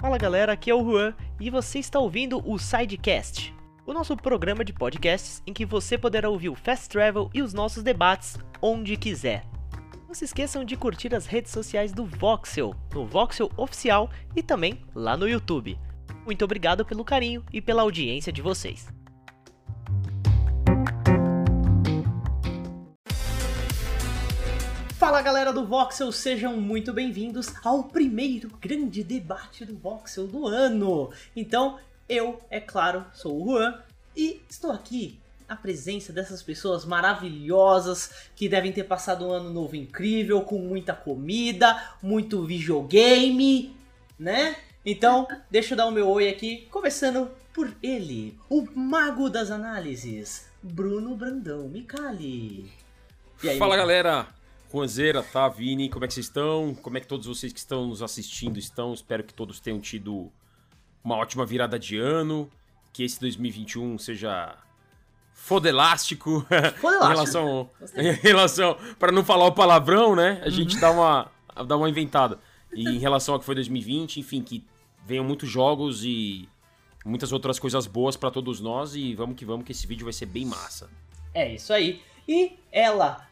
Fala galera, aqui é o Juan e você está ouvindo o Sidecast, o nosso programa de podcasts em que você poderá ouvir o Fast Travel e os nossos debates onde quiser. Não se esqueçam de curtir as redes sociais do Voxel, no Voxel Oficial e também lá no YouTube. Muito obrigado pelo carinho e pela audiência de vocês. Fala galera do Voxel, sejam muito bem-vindos ao primeiro grande debate do Voxel do ano. Então, eu, é claro, sou o Juan e estou aqui na presença dessas pessoas maravilhosas que devem ter passado um ano novo incrível, com muita comida, muito videogame, né? Então, deixa eu dar o meu oi aqui, começando por ele, o mago das análises, Bruno Brandão Micali. Aí, Fala galera, Juanzeira, tá, Vini, como é que vocês estão? Como é que todos vocês que estão nos assistindo estão? Espero que todos tenham tido uma ótima virada de ano, que esse 2021 seja fodelástico. Fodelástico. em relação, em relação, para não falar o palavrão, né? A uhum. gente dá uma dá uma inventada. E em relação ao que foi 2020, enfim, que venham muitos jogos e muitas outras coisas boas para todos nós e vamos que vamos que esse vídeo vai ser bem massa. É isso aí. E ela,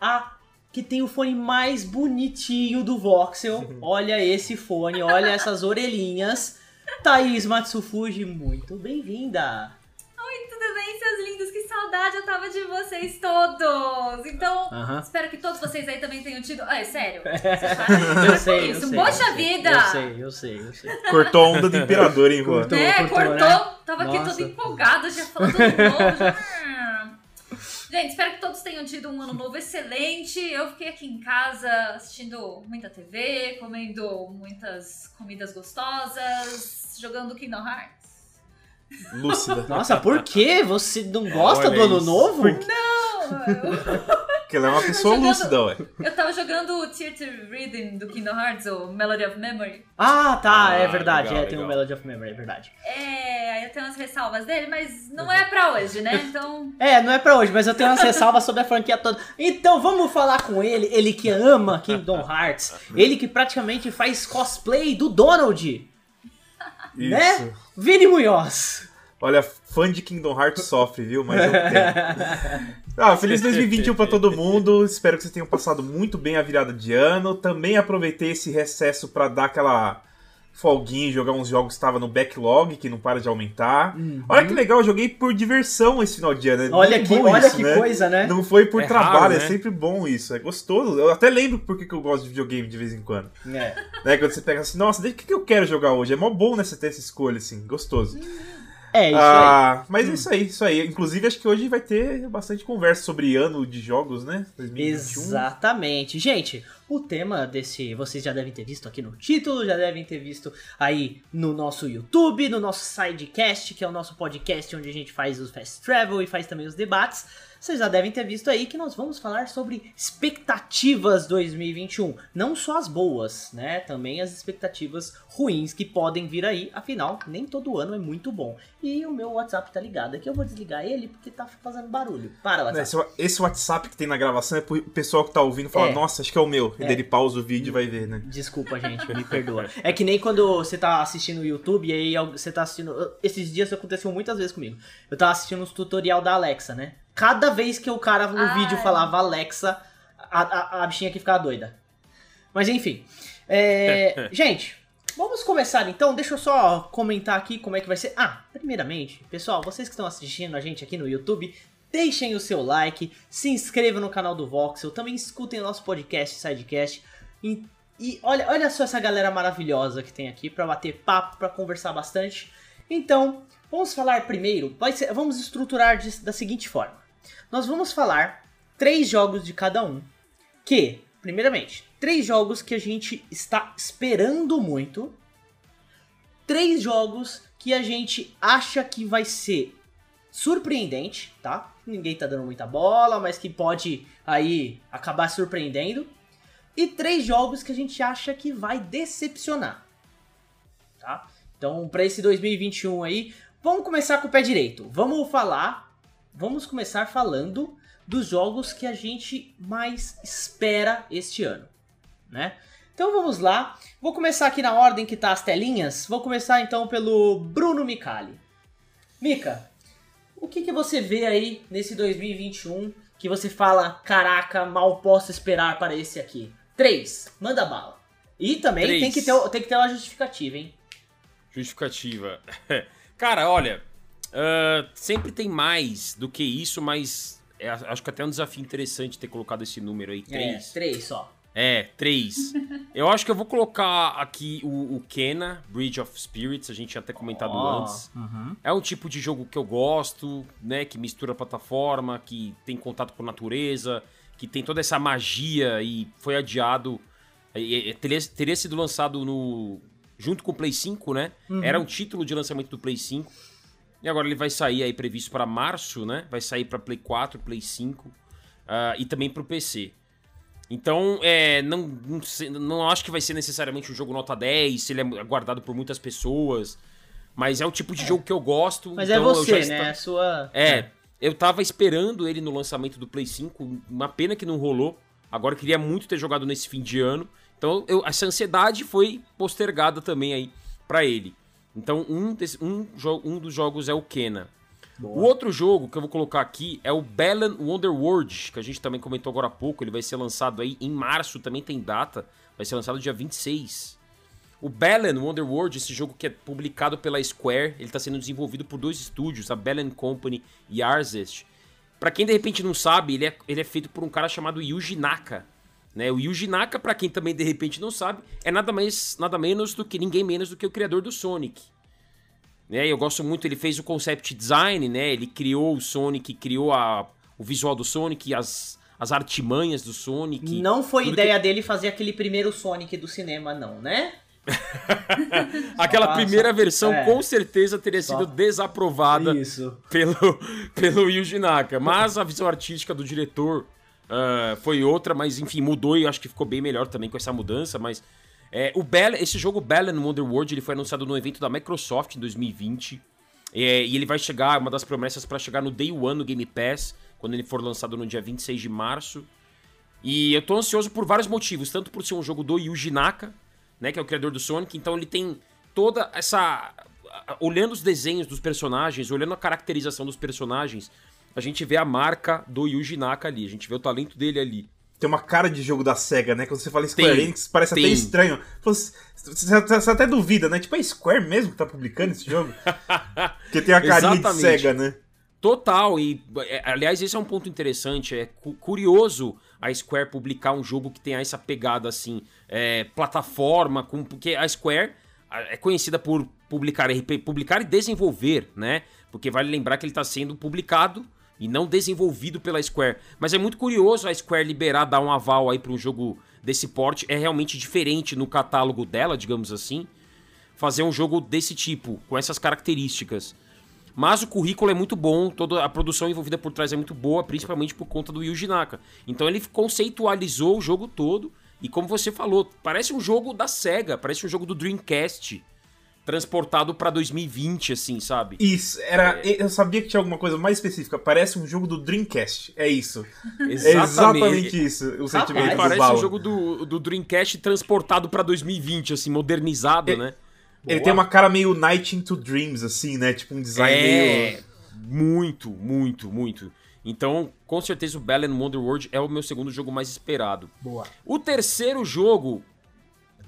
a que tem o fone mais bonitinho do Voxel. Olha esse fone, olha essas orelhinhas. Thaís Matsufuji, muito bem-vinda! Oi, tudo bem, seus lindos? Que saudade eu tava de vocês todos! Então, uh -huh. espero que todos vocês aí também tenham tido. Ah, é sério? eu sei, eu sei. Poxa eu vida! Eu sei, eu sei, eu sei. Cortou a onda do imperador, hein, Juan? Cortou, é, cortou. cortou né? Tava Nossa. aqui todo empolgado, já falando novo. Já... Gente, espero que todos tenham tido um ano novo excelente. Eu fiquei aqui em casa assistindo muita TV, comendo muitas comidas gostosas, jogando Kingdom Hearts. Lúcida. Nossa, por quê? Você não gosta Olha do ano isso. novo? Não! Porque ela é uma pessoa jogando, lúcida, ué. Eu tava jogando o Theater Reading do Kingdom Hearts, o Melody of Memory. Ah, tá, é ah, é verdade. Legal, é, legal. tem o Melody of Memory, é verdade. É, aí eu tenho umas ressalvas dele, mas não é pra hoje, né? Então. É, não é pra hoje, mas eu tenho umas ressalvas sobre a franquia toda. Então vamos falar com ele, ele que ama Kingdom Hearts, ele que praticamente faz cosplay do Donald. Isso. Né? Vini Munhoz. Olha, fã de Kingdom Hearts sofre, viu? Mas eu tenho. Ah, feliz 2021 para todo mundo. Espero que vocês tenham passado muito bem a virada de ano. Também aproveitei esse recesso para dar aquela folguinha e jogar uns jogos que estava no backlog, que não para de aumentar. Uhum. Olha que legal, eu joguei por diversão esse final de ano. É olha que, olha isso, que né? coisa, né? Não foi por é trabalho, raro, é né? é sempre bom isso. É gostoso. Eu até lembro porque que eu gosto de videogame de vez em quando. É. Né? Quando você pega assim, nossa, o que, que eu quero jogar hoje? É mó bom, né? Você ter essa escolha, assim, gostoso. Uhum. É, isso ah, aí. Mas hum. isso aí, isso aí. Inclusive, acho que hoje vai ter bastante conversa sobre ano de jogos, né? 2021. Exatamente. Gente, o tema desse. Vocês já devem ter visto aqui no título, já devem ter visto aí no nosso YouTube, no nosso Sidecast, que é o nosso podcast onde a gente faz os fast travel e faz também os debates. Vocês já devem ter visto aí que nós vamos falar sobre expectativas 2021. Não só as boas, né? Também as expectativas ruins que podem vir aí. Afinal, nem todo ano é muito bom. E o meu WhatsApp tá ligado aqui. Eu vou desligar ele porque tá fazendo barulho. Para, WhatsApp. Esse, WhatsApp que tem na gravação é pro pessoal que tá ouvindo falar: é. Nossa, acho que é o meu. E é. ele pausa o vídeo e vai ver, né? Desculpa, gente, me perdoa. É que nem quando você tá assistindo o YouTube e aí você tá assistindo. Esses dias aconteceu muitas vezes comigo. Eu tava assistindo os tutorial da Alexa, né? Cada vez que o cara no Ai. vídeo falava Alexa, a, a, a bichinha aqui ficava doida. Mas enfim. É, gente, vamos começar então. Deixa eu só comentar aqui como é que vai ser. Ah, primeiramente, pessoal, vocês que estão assistindo a gente aqui no YouTube, deixem o seu like, se inscrevam no canal do Voxel, também escutem o nosso podcast Sidecast. E, e olha, olha só essa galera maravilhosa que tem aqui para bater papo, para conversar bastante. Então, vamos falar primeiro, ser, vamos estruturar de, da seguinte forma nós vamos falar três jogos de cada um. Que, primeiramente, três jogos que a gente está esperando muito. Três jogos que a gente acha que vai ser surpreendente, tá? Ninguém tá dando muita bola, mas que pode aí acabar surpreendendo. E três jogos que a gente acha que vai decepcionar, tá? Então, para esse 2021 aí, vamos começar com o pé direito. Vamos falar vamos começar falando dos jogos que a gente mais espera este ano, né? Então vamos lá. Vou começar aqui na ordem que tá as telinhas. Vou começar então pelo Bruno Micali. Mica, o que, que você vê aí nesse 2021 que você fala, caraca, mal posso esperar para esse aqui? Três, manda bala. E também tem que, ter, tem que ter uma justificativa, hein? Justificativa. Cara, olha, uh, sempre tem mais do que isso, mas é, acho que até é um desafio interessante ter colocado esse número aí. Três. É, três só. É, três. eu acho que eu vou colocar aqui o, o Kena, Bridge of Spirits, a gente tinha até comentado oh, antes. Uhum. É um tipo de jogo que eu gosto, né? Que mistura plataforma, que tem contato com natureza, que tem toda essa magia e foi adiado. Teria, teria sido lançado no. junto com o Play 5, né? Uhum. Era um título de lançamento do Play 5. E agora ele vai sair aí previsto para março, né? Vai sair para Play 4, Play 5 uh, ah, e também para o PC. Então, é, não, não, não, acho que vai ser necessariamente um jogo nota 10, se ele é aguardado por muitas pessoas. Mas é o tipo de é. jogo que eu gosto. Mas é então é você, né? É sua... É, eu tava esperando ele no lançamento do Play 5, uma pena que não rolou. Agora eu queria muito ter jogado nesse fim de ano. Então, eu, essa ansiedade foi postergada também aí para ele. Então, um, desse, um, um dos jogos é o Kena. Boa. O outro jogo que eu vou colocar aqui é o Balan Wonderworld, que a gente também comentou agora há pouco. Ele vai ser lançado aí em março, também tem data. Vai ser lançado dia 26. O Balan Wonderworld, esse jogo que é publicado pela Square, ele está sendo desenvolvido por dois estúdios, a Balan Company e Arzest. Para quem de repente não sabe, ele é, ele é feito por um cara chamado Yuji Naka. Né? O Yuji Naka, para quem também de repente não sabe, é nada mais nada menos do que ninguém menos do que o criador do Sonic. Né? Eu gosto muito, ele fez o concept design, né? Ele criou o Sonic, criou a, o visual do Sonic, as, as artimanhas do Sonic. Não foi ideia que... dele fazer aquele primeiro Sonic do cinema, não, né? Aquela primeira versão é. com certeza teria sido Só... desaprovada Isso. pelo, pelo Yuji Naka. Mas a visão artística do diretor uh, foi outra, mas enfim, mudou e eu acho que ficou bem melhor também com essa mudança. Mas é, o Bell, esse jogo Balan Wonderworld ele foi anunciado no evento da Microsoft em 2020. É, e ele vai chegar, uma das promessas para chegar no Day One no Game Pass, quando ele for lançado no dia 26 de março. E eu tô ansioso por vários motivos, tanto por ser um jogo do Yuji Naka, né, que é o criador do Sonic, então ele tem toda essa olhando os desenhos dos personagens, olhando a caracterização dos personagens, a gente vê a marca do Yuji Naka ali, a gente vê o talento dele ali tem uma cara de jogo da SEGA, né? Quando você fala Square tem, Enix, parece tem. até estranho. Você, você, até duvida, né? Tipo, é Square mesmo que tá publicando esse jogo? Porque tem a carinha de SEGA, né? Total, e é, aliás, esse é um ponto interessante. É curioso a Square publicar um jogo que tenha essa pegada assim, é, plataforma, com, porque a Square é conhecida por publicar publicar e desenvolver, né? Porque vale lembrar que ele está sendo publicado e não desenvolvido pela Square. Mas é muito curioso a Square liberar, dar um aval aí para um jogo desse porte. É realmente diferente no catálogo dela, digamos assim, fazer um jogo desse tipo, com essas características. Mas o currículo é muito bom, toda a produção envolvida por trás é muito boa, principalmente por conta do Yuji Naka. Então ele conceitualizou o jogo todo e como você falou, parece um jogo da Sega, parece um jogo do Dreamcast transportado para 2020, assim, sabe? Isso, era. É... Eu sabia que tinha alguma coisa mais específica. Parece um jogo do Dreamcast. É isso. exatamente. É exatamente isso o sentimento Rapaz, Parece Bala. um jogo do, do Dreamcast transportado para 2020, assim, modernizado, é, né? Ele Boa. tem uma cara meio Night into Dreams, assim, né? Tipo um design é... meio. Muito, muito, muito. Então, com certeza o Balan Wonderworld é o meu segundo jogo mais esperado. Boa. O terceiro jogo,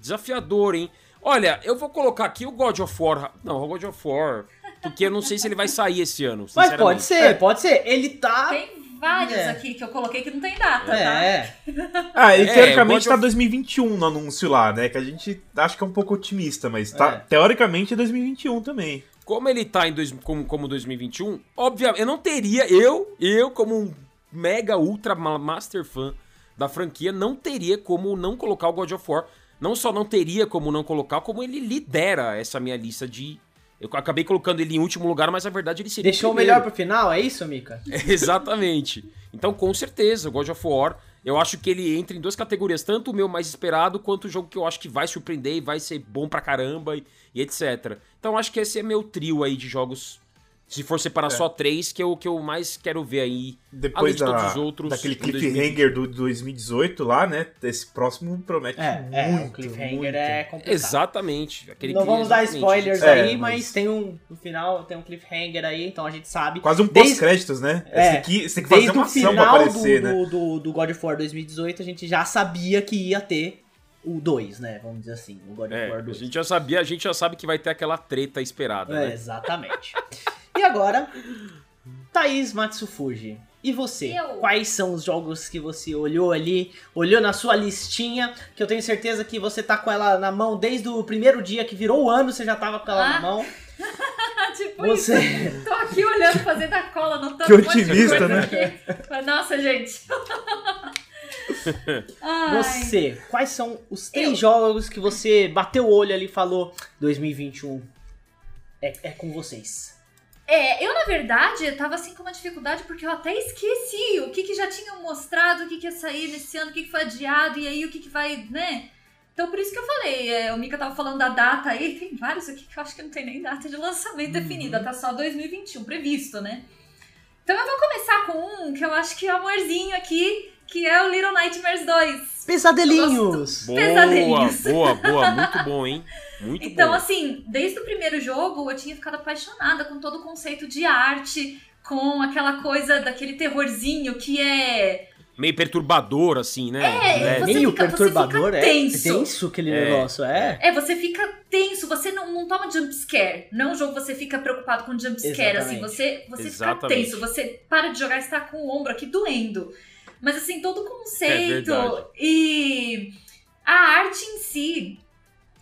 desafiador, hein? Olha, eu vou colocar aqui o God of War. Não, o God of War. Porque eu não sei se ele vai sair esse ano. Mas pode ser, é. pode ser. Ele tá. Tem vários é. aqui que eu coloquei que não tem data, tá? é. tá? Ah, ele é, teoricamente tá of... 2021 no anúncio lá, né? Que a gente acha que é um pouco otimista, mas tá, é. teoricamente é 2021 também. Como ele tá em dois, como, como 2021, obviamente, eu não teria, eu, eu como um mega ultra master fã da franquia, não teria como não colocar o God of War não só não teria como não colocar, como ele lidera essa minha lista de. Eu acabei colocando ele em último lugar, mas na verdade ele seria. Deixou o melhor pro final, é isso, Mika? É, exatamente. Então, com certeza, God of War, eu acho que ele entra em duas categorias, tanto o meu mais esperado, quanto o jogo que eu acho que vai surpreender e vai ser bom pra caramba e, e etc. Então, acho que esse é meu trio aí de jogos Se for separar É. só três, que é o que eu mais quero ver aí. Depois além de da, todos os outros. daquele cliffhanger do 2018 lá, né? Esse próximo promete É, é, muito, o cliffhanger muito. é complicado. Exatamente. Aquele Não que- vamos dar spoilers É, aí, mas... mas- tem um. No final tem um cliffhanger aí, então a gente sabe. Quase um Desde- pós-créditos, né? É, Esse aqui, você tem que fazer Desde uma o ação pra final aparecer, do, né? do, do, do God of War 2018, a gente já sabia que ia ter o 2, né? Vamos dizer assim, o God of É, War a 2. gente já sabia, a gente já sabe que vai ter aquela treta esperada, É, né? exatamente. e agora, Thaís Matsufuji. E você? Eu? Quais são os jogos que você olhou ali, olhou na sua listinha, que eu tenho certeza que você tá com ela na mão desde o primeiro dia que virou o ano, você já tava com ela na Ah, mão. tipo Você, isso. Tô aqui olhando, fazendo a cola no tanto Que otimista, né? aqui. Nossa, gente. Você, quais são os três Eu. jogos que você bateu o olho ali e falou 2021 é, é com vocês? É, eu na verdade tava assim com uma dificuldade porque eu até esqueci o que, que já tinham mostrado, o que, que ia sair nesse ano, o que, que foi adiado e aí o que, que vai, né? Então por isso que eu falei, é, o Mika tava falando da data aí, tem vários aqui que eu acho que não tem nem data de lançamento definida, tá só 2021 previsto, né? Então eu vou começar com um que eu acho que é o amorzinho aqui, que é o Little Nightmares 2. Pesadelinhos! Boa, Pesadelinhos. boa, boa. Muito bom, hein? Muito Então, bom. assim, desde o primeiro jogo eu tinha ficado apaixonada com todo o conceito de arte, com aquela coisa daquele terrorzinho que é. Meio perturbador, assim, né? É, você Meio fica- você perturbador, fica é? tenso. Tenso aquele É. negócio, é? É, você fica tenso, você não, não toma jumpscare. Não é um jogo que você fica preocupado com jumpscare, assim. Você, você fica tenso, você para de jogar e está com o ombro aqui doendo. Mas, assim, todo o É conceito verdade. e a arte em si.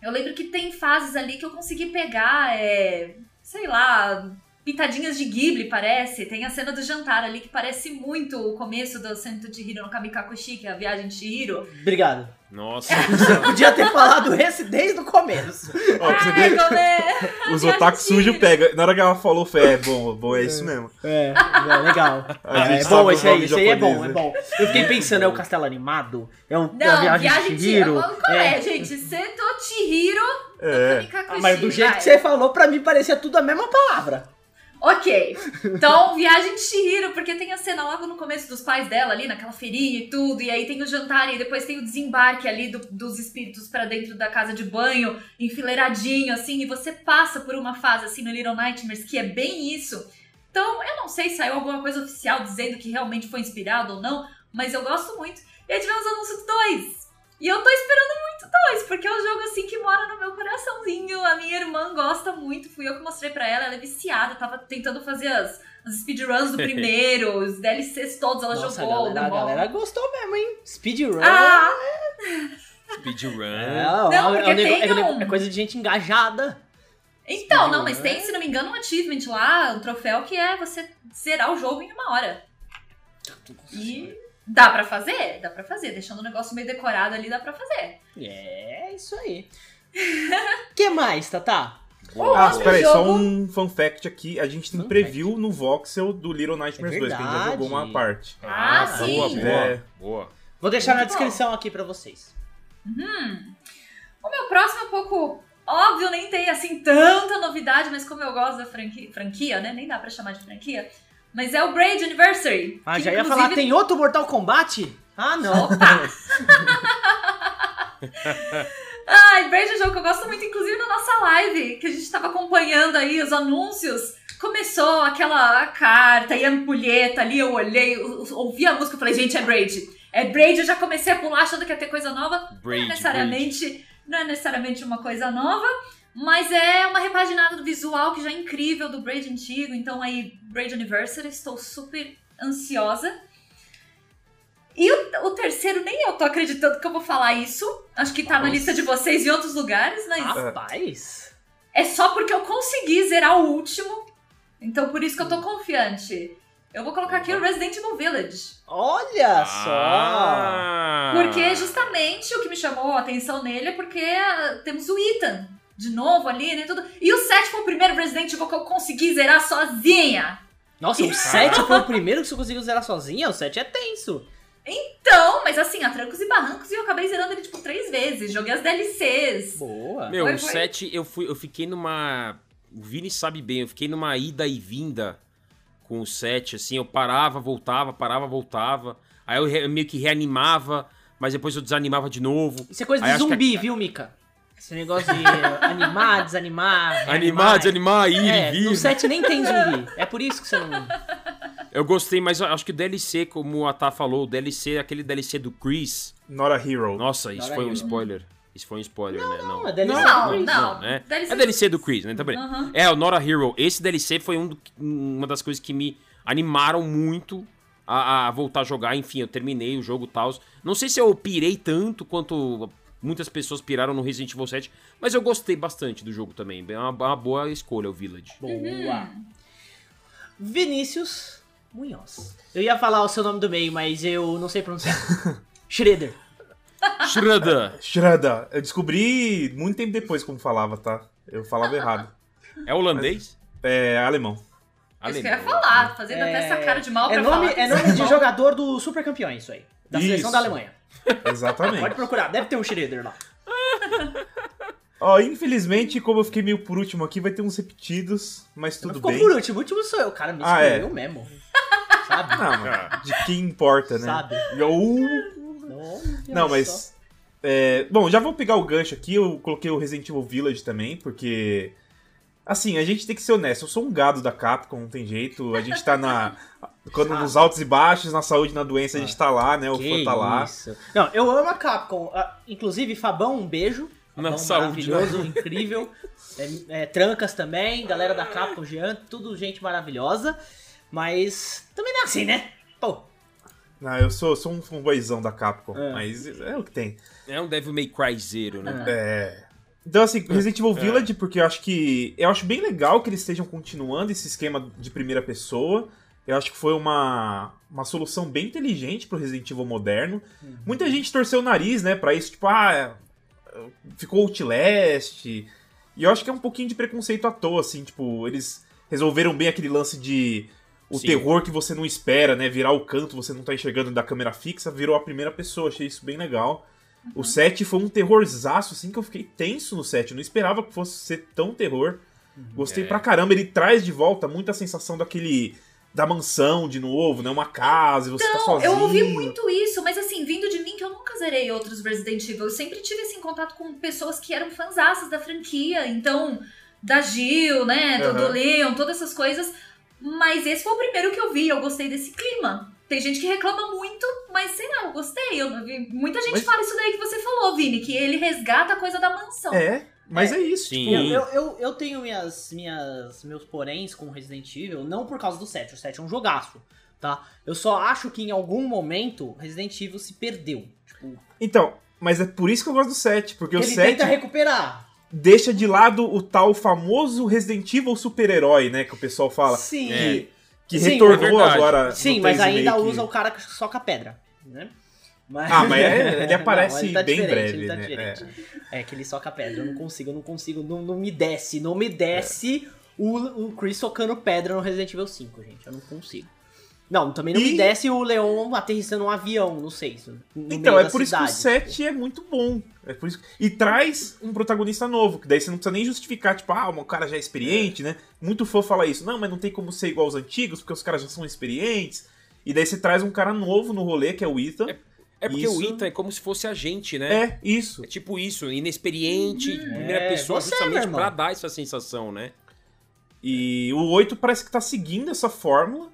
Eu lembro que tem fases ali que eu consegui pegar, é, sei lá, pitadinhas de Ghibli, parece. Tem a cena do jantar ali que parece muito o começo do Sento de Hiro no Kamikakushi, que é a viagem de Shihiro. Obrigado. Nossa. Você podia ter falado esse desde o começo. Ó, Ai, ver, os otaku de sujos pega. Na hora que ela falou, foi, é bom, bom, é isso mesmo. É, é legal. É, é bom o esse aí, esse aí é bom, é né? bom. Eu fiquei pensando, é o castelo animado? É, um, é Não, viagem, viagem de Chihiro? de Qual é, gente? Seto Chihiro É. Ah, mas do jeito vai. que você falou, pra mim parecia tudo a mesma palavra. Ok. Então, viagem de Shihiro, porque tem a cena logo no começo dos pais dela ali, naquela feirinha e tudo, e aí tem o jantar e depois tem o desembarque ali do- dos espíritos pra dentro da casa de banho, enfileiradinho, assim, e você passa por uma fase assim no Little Nightmares que é bem isso. Então, eu não sei se saiu alguma coisa oficial dizendo que realmente foi inspirado ou não, mas eu gosto muito. E aí tivemos o anúncio do 2. E eu tô esperando muito dois, porque é um jogo assim que mora no meu coraçãozinho. A minha irmã gosta muito, fui eu que mostrei pra ela, ela é viciada, tava tentando fazer as, as speedruns do primeiro, os DLCs todos, ela Nossa, a jogou, galera, a galera gostou mesmo, hein? Speedrun. Ah! Speedrun. É, Não, é, é, porque um é, um- é coisa de gente engajada. Então, não, mas né? tem, se não me engano, um achievement lá, um troféu que é você zerar o jogo em uma hora. E dá pra fazer? Dá pra fazer. Deixando o negócio meio decorado ali, dá pra fazer. É, isso aí. que mais, Tata? O Ah, outro espera aí, só jogo- um fun fact aqui. A gente tem Fun preview no Voxel do Little Nightmares É 2, que a gente já jogou uma parte. Ah, boa, sim. boa, É. boa. Vou deixar na Muito bom. descrição aqui pra vocês. O meu próximo é um pouco óbvio, nem tem assim tanta novidade, mas como eu gosto da franquia, franquia né? Nem dá pra chamar de franquia. Mas é o Braid Anniversary. Ah, já ia inclusive- falar, tem outro Mortal Kombat? Ah, não. Ai, Braid é um jogo que eu gosto muito, inclusive na nossa live, que a gente tava acompanhando aí os anúncios. Começou aquela carta e a ampulheta ali, eu olhei, eu- ouvi a música e falei, gente, é Braid. É Braid, eu já comecei a pular achando que ia ter coisa nova. não Braid, é necessariamente, não é necessariamente uma coisa nova, mas é uma repaginada do visual que já é incrível do Braid antigo. Então aí, Braid Anniversary, estou super ansiosa. E o, o terceiro, nem eu tô acreditando que eu vou falar isso. Acho que tá na Nossa. lista de vocês em outros lugares, mas Rapaz. é só porque eu consegui zerar o último. Então por isso que eu tô confiante. Eu vou colocar aqui o Resident Evil Village. Olha só. Ah. Porque justamente o que me chamou a atenção nele é porque ah, temos o Ethan de novo ali, né? Tudo. E o 7 foi o primeiro Resident Evil que eu consegui zerar sozinha. Nossa, o 7 foi o primeiro que você conseguiu zerar sozinha? O 7 é tenso. Então, mas assim, a trancos e barrancos e eu acabei zerando ele tipo três vezes. Joguei as DLCs. Boa. Meu, Foi, o foi. 7 eu, fui, eu fiquei numa. o Vini sabe bem, eu fiquei numa ida e vinda com o 7, assim, eu parava, voltava, parava, voltava. Aí eu, re- meio que reanimava, mas depois eu desanimava de novo. Isso é coisa Aí de acho que zumbi, viu, Mika? Esse negócio de animar, desanimar. Animar, reanimar. desanimar, ir É, e vir. no 7 nem tem zumbi. É por isso que você não. Eu gostei, mas eu acho que o DLC, como a Tá falou, o DLC, aquele DLC do Chris. Not a Hero. Nossa, isso Not foi um spoiler. Isso foi um spoiler, né? Não. é DLC Não, do Chris. não. né? DLC é DLC do Chris, né? Também. Aham. É, o Not a Hero. Esse DLC foi um do- uma das coisas que me animaram muito a, a voltar a jogar. Enfim, eu terminei o jogo e tal. Não sei se eu pirei tanto quanto muitas pessoas piraram no Resident Evil 7, mas eu gostei bastante do jogo também. É uma, uma boa escolha o Village. Boa. Vinícius Munhoz. Eu ia falar o seu nome do meio, mas eu não sei pronunciar. Schroeder. Shredder. Shredder. Eu descobri muito tempo depois como falava, tá? Eu falava errado. É holandês? É alemão. Isso que eu ia falar, fazendo até essa cara de mal é pra nome, falar. é nome de jogador do Super Campeões, isso aí. Da seleção Isso. da Alemanha. Pode Exatamente. procurar, deve ter um Schroeder lá. Ó, infelizmente, como eu fiquei meio por último aqui, vai ter uns repetidos, mas tudo Ficou bem. por último, o último sou eu. Cara, me Ah, escolheu é. mesmo. Sabe? Não, mano, de quem importa, né? Sabe. Eu- Não, só. mas. é, bom, já vou pegar o gancho aqui. Eu coloquei o Resident Evil Village também, porque. Assim, a gente tem que ser honesto. Eu sou um gado da Capcom, não tem jeito. A gente tá na. Quando nos altos e baixos, na saúde e na doença, a gente tá lá, né? O Que fã tá lá. isso. Não, eu amo a Capcom. Ah, Inclusive, Fabão, um beijo. Na Fabão saúde, maravilhoso, incrível. É, é, Trancas também, galera da Capcom, Jean, tudo gente maravilhosa. Mas também não é assim, né? Pô, Não, eu sou, sou um fanboyzão da Capcom, É. mas é o que tem. É um Devil May Cry Zero, né? É. Então, assim, Resident Evil Village, porque eu acho que. Eu acho bem legal que eles estejam continuando esse esquema de primeira pessoa. Eu acho que foi uma, uma solução bem inteligente pro Resident Evil moderno. Muita gente torceu o nariz, né, pra isso, tipo, ah, é, ficou Outlast. E eu acho que é um pouquinho de preconceito à toa, assim, tipo, eles resolveram bem aquele lance de. O Sim. terror que você não espera, né? Virar o canto, você não tá enxergando da câmera fixa, virou a primeira pessoa. Achei isso bem legal. O 7 foi um terrorzaço, assim, que eu fiquei tenso no 7. Eu não esperava que fosse ser tão terror. Gostei É. pra caramba. Ele traz de volta muita sensação daquele. da mansão de novo, né? Uma casa, e você tá Então, sozinho. eu ouvi muito isso, mas assim, vindo de mim, que eu nunca zerei outros Resident Evil, eu sempre tive assim, contato com pessoas que eram fanzaças da franquia, então, da Jill, né, do, do Aham. Leon, todas essas coisas, mas esse foi o primeiro que eu vi, eu gostei desse clima. Tem gente que reclama muito, mas sei lá, eu gostei. Eu muita gente Mas- fala isso daí que você falou, Vini, que ele resgata a coisa da mansão. É, mas é, isso. Sim. tipo, eu, eu, eu, tenho minhas, minhas, meus poréns com Resident Evil, não por causa do 7, o 7 é um jogaço, tá? Eu só acho que em algum momento Resident Evil se perdeu. Tipo, Então, mas é por isso que eu gosto do 7, porque o ele 7 tenta recuperar. deixa de lado o tal famoso Resident Evil super-herói, né? Que o pessoal fala. Sim. É. Que Sim, retornou é agora. Sim, mas 3,5 ainda que- usa o cara que soca pedra, né? Mas... Ah, mas é- ele aparece ele tá bem breve, tá né? diferente. É. que ele soca pedra, eu não consigo, eu não consigo, não, não me desce, não me desce o, o Chris socando pedra no Resident Evil 5, gente, eu não consigo. Não, também não E- me desce o Leon aterrissando um avião, não sei, no Então, meio é da por isso que o cidade. 7 é muito bom. É por isso... E traz um protagonista novo, que daí você não precisa nem justificar, tipo, ah, o cara já é experiente, né? Muito fã fala isso. Não, mas não tem como ser igual aos antigos, porque os caras já são experientes. E daí você traz um cara novo no rolê, que é o Ethan. É porque Isso- o Ita é como se fosse a gente, né? É, isso. É tipo isso, inexperiente, primeira É, pessoa, você, justamente irmão. pra dar essa sensação, né? E o 8 parece que tá seguindo essa fórmula.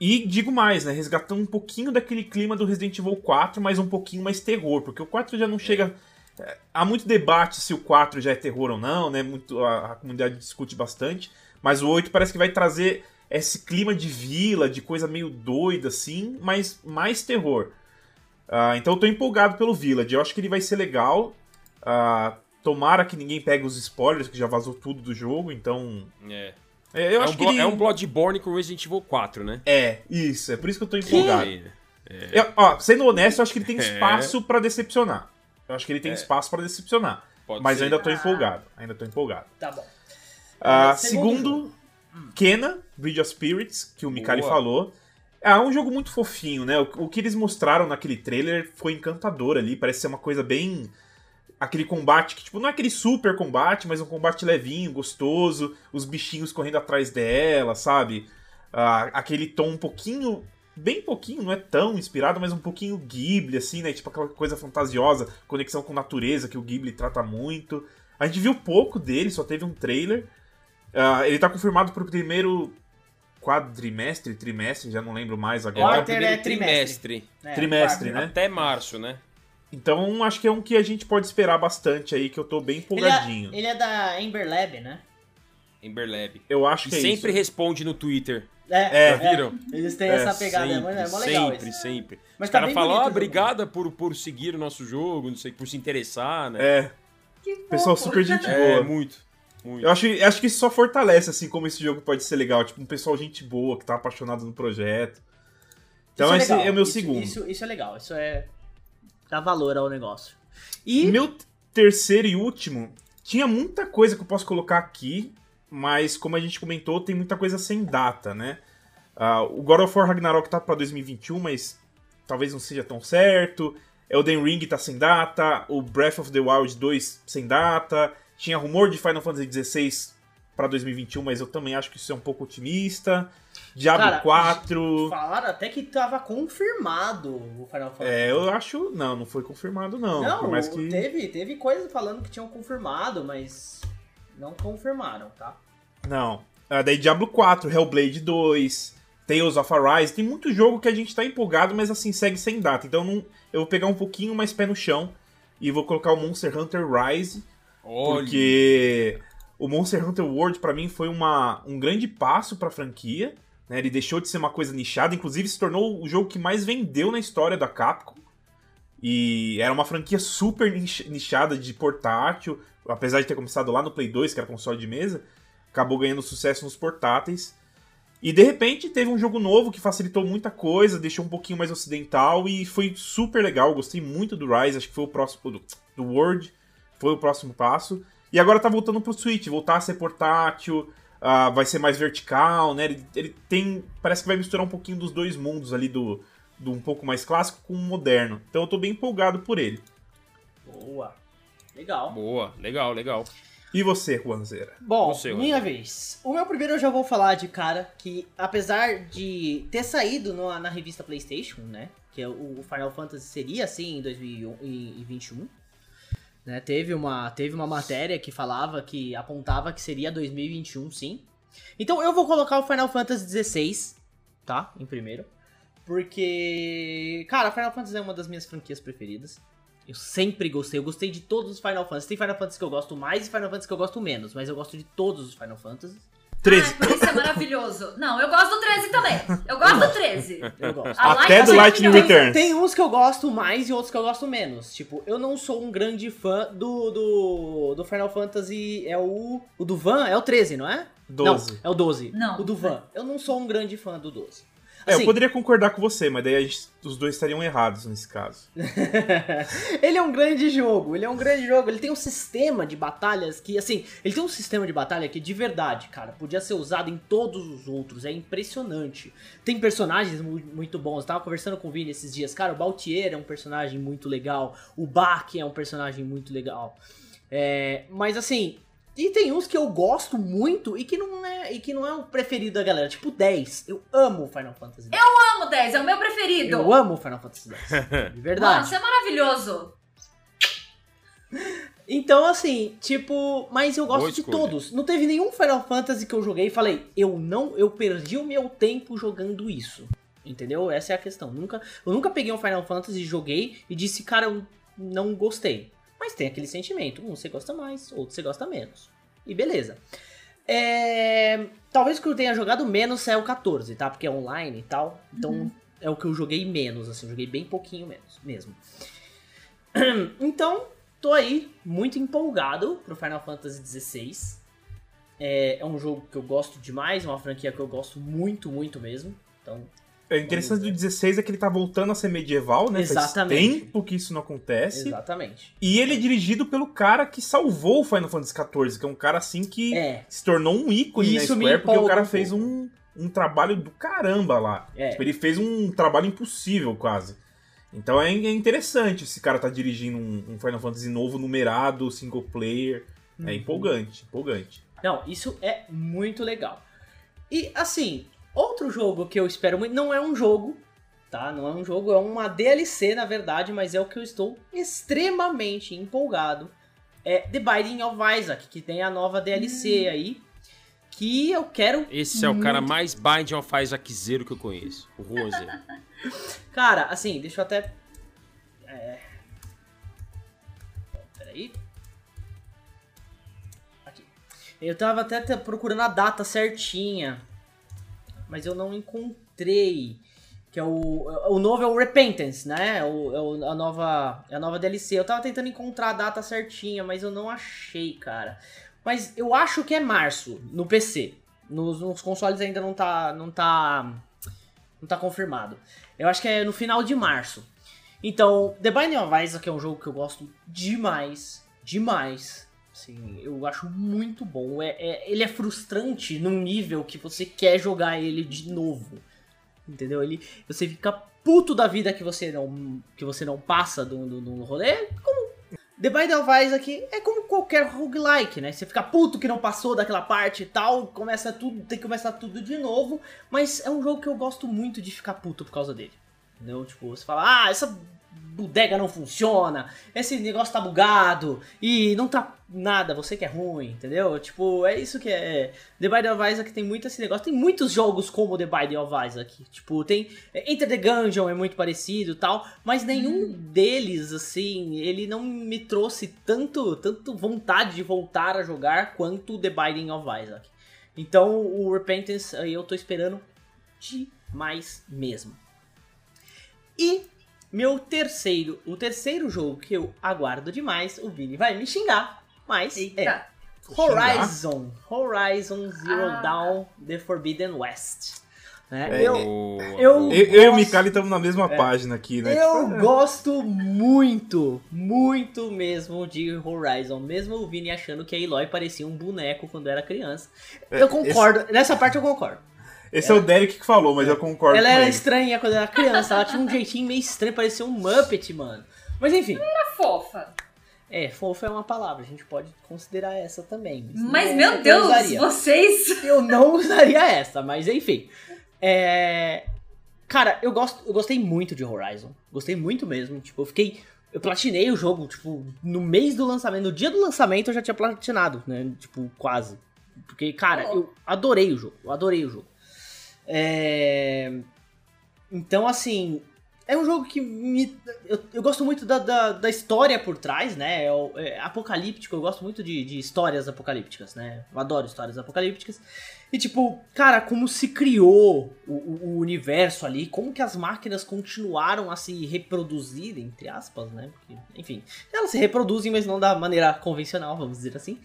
E digo mais, né? Resgatando um pouquinho daquele clima do Resident Evil 4, mas um pouquinho mais terror. Porque o 4 já não chega. é, Há muito debate se o 4 já é terror ou não, né? Muito, a, a comunidade discute bastante. Mas o 8 parece que vai trazer esse clima de vila, de coisa meio doida, assim, mas mais terror. Ah, então eu tô empolgado pelo Village. Eu acho que ele vai ser legal. Ah, tomara que ninguém pegue os spoilers, que já vazou tudo do jogo, então. É. É, eu é, acho um que ele... é um Bloodborne com Resident Evil 4, né? É, isso. É por isso que eu tô empolgado. É. Eu- ó, sendo honesto, eu acho que ele tem É. espaço pra decepcionar. Eu acho que ele tem espaço pra decepcionar. Pode Mas ser. eu ainda tô Ah. empolgado. Ainda tô empolgado. Tá bom. Ah, segundo segundo, Kena, Bridge of Spirits, que o Mikali Boa. falou. É um jogo muito fofinho, né? O, o que eles mostraram naquele trailer foi encantador ali. Parece ser uma coisa bem. Aquele combate que, tipo, não é aquele super combate, mas um combate levinho, gostoso, os bichinhos correndo atrás dela, sabe? Uh, aquele tom um pouquinho. Bem pouquinho, não é tão inspirado, mas um pouquinho Ghibli, assim, né? Tipo aquela coisa fantasiosa, conexão com natureza que o Ghibli trata muito. A gente viu pouco dele, só teve um trailer. Uh, ele tá confirmado pro primeiro quadrimestre, trimestre, já não lembro mais agora. Quarter é trimestre. É, trimestre, né? Até março, né? Então acho que é um que a gente pode esperar bastante aí, que eu tô bem empolgadinho. Ele é, ele é da Ember Lab, né? Ember Lab. Eu acho e que é sempre isso. responde no Twitter. É, Já viram? é. Eles têm É, essa pegada, é sempre, mó- é mó legal sempre, isso. sempre. Mas Os tá caras bem falam, bonito ah, obrigada por, por seguir o nosso jogo, não sei, por se interessar, né? É, Que pessoal fofo. super gente É, boa. muito, muito. Eu acho, acho que isso só fortalece, assim, como esse jogo pode ser legal. Tipo, um pessoal gente boa, que tá apaixonado no projeto. Então Isso esse legal. é o meu Isso- segundo. Isso, isso é legal, isso é. Dá valor ao negócio. E. Meu terceiro e último, tinha muita coisa que eu posso colocar aqui, mas como a gente comentou, tem muita coisa sem data, né? Ah, o God of War Ragnarok tá pra 2021, mas talvez não seja tão certo. Elden Ring tá sem data, o Breath of the Wild 2 sem data. Tinha rumor de Final Fantasy XVI pra 2021, mas eu também acho que isso é um pouco otimista. Diablo Cara, 4. Falaram até que tava confirmado o Final Fantasy. É, eu acho. Não, não foi confirmado, não. Não, Por mais que. teve, teve coisas falando que tinham confirmado, mas não confirmaram, tá? Não. Ah, daí Diablo 4, Hellblade 2, Tales of Arise. Tem muito jogo que a gente tá empolgado, mas assim, segue sem data. Então não, eu vou pegar um pouquinho mais pé no chão e vou colocar o Monster Hunter Rise, Olha, porque o Monster Hunter World pra mim foi uma, um grande passo pra franquia. Né? Ele deixou de ser uma coisa nichada, inclusive se tornou o jogo que mais vendeu na história da Capcom. E era uma franquia super nich- nichada de portátil, apesar de ter começado lá no Play 2, que era console de mesa, acabou ganhando sucesso nos portáteis. E de repente teve um jogo novo que facilitou muita coisa, deixou um pouquinho mais ocidental e foi super legal. Gostei muito do Rise, acho que foi o próximo do, do World, foi o próximo passo. E agora tá voltando pro Switch, voltar a ser portátil, ah, vai ser mais vertical, né? Ele, ele tem. Parece que vai misturar um pouquinho dos dois mundos ali do, do um pouco mais clássico com o moderno. Então eu tô bem empolgado por ele. Boa. Legal. boa, legal, legal. E você, Juanzeira? Bom, Você, minha vez. O meu primeiro eu já vou falar de cara que, apesar de ter saído no- na revista PlayStation, né? Que é o o Final Fantasy seria assim em 2021. Né, teve, uma, teve uma matéria que falava que apontava que seria 2021, sim. Então eu vou colocar o Final Fantasy XVI, tá? Em primeiro. Porque, cara, Final Fantasy é uma das minhas franquias preferidas. Eu sempre gostei, eu gostei de todos os Final Fantasy. Tem Final Fantasy que eu gosto mais e Final Fantasy que eu gosto menos, mas eu gosto de todos os Final Fantasy. 13. Ai, por isso é maravilhoso. Não, eu gosto do 13 também. Eu gosto do 13. Eu gosto. A Até do é Lightning. Returns. Tem uns que eu gosto mais e outros que eu gosto menos. Tipo, eu não sou um grande fã do, do, do Final Fantasy. É o. O do Van? É o 13, não é? 12. Não, é o 12. Não. O do Van. Eu não sou um grande fã do 12. É, eu Assim, poderia concordar com você, mas daí gente- os dois estariam errados nesse caso. ele é um grande jogo, ele é um grande jogo. Ele tem um sistema de batalhas que, assim, ele tem um sistema de batalha que de verdade, cara, podia ser usado em todos os outros. É impressionante. Tem personagens mu- muito bons. Eu tava conversando com o Vini esses dias. Cara, o Baltier é um personagem muito legal. O Bach é um personagem muito legal. É, mas assim. E tem uns que eu gosto muito e que não é, e que não é o preferido da galera. Tipo 10. Eu amo Final Fantasy X. Amo 10, é o meu preferido. Eu amo Final Fantasy X. De verdade. Nossa, é maravilhoso. Então, assim, tipo, mas eu gosto Boa de escolha. todos. Não teve nenhum Final Fantasy que eu joguei e falei, eu não, eu perdi o meu tempo jogando isso. Entendeu? Essa é a questão. Nunca, eu nunca peguei um Final Fantasy, joguei e disse, cara, eu não gostei. Mas tem aquele sentimento. Um você gosta mais, outro você gosta menos. E beleza. É, Talvez o que eu tenha jogado menos é o 14, tá? Porque é online e tal. Então é o que eu joguei menos, assim. Eu joguei bem pouquinho menos, mesmo. Então, tô aí muito empolgado pro Final Fantasy XVI. É, é um jogo que eu gosto demais, uma franquia que eu gosto muito, muito mesmo. Então, É interessante do 16 é que ele tá voltando a ser medieval, né? Exatamente. Faz tempo que isso não acontece. exatamente. E ele é dirigido pelo cara que salvou o Final Fantasy XIV, que é um cara assim que É, se tornou um ícone Isso na Square, porque o cara fez um, um trabalho do caramba lá. É. Tipo, ele fez um trabalho impossível quase. Então é, é interessante esse cara tá dirigindo um, um, Final Fantasy novo, numerado, single player. É uhum. É empolgante, empolgante. Não, isso é muito legal. E assim, outro jogo que eu espero muito, não é um jogo, tá? Não é um jogo, é uma DLC na verdade, mas é o que eu estou extremamente empolgado. É The Binding of Isaac, que tem a nova DLC hum. aí. Que eu quero. Esse é o cara mais Binding of Isaac zero que eu conheço. O Rose. cara, assim, deixa eu até. É... Peraí. Aqui. Eu tava até procurando a data certinha. Mas eu não encontrei que é o, o novo é o Repentance, né? É o, a, nova, é a nova DLC. Eu tava tentando encontrar a data certinha, mas eu não achei, cara. Mas eu acho que é março no PC. Nos, nos consoles ainda não tá, não tá, não tá confirmado. Eu acho que é no final de março. Então, The Binding of Isaac é um jogo que eu gosto demais, demais. Assim, eu acho muito bom. É, é, ele é frustrante num nível que você quer jogar ele de novo. Entendeu? Ele, você fica puto da vida que você não, que você não passa do, do, do rolê. Como The Binding of Isaac é como qualquer roguelike, né? Você fica puto que não passou daquela parte e tal, começa tudo, tem que começar tudo de novo. Mas é um jogo que eu gosto muito de ficar puto por causa dele. Entendeu? Tipo, você fala, ah, essa bodega não funciona, esse negócio tá bugado e não tá nada, você que é ruim, entendeu? Tipo, é isso que é. The Binding of Isaac tem muito esse negócio. Tem muitos jogos como The Binding of Isaac. Tipo, tem. Enter the Gungeon é muito parecido tal, mas nenhum hum. deles, assim, ele não me trouxe tanto, tanto vontade de voltar a jogar quanto The Binding of Isaac. Então, o Repentance aí eu tô esperando demais mesmo. E meu terceiro, o terceiro jogo que eu aguardo demais, o Vini vai me xingar, mas Eita. é Horizon, Horizon Zero ah. Dawn, The Forbidden West. Né? É, eu, eu, eu, eu, e o Mikali estamos na mesma é, página aqui, né? Eu tipo, gosto muito, muito mesmo de Horizon, mesmo o Vini achando que a Eloy parecia um boneco quando era criança. É, eu concordo, esse... nessa parte eu concordo. Esse ela... é o Derek que falou, mas eu concordo Ela era ele. estranha quando era criança, ela tinha um jeitinho meio estranho, parecia um Muppet, mano. Mas enfim. Ela era fofa. É, fofa é uma palavra, a gente pode considerar essa também. Mas, mas meu Deus, vocês. Eu não usaria essa, mas enfim. É... Cara, eu, gosto, eu gostei muito de Horizon. Gostei muito mesmo. Tipo, eu fiquei. Eu platinei o jogo, tipo, no mês do lançamento, no dia do lançamento eu já tinha platinado, né? Tipo, quase. Porque, cara, oh. eu adorei o jogo. Eu adorei o jogo. É... Então, assim, é um jogo que me. Eu, eu gosto muito da, da, da, história por trás, né? É, é, apocalíptico, eu gosto muito de, de histórias apocalípticas, né? Eu adoro histórias apocalípticas. E, tipo, cara, como se criou o, o, universo ali, como que as máquinas continuaram a se reproduzir, entre aspas, né? Porque, enfim, elas se reproduzem, mas não da maneira convencional, vamos dizer assim.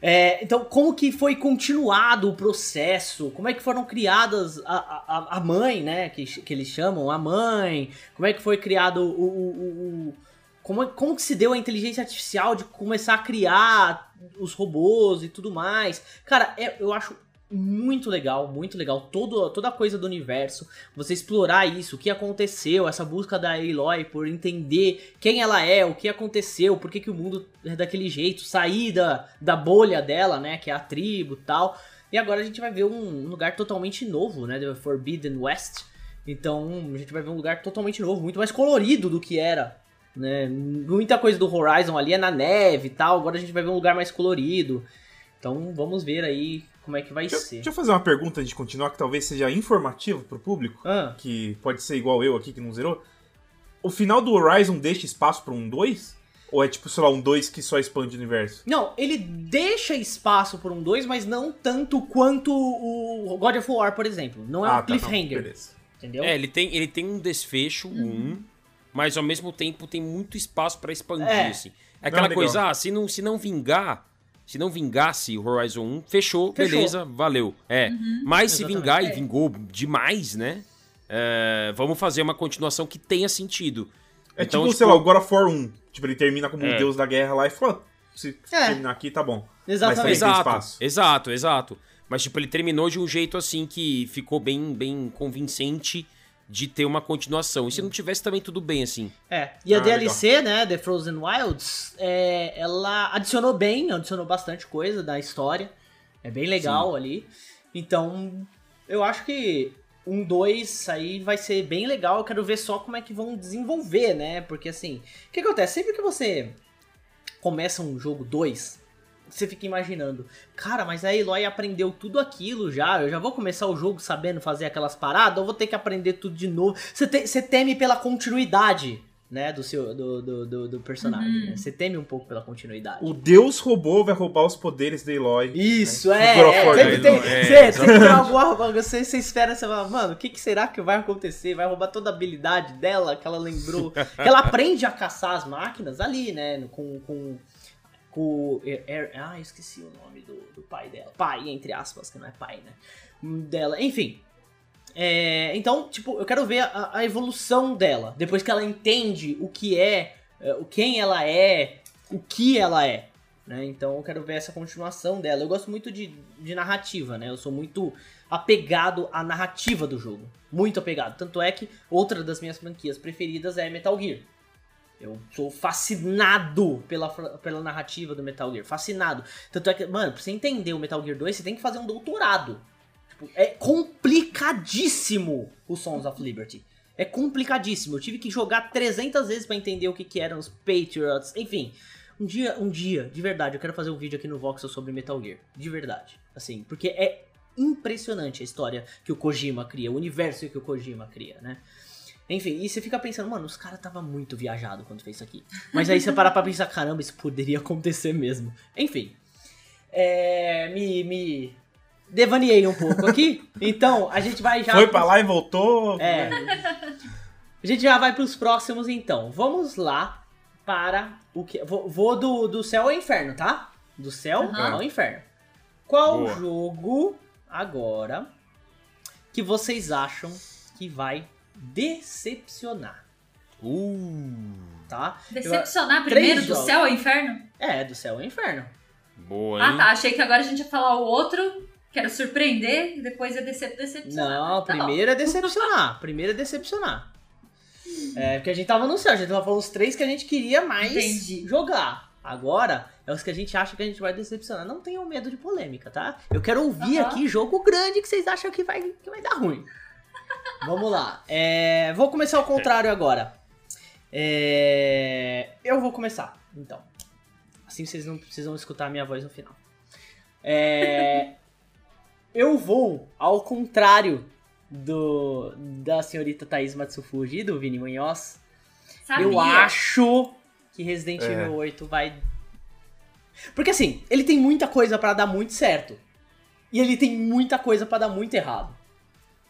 É, então, como que foi continuado o processo? Como é que foram criadas a, a, a mãe, né? Que, que eles chamam, a mãe. Como é que foi criado o. o, o como, como que se deu a inteligência artificial de começar a criar os robôs e tudo mais? Cara, é, eu acho muito legal, muito legal. Todo, toda a coisa do universo, você explorar isso, o que aconteceu, essa busca da Aloy por entender quem ela é, o que aconteceu, por que, que o mundo é daquele jeito, sair da, da bolha dela, né, que é a tribo tal. E agora a gente vai ver um lugar totalmente novo, né, The Forbidden West. Então a gente vai ver um lugar totalmente novo, muito mais colorido do que era. Né? Muita coisa do Horizon ali é na neve e tal, agora a gente vai ver um lugar mais colorido. Então vamos ver aí como é que vai deixa, ser. Deixa eu fazer uma pergunta antes de continuar, que talvez seja informativo pro público, ah. que pode ser igual eu aqui que não zerou. O final do Horizon deixa espaço para um 2? Ou é tipo, sei lá, um 2 que só expande o universo? Não, ele deixa espaço por um 2, mas não tanto quanto o God of War, por exemplo. Não é ah, um tá, cliffhanger. Não, beleza. Entendeu? É, ele tem, ele tem um desfecho, uhum. um, mas ao mesmo tempo tem muito espaço para expandir, é. assim. É aquela não, coisa, ah, se não, se não vingar, se não vingasse o Horizon 1, fechou, fechou. beleza, valeu. É. Uhum, Mas se vingar e é. vingou demais, né? É, vamos fazer uma continuação que tenha sentido. É então, tipo, tipo, sei lá, o God of War 1. Tipo, ele termina como é. o deus da guerra lá e fala, se é. terminar aqui, tá bom. Exatamente. exato, exato, exato. Mas, tipo, ele terminou de um jeito assim que ficou bem, bem convincente de ter uma continuação. E se não tivesse também tudo bem, assim. É. E a Ah, DLC, né, The Frozen Wilds, é, ela adicionou bem, adicionou bastante coisa da história. É bem legal ali. Então, eu acho que um 2 aí vai ser bem legal. Eu quero ver só como é que vão desenvolver, né? Porque assim, o que acontece? Sempre que você começa um jogo 2, você fica imaginando, cara, mas a Eloy aprendeu tudo aquilo já, eu já vou começar o jogo sabendo fazer aquelas paradas, ou vou ter que aprender tudo de novo. Você, te- você teme pela continuidade, né, do seu do, do, do- do personagem, né? Você teme um pouco pela continuidade. O Deus robô vai roubar os poderes da Eloy. Isso, né? é, God of é, War, sempre né? tem, É, você, sempre tem alguma, você, você espera, você fala, mano, o que, que será que vai acontecer? Vai roubar toda a habilidade dela, que ela lembrou, que ela aprende a caçar as máquinas ali, né, com, com, er- ah, esqueci o nome do, do pai dela, pai, entre aspas, que não é pai, né, dela, enfim, é, então, tipo, eu quero ver a, a evolução dela, depois que ela entende o que é, é, o quem ela é, o que ela é, né? Então eu quero ver essa continuação dela. Eu gosto muito de, de narrativa, né? Eu sou muito apegado à narrativa do jogo. Muito apegado. Tanto é que outra das minhas franquias preferidas é Metal Gear. Eu sou fascinado pela, pela narrativa do Metal Gear. Fascinado. Tanto é que, mano, pra você entender o Metal Gear 2, você tem que fazer um doutorado. Tipo, é complicadíssimo o Sons of Liberty. É complicadíssimo. Eu tive que jogar 300 vezes pra entender o que, que eram os Patriots. Enfim, um dia, um dia, de verdade, eu quero fazer um vídeo aqui no Voxel sobre Metal Gear. De verdade. Assim, porque é impressionante a história que o Kojima cria, o universo que o Kojima cria, né? Enfim, e você fica pensando, mano, os caras tava muito viajado quando fez isso aqui. Mas aí você parar pra pensar, caramba, isso poderia acontecer mesmo. Enfim. É. Me. me devaneei um pouco aqui. Então, a gente vai já. Foi pra lá e voltou. É. A gente já vai pros próximos então. Vamos lá para o que. Vou, vou do, do céu ao inferno, tá? Do céu Aham. ao inferno. Qual Boa. jogo agora que vocês acham que vai decepcionar? Uh, Tá? Decepcionar Três primeiro do jogos. céu ao inferno? É, do céu ao inferno. boa, hein? Ah, tá. Achei que agora a gente ia falar o outro, que era surpreender, e depois ia decep decepcionar. Não, Tá bom. primeiro é decepcionar. primeiro é decepcionar. É, porque a gente tava no céu, a gente tava falando os três que a gente queria mais Entendi. jogar. Agora, é os que a gente acha que a gente vai decepcionar. Não tenham medo de polêmica, tá? Eu quero ouvir Aham. aqui jogo grande que vocês acham que vai, que vai dar ruim. Vamos lá. É, vou começar ao contrário agora. É, eu vou começar, então. Assim vocês não precisam escutar a minha voz no final. É, eu vou ao contrário do da senhorita Thaís Matsufuji, do Vini Munhoz. Sabia. Eu acho que Resident É. Evil 8 vai. Porque assim, ele tem muita coisa pra dar muito certo. E ele tem muita coisa pra dar muito errado.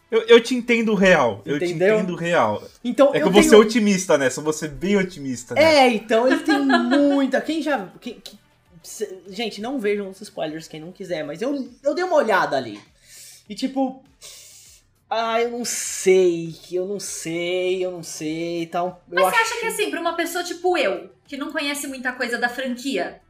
Eu, eu te entendo real. Eu te Entendeu? entendo real. Então É que eu vou tenho... ser otimista nessa, eu vou ser bem otimista nessa. É, então ele tem muita. Quem já. quem- que- se- gente, não vejam os spoilers quem não quiser, mas eu, eu dei uma olhada ali. E tipo. Ah, eu não sei, eu não sei, eu não sei e tal. Eu Mas você acho... acha que assim, pra uma pessoa tipo eu, que não conhece muita coisa da franquia,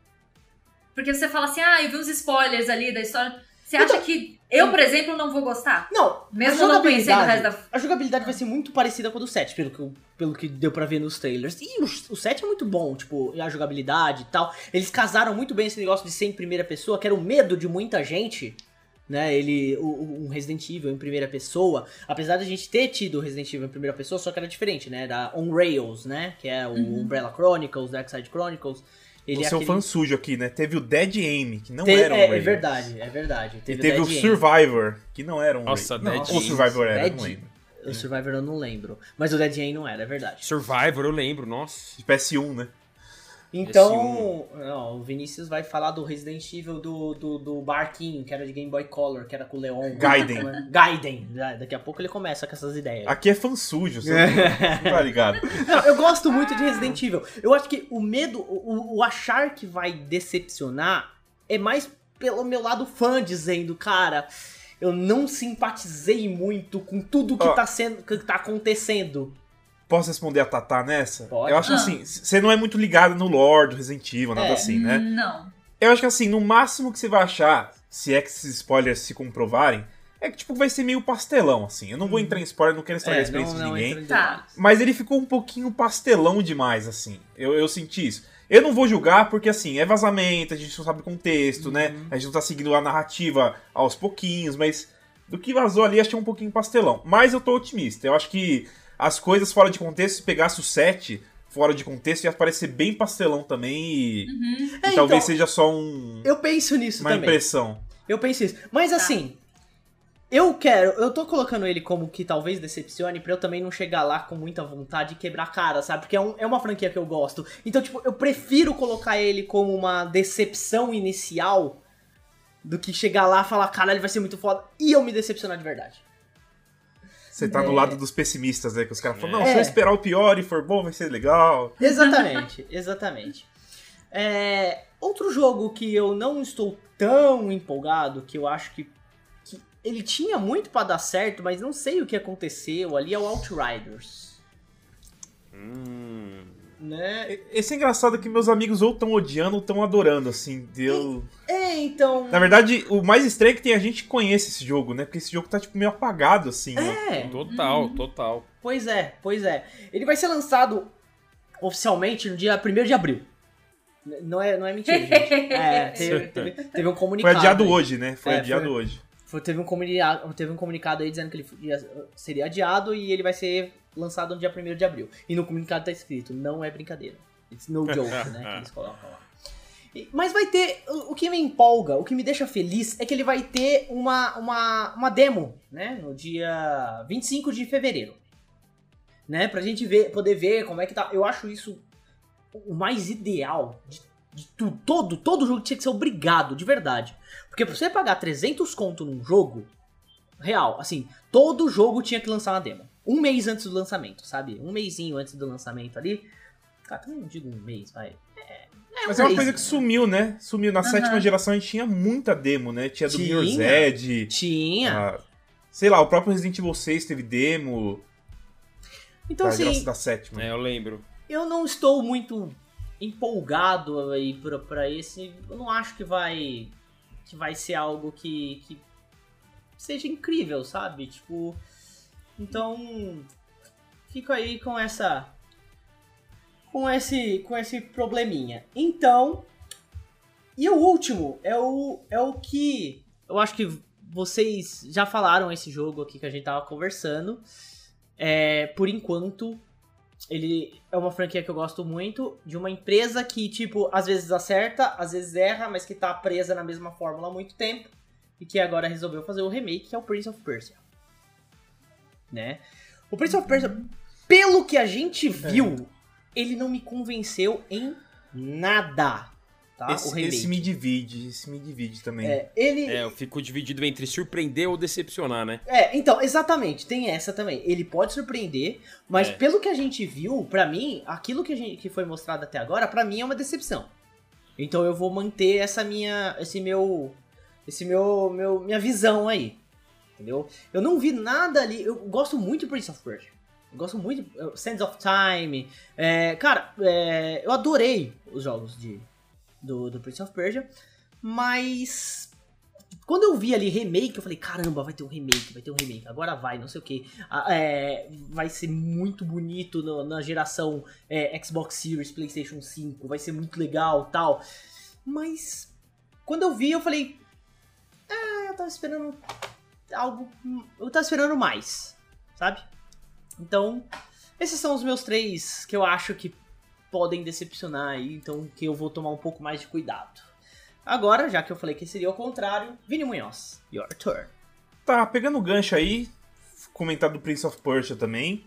porque você fala assim, ah, eu vi uns spoilers ali da história, você acha que eu, por exemplo, não vou gostar? Não, Mesmo não conhecendo o resto da... a jogabilidade vai ser muito parecida com a do 7, pelo que, pelo que deu pra ver nos trailers. E o, o 7 é muito bom, tipo, a jogabilidade e tal. Eles casaram muito bem esse negócio de ser em primeira pessoa, que era o medo de muita gente. Né, ele, o- o- um Resident Evil em primeira pessoa, apesar de a gente ter tido o Resident Evil em primeira pessoa, só que era diferente, né, da On Rails, né, que é o Uhum. Umbrella Chronicles, Dark Side Chronicles. Ele Você é é um aquele... fã sujo aqui, né? Teve o Dead Aim, que não Te- era um é, é Raid. verdade, é verdade. E Teve, teve o Dead End. Survivor, que não era um Nossa, Raid. Dead Ou Aim. Survivor era, Dead- não lembro. O Survivor eu não lembro, mas o Dead End não era, é verdade. Survivor, eu lembro, nossa. De PS1, né? Então, não, o Vinícius vai falar do Resident Evil do, do, do Barquinho, que era de Game Boy Color, que era com o Leon. Gaiden. Como é? Gaiden. Daqui a pouco ele começa com essas ideias. Aqui é fã sujo, você tá ligado. Não, eu gosto muito de Resident Evil. Eu acho que o medo, o, o achar que vai decepcionar é mais pelo meu lado fã dizendo, cara, eu não simpatizei muito com tudo que, Ó. tá, sendo, que tá acontecendo. Posso responder a Tatá nessa? Pode. Eu acho Ah. assim, você não é muito ligado no lore do Resident Evil, nada É. assim, né? Não. Eu acho que assim, no máximo que você vai achar, se é que esses spoilers se comprovarem, É que, tipo, vai ser meio pastelão, assim. Eu não vou entrar em spoiler, não quero estragar É, a experiência não, de não ninguém. Tá. Mas ele ficou um pouquinho pastelão demais, assim. Eu, eu senti isso. Eu não vou julgar porque, assim, é vazamento, a gente não sabe o contexto, né? A gente não tá seguindo a narrativa aos pouquinhos, mas do que vazou ali, achei um pouquinho pastelão. Mas eu tô otimista. Eu acho que as coisas fora de contexto, se pegasse o 7 fora de contexto, ia parecer bem pastelão também e, e É, talvez então, seja só um, Eu penso nisso uma também. impressão. Eu penso isso. Mas assim, eu quero, eu tô colocando ele como que talvez decepcione pra eu também não chegar lá com muita vontade e quebrar a cara, sabe? Porque é, um- é uma franquia que eu gosto. Então, tipo, eu prefiro colocar ele como uma decepção inicial do que chegar lá e falar, caralho, vai ser muito foda e eu me decepcionar de verdade. Você tá do lado dos pessimistas, né? Que os caras falam, não, É. se eu esperar o pior e for bom, vai ser legal. Exatamente, exatamente. É, outro jogo que eu não estou tão empolgado, que eu acho que, que ele tinha muito pra dar certo, mas não sei o que aconteceu ali, é o Outriders. Hum. Né? Esse é engraçado que meus amigos ou estão odiando ou estão adorando, assim. Eu... É, então. Na verdade, o mais estranho é que tem a gente que conhece esse jogo, né? Porque esse jogo tá, tipo, meio apagado, assim. né? É, Total, total. pois é, pois é. Ele vai ser lançado oficialmente no dia 1 de abril. Não é, não é mentira, gente. É, teve, teve, teve um Foi comunicado. adiado aí. hoje, né? Foi É, adiado foi- hoje. Foi- teve, um comunicado, teve um comunicado aí dizendo que ele ia- seria adiado e ele vai ser lançado no dia 1 de abril. E no comunicado tá escrito, não é brincadeira. It's no joke, né? Que eles colocam lá. Mas vai ter. O o que me empolga, o que me deixa feliz é que ele vai ter uma, uma, uma demo, né? No dia 25 de fevereiro. Né? Pra gente ver, poder ver como é que tá. Eu acho isso o mais ideal de, de tudo. Todo, todo jogo tinha que ser obrigado, de verdade. Porque pra você pagar 300 conto num jogo, real, assim, todo jogo tinha que lançar uma demo. Um mês antes do lançamento, sabe? Um mêsinho antes do lançamento ali. Cara, eu não digo um mês, vai. É, Mas um é uma mês. coisa que sumiu, né? Sumiu. Na sétima geração a gente tinha muita demo, né? Tinha do Tinha. Mirror's Edge. Tinha. ah, sei lá, o próprio Resident Evil 6 teve demo então, da, assim, geração da sétima. É, eu lembro. eu não estou muito empolgado aí pra, pra esse. Eu não acho que vai. que vai ser algo que. que seja incrível, sabe? Tipo. Então. Fico aí com essa. Com esse. com esse probleminha. Então. E o último é o. é o que. Eu acho que vocês já falaram esse jogo aqui que a gente tava conversando. É, por enquanto, ele é uma franquia que eu gosto muito, de uma empresa que, tipo, às vezes acerta, às vezes erra, mas que tá presa na mesma fórmula há muito tempo, e que agora resolveu fazer o remake, que é o Prince of Persia. Né? O Prince of Persia, pelo que a gente viu, ele não me convenceu em nada, tá? o esse, remake. esse me divide, esse me divide também. É, ele... É, eu fico dividido entre surpreender ou decepcionar, né? É, então, exatamente, tem essa também. Ele pode surpreender, mas É. pelo que a gente viu, pra mim, aquilo que, a gente, que foi mostrado até agora, pra mim é uma decepção. Então eu vou manter essa minha, esse meu, esse meu, meu, minha visão aí, entendeu? Eu não vi nada ali. Eu gosto muito de Prince of Persia. Eu gosto muito de Sands of Time. É, cara, é, eu adorei os jogos de do, do Prince of Persia, mas quando eu vi ali remake, eu falei, caramba, vai ter um remake, vai ter um remake, agora vai, não sei o que. vai ser muito bonito no- na geração é, Xbox Series, Playstation 5, vai ser muito legal tal. Mas quando eu vi, eu falei, ah, eu tava esperando algo. Eu tava esperando mais, sabe? Então, esses são os meus três que eu acho que podem decepcionar aí, então que eu vou tomar um pouco mais de cuidado. Agora, já que eu falei que seria o contrário, Vini Munhoz, your turn. Tá, pegando o gancho aí, comentar do Prince of Persia também.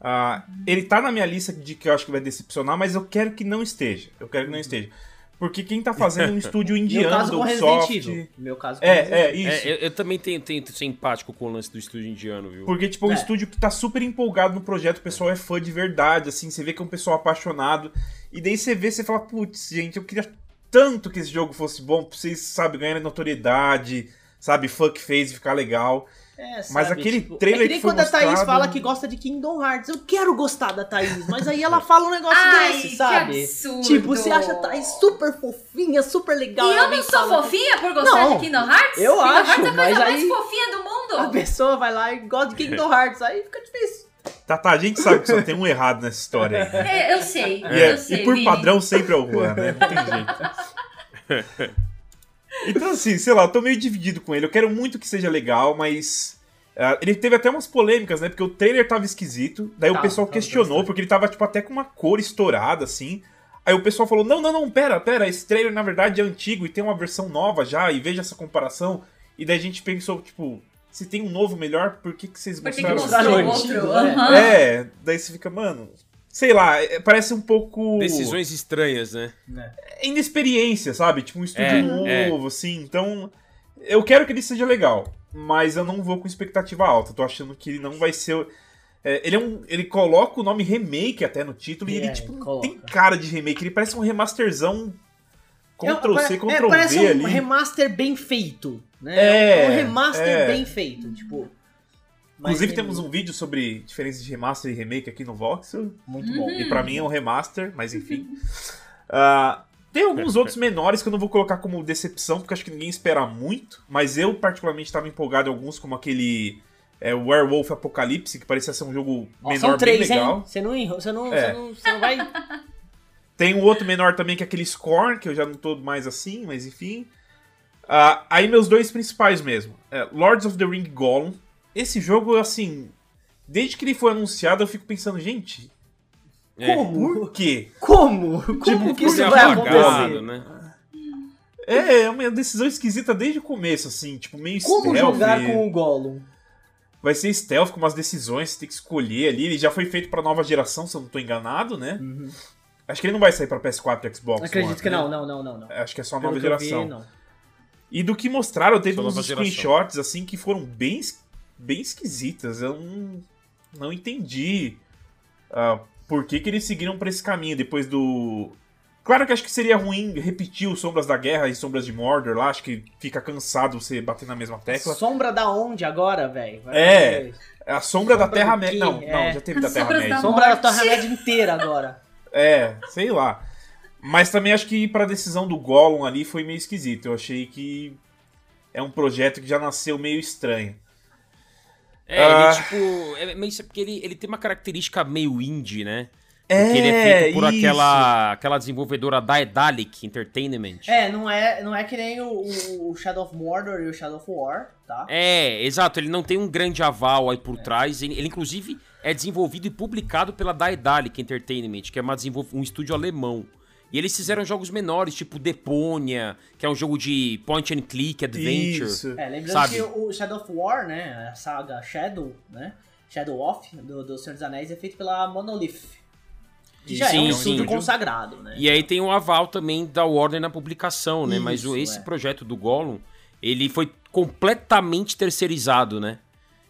Ah, ele tá na minha lista de que eu acho que vai decepcionar, mas eu quero que não esteja. Eu quero que não esteja. Porque quem tá fazendo é um estúdio Meu indiano caso do com Resident. Evil. Meu caso com É, Resident é, Evil. isso. É, eu, eu também tenho, tento ser empático com o lance do estúdio indiano, viu? Porque, tipo, é um É. estúdio que tá super empolgado no projeto, o pessoal é fã de verdade, assim, você vê que é um pessoal apaixonado. E daí você vê, você fala, putz, gente, eu queria tanto que esse jogo fosse bom, pra vocês, sabe, ganharem notoriedade, sabe, fã que fez e ficar legal. É, Mas sabe, aquele tipo, trailer é que nem que foi quando a Thaís mostrado- fala que gosta de Kingdom Hearts. Eu quero gostar da Thaís, mas aí ela fala um negócio Ai, desse, que sabe? Tipo, você acha a Thaís super fofinha, super legal. E eu não sou fofinha por gostar Não, de Kingdom Hearts? eu Kingdom acho, Hearts é a coisa mas mais aí- fofinha do A mundo. pessoa vai lá e gosta de Kingdom Hearts, aí fica difícil. Tá, tá, a gente sabe que só tem um errado nessa história aí. né? É, eu sei, E, é- eu sei, e por Vini. padrão sempre é o Juan, né? Não tem jeito. Então, assim, sei lá, eu tô meio dividido com ele. Eu quero muito que seja legal, mas. ah, ele teve até umas polêmicas, né? Porque o trailer tava esquisito. Daí o Tava, pessoal tava questionou, porque ele tava, tipo, até com uma cor estourada, assim. Aí o pessoal falou: não, não, não, pera, pera, esse trailer na verdade é antigo e tem uma versão nova já, e veja essa comparação. E daí a gente pensou, tipo, se tem um novo melhor, por que, que vocês Por que que mostraram? mostrou Mostraram outro? antigo? Aham. É, daí você fica, mano. Sei lá, é- parece um pouco. Decisões estranhas, né? É inexperiência, sabe? Tipo, um estúdio É, novo, assim. Então, eu quero que ele seja legal, mas eu não vou com expectativa alta. Tô achando que ele não vai ser. é, ele é um. Ele coloca o nome remake até no título e É, ele, tipo, não coloca. tem cara de remake. Ele parece um remasterzão Ctrl C, É, Ctrl é, V parece um ali. remaster bem feito, né? É, um remaster é. bem feito, tipo. Mas Inclusive, ele- temos um vídeo sobre diferenças de remaster e remake aqui no Voxel. Muito bom. E pra mim é um remaster, mas enfim. Ah, tem alguns outros menores que eu não vou colocar como decepção, porque acho que ninguém espera muito. Mas eu, particularmente, estava empolgado em alguns, como aquele é, Werewolf Apocalipse, que parecia ser um jogo menor são três, bem legal. hein? Você não, você, não, É. você, não, você não vai. Tem um outro menor também, que é aquele Scorn, que eu já não tô mais assim, mas enfim. Ah, aí meus dois principais mesmo. É, Lords of the Ring Gollum. Esse jogo, assim... Desde que ele foi anunciado, eu fico pensando, gente, É. Como? por quê? Como? Como Tipo, que isso ser vai acontecer? né? É, é uma decisão esquisita desde o começo, assim, tipo, meio Como stealth. jogar com o Gollum? Vai ser stealth com umas decisões, você tem que escolher ali. Ele já foi feito pra nova geração, se eu não tô enganado, né? Acho que ele não vai sair pra PS4 e Xbox. Uhum. Acredito One, que né? não, não, não, não. não. Acho que é só a nova vi, geração. não. E do que mostraram, teve Só uns nova geração. screenshots, assim, que foram bem, bem esquisitas. Eu não, não entendi ah, por que, que eles seguiram pra esse caminho depois do. Claro que acho que seria ruim repetir o Sombras da Guerra e Sombras de Mordor lá. Acho que fica cansado você bater na mesma tecla. Sombra da onde agora, velho? Vai É. A Sombra da Sombra do Terra-média. Não, É. não, já teve da Terra-média. da- Sombra da. Terra-média inteira agora. É, sei lá. Mas também acho que pra decisão do Gollum ali foi meio esquisito. Eu achei que é um projeto que já nasceu meio estranho. É, Ah. ele tipo. É, mas isso é porque ele, ele tem uma característica meio indie, né? É, Porque ele é feito por isso. aquela, aquela desenvolvedora Daedalic Entertainment. É, não é, não é que nem o, o Shadow of Mordor e o Shadow of War, tá? É, exato, ele não tem um grande aval aí por trás. Ele, ele, inclusive, é desenvolvido e publicado pela Daedalic Entertainment, que é uma um estúdio alemão. E eles fizeram jogos menores, tipo Deponia, que é um jogo de point and click adventure. Isso. É, lembrando Sabe? que o Shadow of War, né, a saga Shadow, né, Shadow of, do, do Senhor dos Anéis, é feito pela Monolith. Que já Sim, é um sim. estúdio consagrado, né? E aí tem um aval também da Warner na publicação, né? Mas o, Isso, esse é. projeto do Gollum, ele foi completamente terceirizado, né?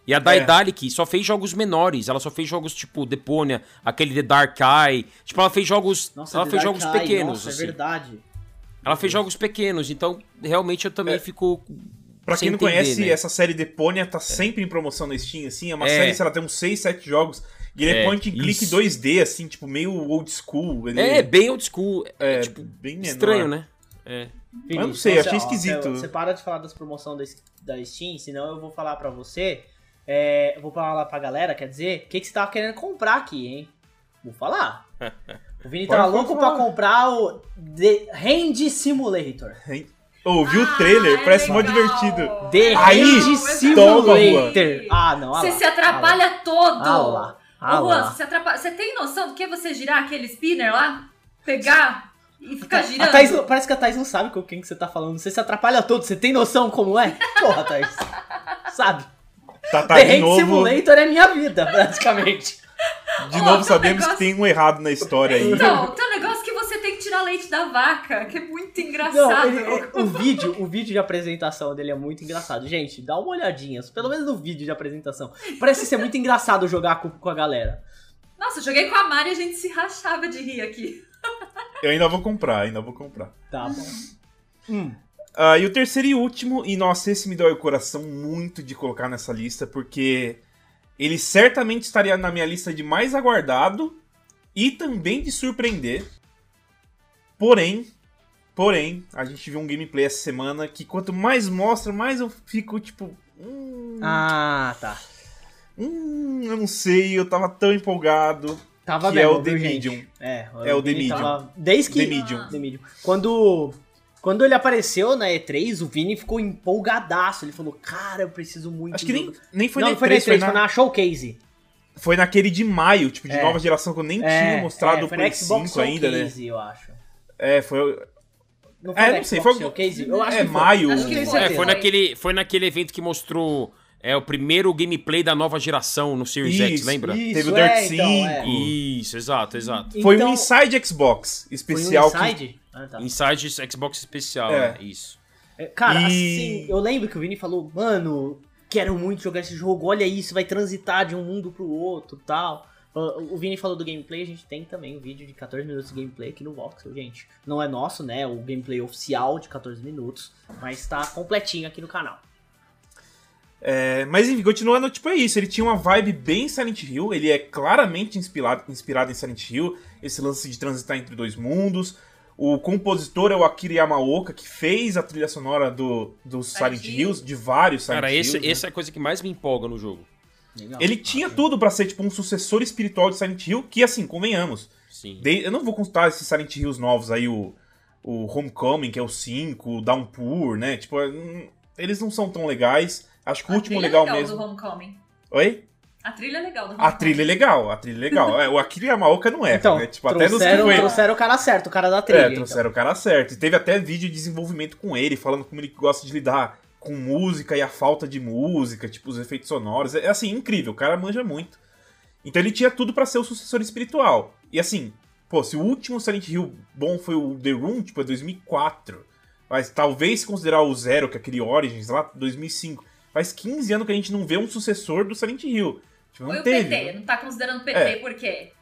E a Daedalic só fez jogos menores, ela só fez jogos tipo Deponia, aquele The Dark Eye. Tipo, ela fez jogos, Nossa, ela The fez Dark jogos Eye, pequenos, Nossa, assim. é verdade. Ela fez jogos pequenos, então realmente eu também É. fico Pra sem quem não entender, conhece, né? essa série Deponia tá sempre em promoção na Steam, assim. É uma É. série, sei lá, tem uns 6, 7 jogos. E ele é, É, point and click isso. 2D, assim, tipo, meio old school. Ele É, bem old school, é, é tipo bem menor. estranho, né? É. Vinícius, não sei, você- achei ó, esquisito. Você, você para de falar das promoções da, da Steam, senão eu vou falar pra você. É, vou falar pra galera, quer dizer, o que, que você tava querendo comprar aqui, hein? Vou falar. O Vini Pode tá louco falar. pra comprar o The Hand Simulator. Ouviu o trailer? Ah, Parece é mó legal. divertido. The Aí, Hand toma, Simulator. Ah, não. olha Você lá, se atrapalha todo. Ah lá. Ah Ô, Juan, lá. você, se atrapalha... você tem noção do que é você girar aquele spinner lá? Pegar e ficar girando? Thaís parece que a Thaís não sabe com quem que você tá falando. Você se atrapalha todo. Você tem noção como é? Porra, Thaís. Sabe? Tá, tá The de novo, Simulator é minha vida, praticamente. de Ó, novo sabemos negócio- que tem um errado na história aí. Então, tem um negócio que você tem que tirar leite da vaca, que é muito Não, engraçado. ele- é- o vídeo, o vídeo de apresentação dele é muito engraçado. Gente, dá uma olhadinha, pelo menos no vídeo de apresentação. Parece ser muito engraçado jogar com, com a galera. Nossa, eu joguei com a Mari e a gente se rachava de rir aqui. Eu ainda vou comprar, ainda vou comprar. Tá bom. Hum. Uh, e o terceiro e último, e nossa, esse me deu o coração muito de colocar nessa lista, porque ele certamente estaria na minha lista de mais aguardado e também de surpreender. Porém, porém, a gente viu um gameplay essa semana que quanto mais mostra, mais eu fico tipo. Hum, Ah, tá. hum, eu não sei, eu tava tão empolgado. Tava Que mesmo, é o The gente? Medium. É, É o The Medium. tava- Desde que... The Medium. The Medium. Quando... Quando ele apareceu na E3, o Vini ficou empolgadaço. Ele falou, cara, eu preciso muito Acho que nem, nem foi Não, na foi na E3, E3, foi, foi na, na Showcase. foi naquele de maio, tipo, de É. nova geração, que eu nem É, tinha mostrado é, o foi Play na Xbox 5 ainda, né? Eu acho. É, foi. Não É, na não sei, Xbox foi- Showcase? Eu acho é que foi. maio. Acho que foi. É, foi naquele, foi naquele evento que mostrou é, o primeiro gameplay da nova geração no Series X, Isso, lembra? Isso, Teve o é, Dirt então, 5. é. Isso, exato, exato. Foi Então- um Inside Xbox Foi um especial que Inside? Ah, tá. Inside Xbox especial, É. né? Isso. É, Cara, E- assim, eu lembro que o Vini falou, mano, quero muito jogar esse jogo, olha isso, vai transitar de um mundo pro outro tal. O Vini falou do gameplay, a gente tem também um vídeo de 14 minutos de gameplay aqui no Voxel, gente. Não é nosso, né? O gameplay oficial de 14 minutos, mas tá completinho aqui no canal. É, mas enfim, continuando, tipo, é isso. Ele tinha uma vibe bem Silent Hill. Ele é claramente inspirado, inspirado em Silent Hill. Esse lance de transitar entre dois mundos. O compositor é o Akira Yamaoka, que fez a trilha sonora do, dos Silent Silent, Hill. Hills, de vários Silent Cara, esse, Hills. né? essa é a coisa que mais me empolga no jogo. Legal. Ele tinha tudo pra ser, tipo, um sucessor espiritual de Silent Hill, que, assim, convenhamos. Sim. de- eu não vou contar esses Silent Hills novos aí, o, o Homecoming, que é o 5, o Downpour, né? Tipo, hum, eles não são tão legais. Acho que o A último legal, é mesmo. do Homecoming. Oi? A trilha é legal do A Homecoming. trilha é legal, a trilha é legal. É, o Akira Yamaoka não é, Então, né? Tipo, até nos que trouxeram, foi... trouxeram o cara certo, o cara da trilha. É, então. trouxeram o cara certo. E teve até vídeo de desenvolvimento com ele, falando como ele gosta de lidar com música e a falta de música, tipo, os efeitos sonoros. É assim, incrível, o cara manja muito. Então ele tinha tudo pra ser o sucessor espiritual. E assim, pô, se o último Silent Hill bom foi o The Room, tipo, é 2004. Mas talvez se considerar o Zero, que é aquele Origins lá, 2005. Faz 15 anos que a gente não vê um sucessor do Silent Hill. Tipo, não Foi o teve. PT, não tá considerando PT, É. por quê?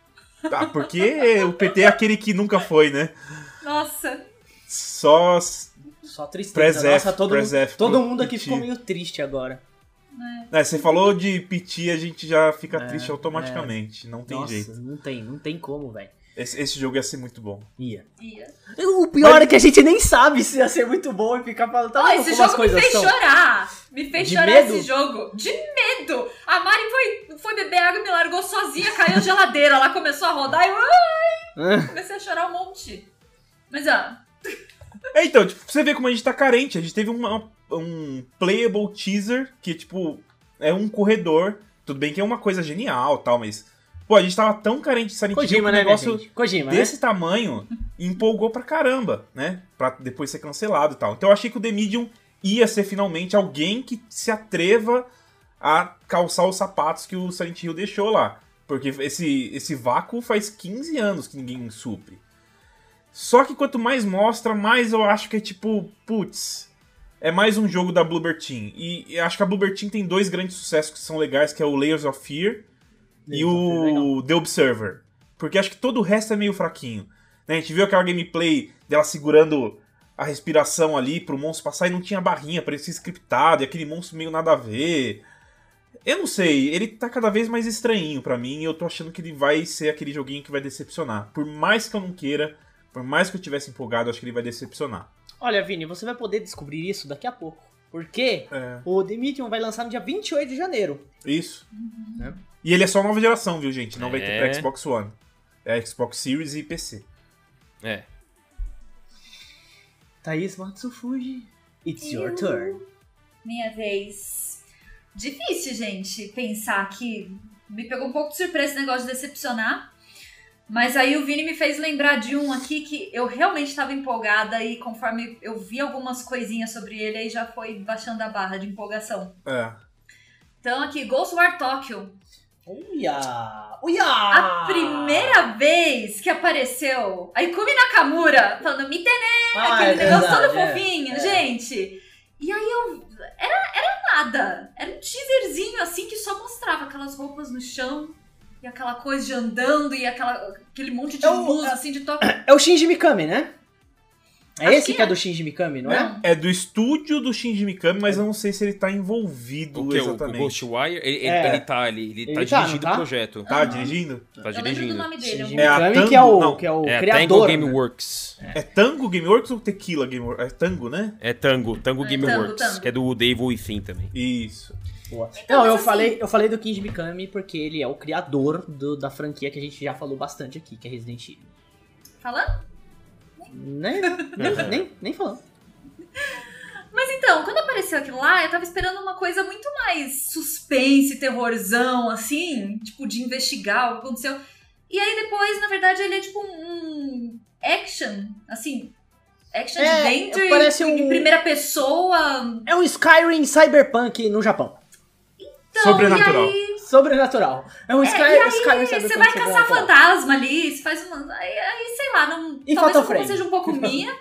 Ah, porque o PT é aquele que nunca foi, né? Nossa, Só Só tristeza. Nossa, todo, mundo, F todo mundo aqui PT. ficou meio triste agora. É, você falou de PT, a gente já fica É, triste automaticamente. Não tem Nossa, jeito. não tem, não tem como, velho. Esse, esse jogo ia ser muito bom. Ia. ia. O pior é que a gente nem sabe se ia ser muito bom e ficar falando, tá vendo esse jogo me fez são? chorar. Me fez De chorar medo? esse jogo. De medo. A Mari foi, foi beber água e me largou sozinha, caiu a geladeira. Ela começou a rodar e eu ai, comecei a chorar um monte. Mas, ah, É, então, tipo, pra você ver como a gente tá carente. A gente teve uma- um playable teaser que, tipo, é um corredor. Tudo bem que é uma coisa genial tal, mas. Pô, a gente tava tão carente de Silent Hill que um né, negócio? Kojima, desse tamanho e empolgou pra caramba, né? Pra depois ser cancelado e tal. Então eu achei que o The Medium ia ser finalmente alguém que se atreva a calçar os sapatos que o Silent Hill deixou lá. Porque esse, esse vácuo faz 15 anos que ninguém supre. Só que quanto mais mostra, mais eu acho que é tipo, putz, é mais um jogo da Bloober Team. E, e acho que a Bloober Team tem dois grandes sucessos que são legais, que é o Layers of Fear e o The Observer. Porque acho que todo o resto é meio fraquinho. Né? A gente viu aquela gameplay dela segurando a respiração ali pro monstro passar e não tinha barrinha, parecia scriptado, e aquele monstro meio nada a ver. Eu não sei, ele tá cada vez mais estranhinho pra mim e eu tô achando que ele vai ser aquele joguinho que vai decepcionar. Por mais que eu não queira, por mais que eu tivesse empolgado, acho que ele vai decepcionar. Olha, Vini, você vai poder descobrir isso daqui a pouco. Porque É. o The Medium vai lançar no dia 28 de janeiro. Isso. Né? E ele é só nova geração, viu, gente? Não vai ter É. pra Xbox One. É Xbox Series e PC. É. Thaís Matsufuji, it's your turn. minha vez. Difícil, gente, pensar que me pegou um pouco de surpresa esse negócio de decepcionar. Mas aí o Vini me fez lembrar de um aqui que eu realmente estava empolgada e conforme eu vi algumas coisinhas sobre ele, aí já foi baixando a barra de empolgação. É. Então aqui, Ghost War Tokyo. Uia! Uia! A primeira vez que apareceu a Ikumi Nakamura falando Mitene, Ah, aquele é negócio verdade, todo é. fofinho, é. gente. E aí eu. Era, era nada. Era um teaserzinho assim que só mostrava aquelas roupas no chão. E aquela coisa de andando e aquela, aquele monte de É o- luz assim de toque. É o Shinji Mikami, né? É esse que, é. é. do Shinji Mikami, não, é? não, é? É do estúdio do Shinji Mikami, mas eu não sei se ele tá envolvido o que, exatamente. O Ghostwire? Ele, é. ele tá ali, ele, ele tá, tá dirigindo tá? o projeto. Tá uhum. dirigindo? Tá dirigindo. Eu nome dele. Shinji é a Tango, que é o, não. que é o é criador. Tango Gameworks. Né? É. Tango Gameworks ou Tequila Gameworks? É Tango, né? É Tango, Tango é, Gameworks, Tango, Tango. que é do Dave Within também. Isso. Boa. Então, não, eu, assim... falei, eu falei do Shinji Mikami porque ele é o criador do, da franquia que a gente já falou bastante aqui, que é Resident Evil. Falando? Nem, nem, nem, nem falando. Mas então, quando apareceu aquilo lá, eu tava esperando uma coisa muito mais suspense, terrorzão, assim, tipo, de investigar o que aconteceu. E aí depois, na verdade, ele é tipo um action, assim, action é, adventure parece um... em primeira pessoa. É um Skyrim Cyberpunk no Japão. Então, Sobrenatural. Aí... Sobrenatural. É um é, Sky, Skyrim Cyberpunk. Você vai caçar fantasma ali, você faz uma. Aí, aí sei lá, não. E talvez a culpa seja um pouco minha.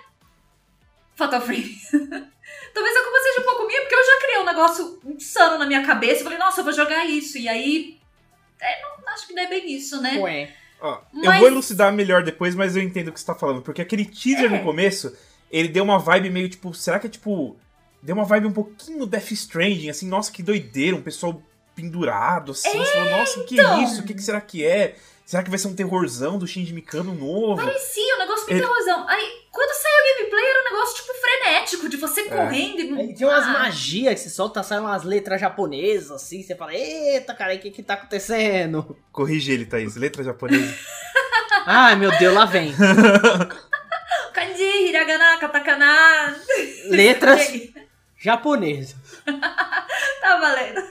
Fatal Frame. Talvez a culpa seja um pouco minha, porque eu já criei um negócio insano na minha cabeça. Eu falei, nossa, eu vou jogar isso. E aí. É, não, acho que não é bem isso, né? Ué. Ó, mas... Eu vou elucidar melhor depois, mas eu entendo o que você tá falando. Porque aquele teaser é. no começo, ele deu uma vibe meio tipo. Será que é tipo. Deu uma vibe um pouquinho Death Stranding, assim, nossa, que doideira, um pessoal pendurado, assim. É, você falou, nossa, o que é isso? O que, que será que é? Será que vai ser um terrorzão do Shinji Mikami novo? Parecia um negócio bem é... terrorzão. Aí, quando saiu o gameplay, era um negócio, tipo, frenético, de você é. correndo e... Aí, tinha umas ah. magias que você solta, saem umas letras japonesas, assim, você fala, eita, cara, o que que tá acontecendo? Corrige ele, Thaís, letra japonesa. Ai, meu Deus, lá vem. Kanji, hiragana, katakana... Letras japonesas. tá valendo.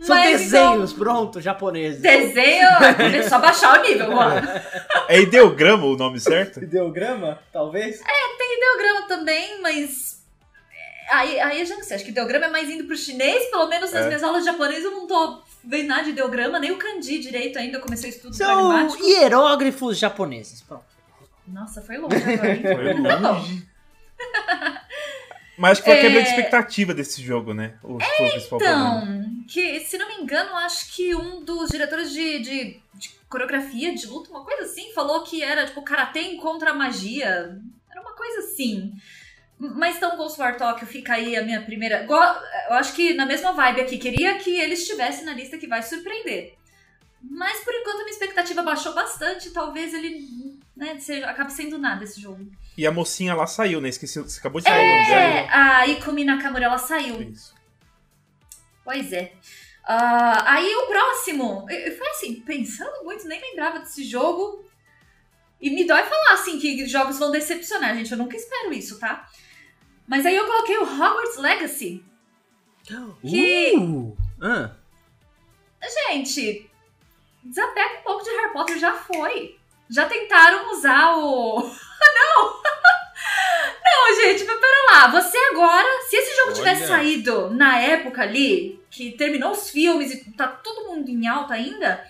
São Mas, desenhos, então... pronto, japoneses. Desenho? É só baixar o nível, mano. É ideograma o nome certo? Ideograma, talvez? É, tem ideograma também, mas. É, aí, aí eu já não sei, acho que ideograma é mais indo pro chinês, pelo menos nas é. minhas aulas de japonês eu não tô vendo nada de ideograma, nem o kanji direito ainda, eu comecei estudo São pragmático. hierógrafos japoneses, pronto. Nossa, foi longe agora, hein? Foi longe. Mas acho que foi a quebra de é. expectativa desse jogo, né? O, é, então, que se não me engano, acho que um dos diretores de, de, de, coreografia de luta, uma coisa assim, falou que era tipo karatê contra a magia. Era uma coisa assim. Mas então Ghost War Tokyo fica aí a minha primeira. Eu acho que na mesma vibe aqui, queria que ele estivesse na lista que vai surpreender. Mas por enquanto a minha expectativa baixou bastante, talvez ele né, seja, acabe sendo nada esse jogo. E a mocinha lá saiu, né? Esqueci, você acabou de sair é, o nome dela. É, a Ikumi Nakamura, ela saiu. Isso. Pois é. Uh, aí o próximo, eu foi assim, pensando muito, nem lembrava desse jogo. E me dói falar assim que jogos vão decepcionar, gente. Eu nunca espero isso, tá? Mas aí eu coloquei o Hogwarts Legacy. Que. Uh, uh. Gente, desapega um pouco de Harry Potter, já foi. Já tentaram usar o. Não! Não, gente, mas pera lá. Você agora, se esse jogo Olha. tivesse saído na época ali, que terminou os filmes e tá todo mundo em alta ainda,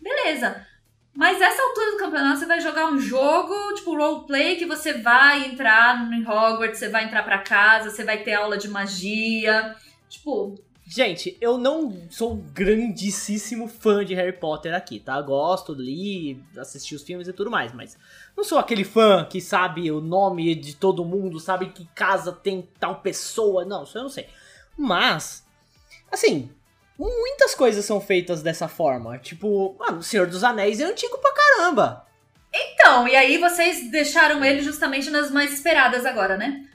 beleza. Mas essa altura do campeonato você vai jogar um jogo, tipo roleplay, que você vai entrar no Hogwarts, você vai entrar para casa, você vai ter aula de magia. Tipo, Gente, eu não sou um grandíssimo fã de Harry Potter aqui, tá? Gosto de ler, assistir os filmes e tudo mais, mas não sou aquele fã que sabe o nome de todo mundo, sabe que casa tem tal pessoa. Não, isso eu não sei. Mas, assim, muitas coisas são feitas dessa forma. Tipo, mano, o Senhor dos Anéis é antigo pra caramba. Então, e aí vocês deixaram ele justamente nas mais esperadas agora, né?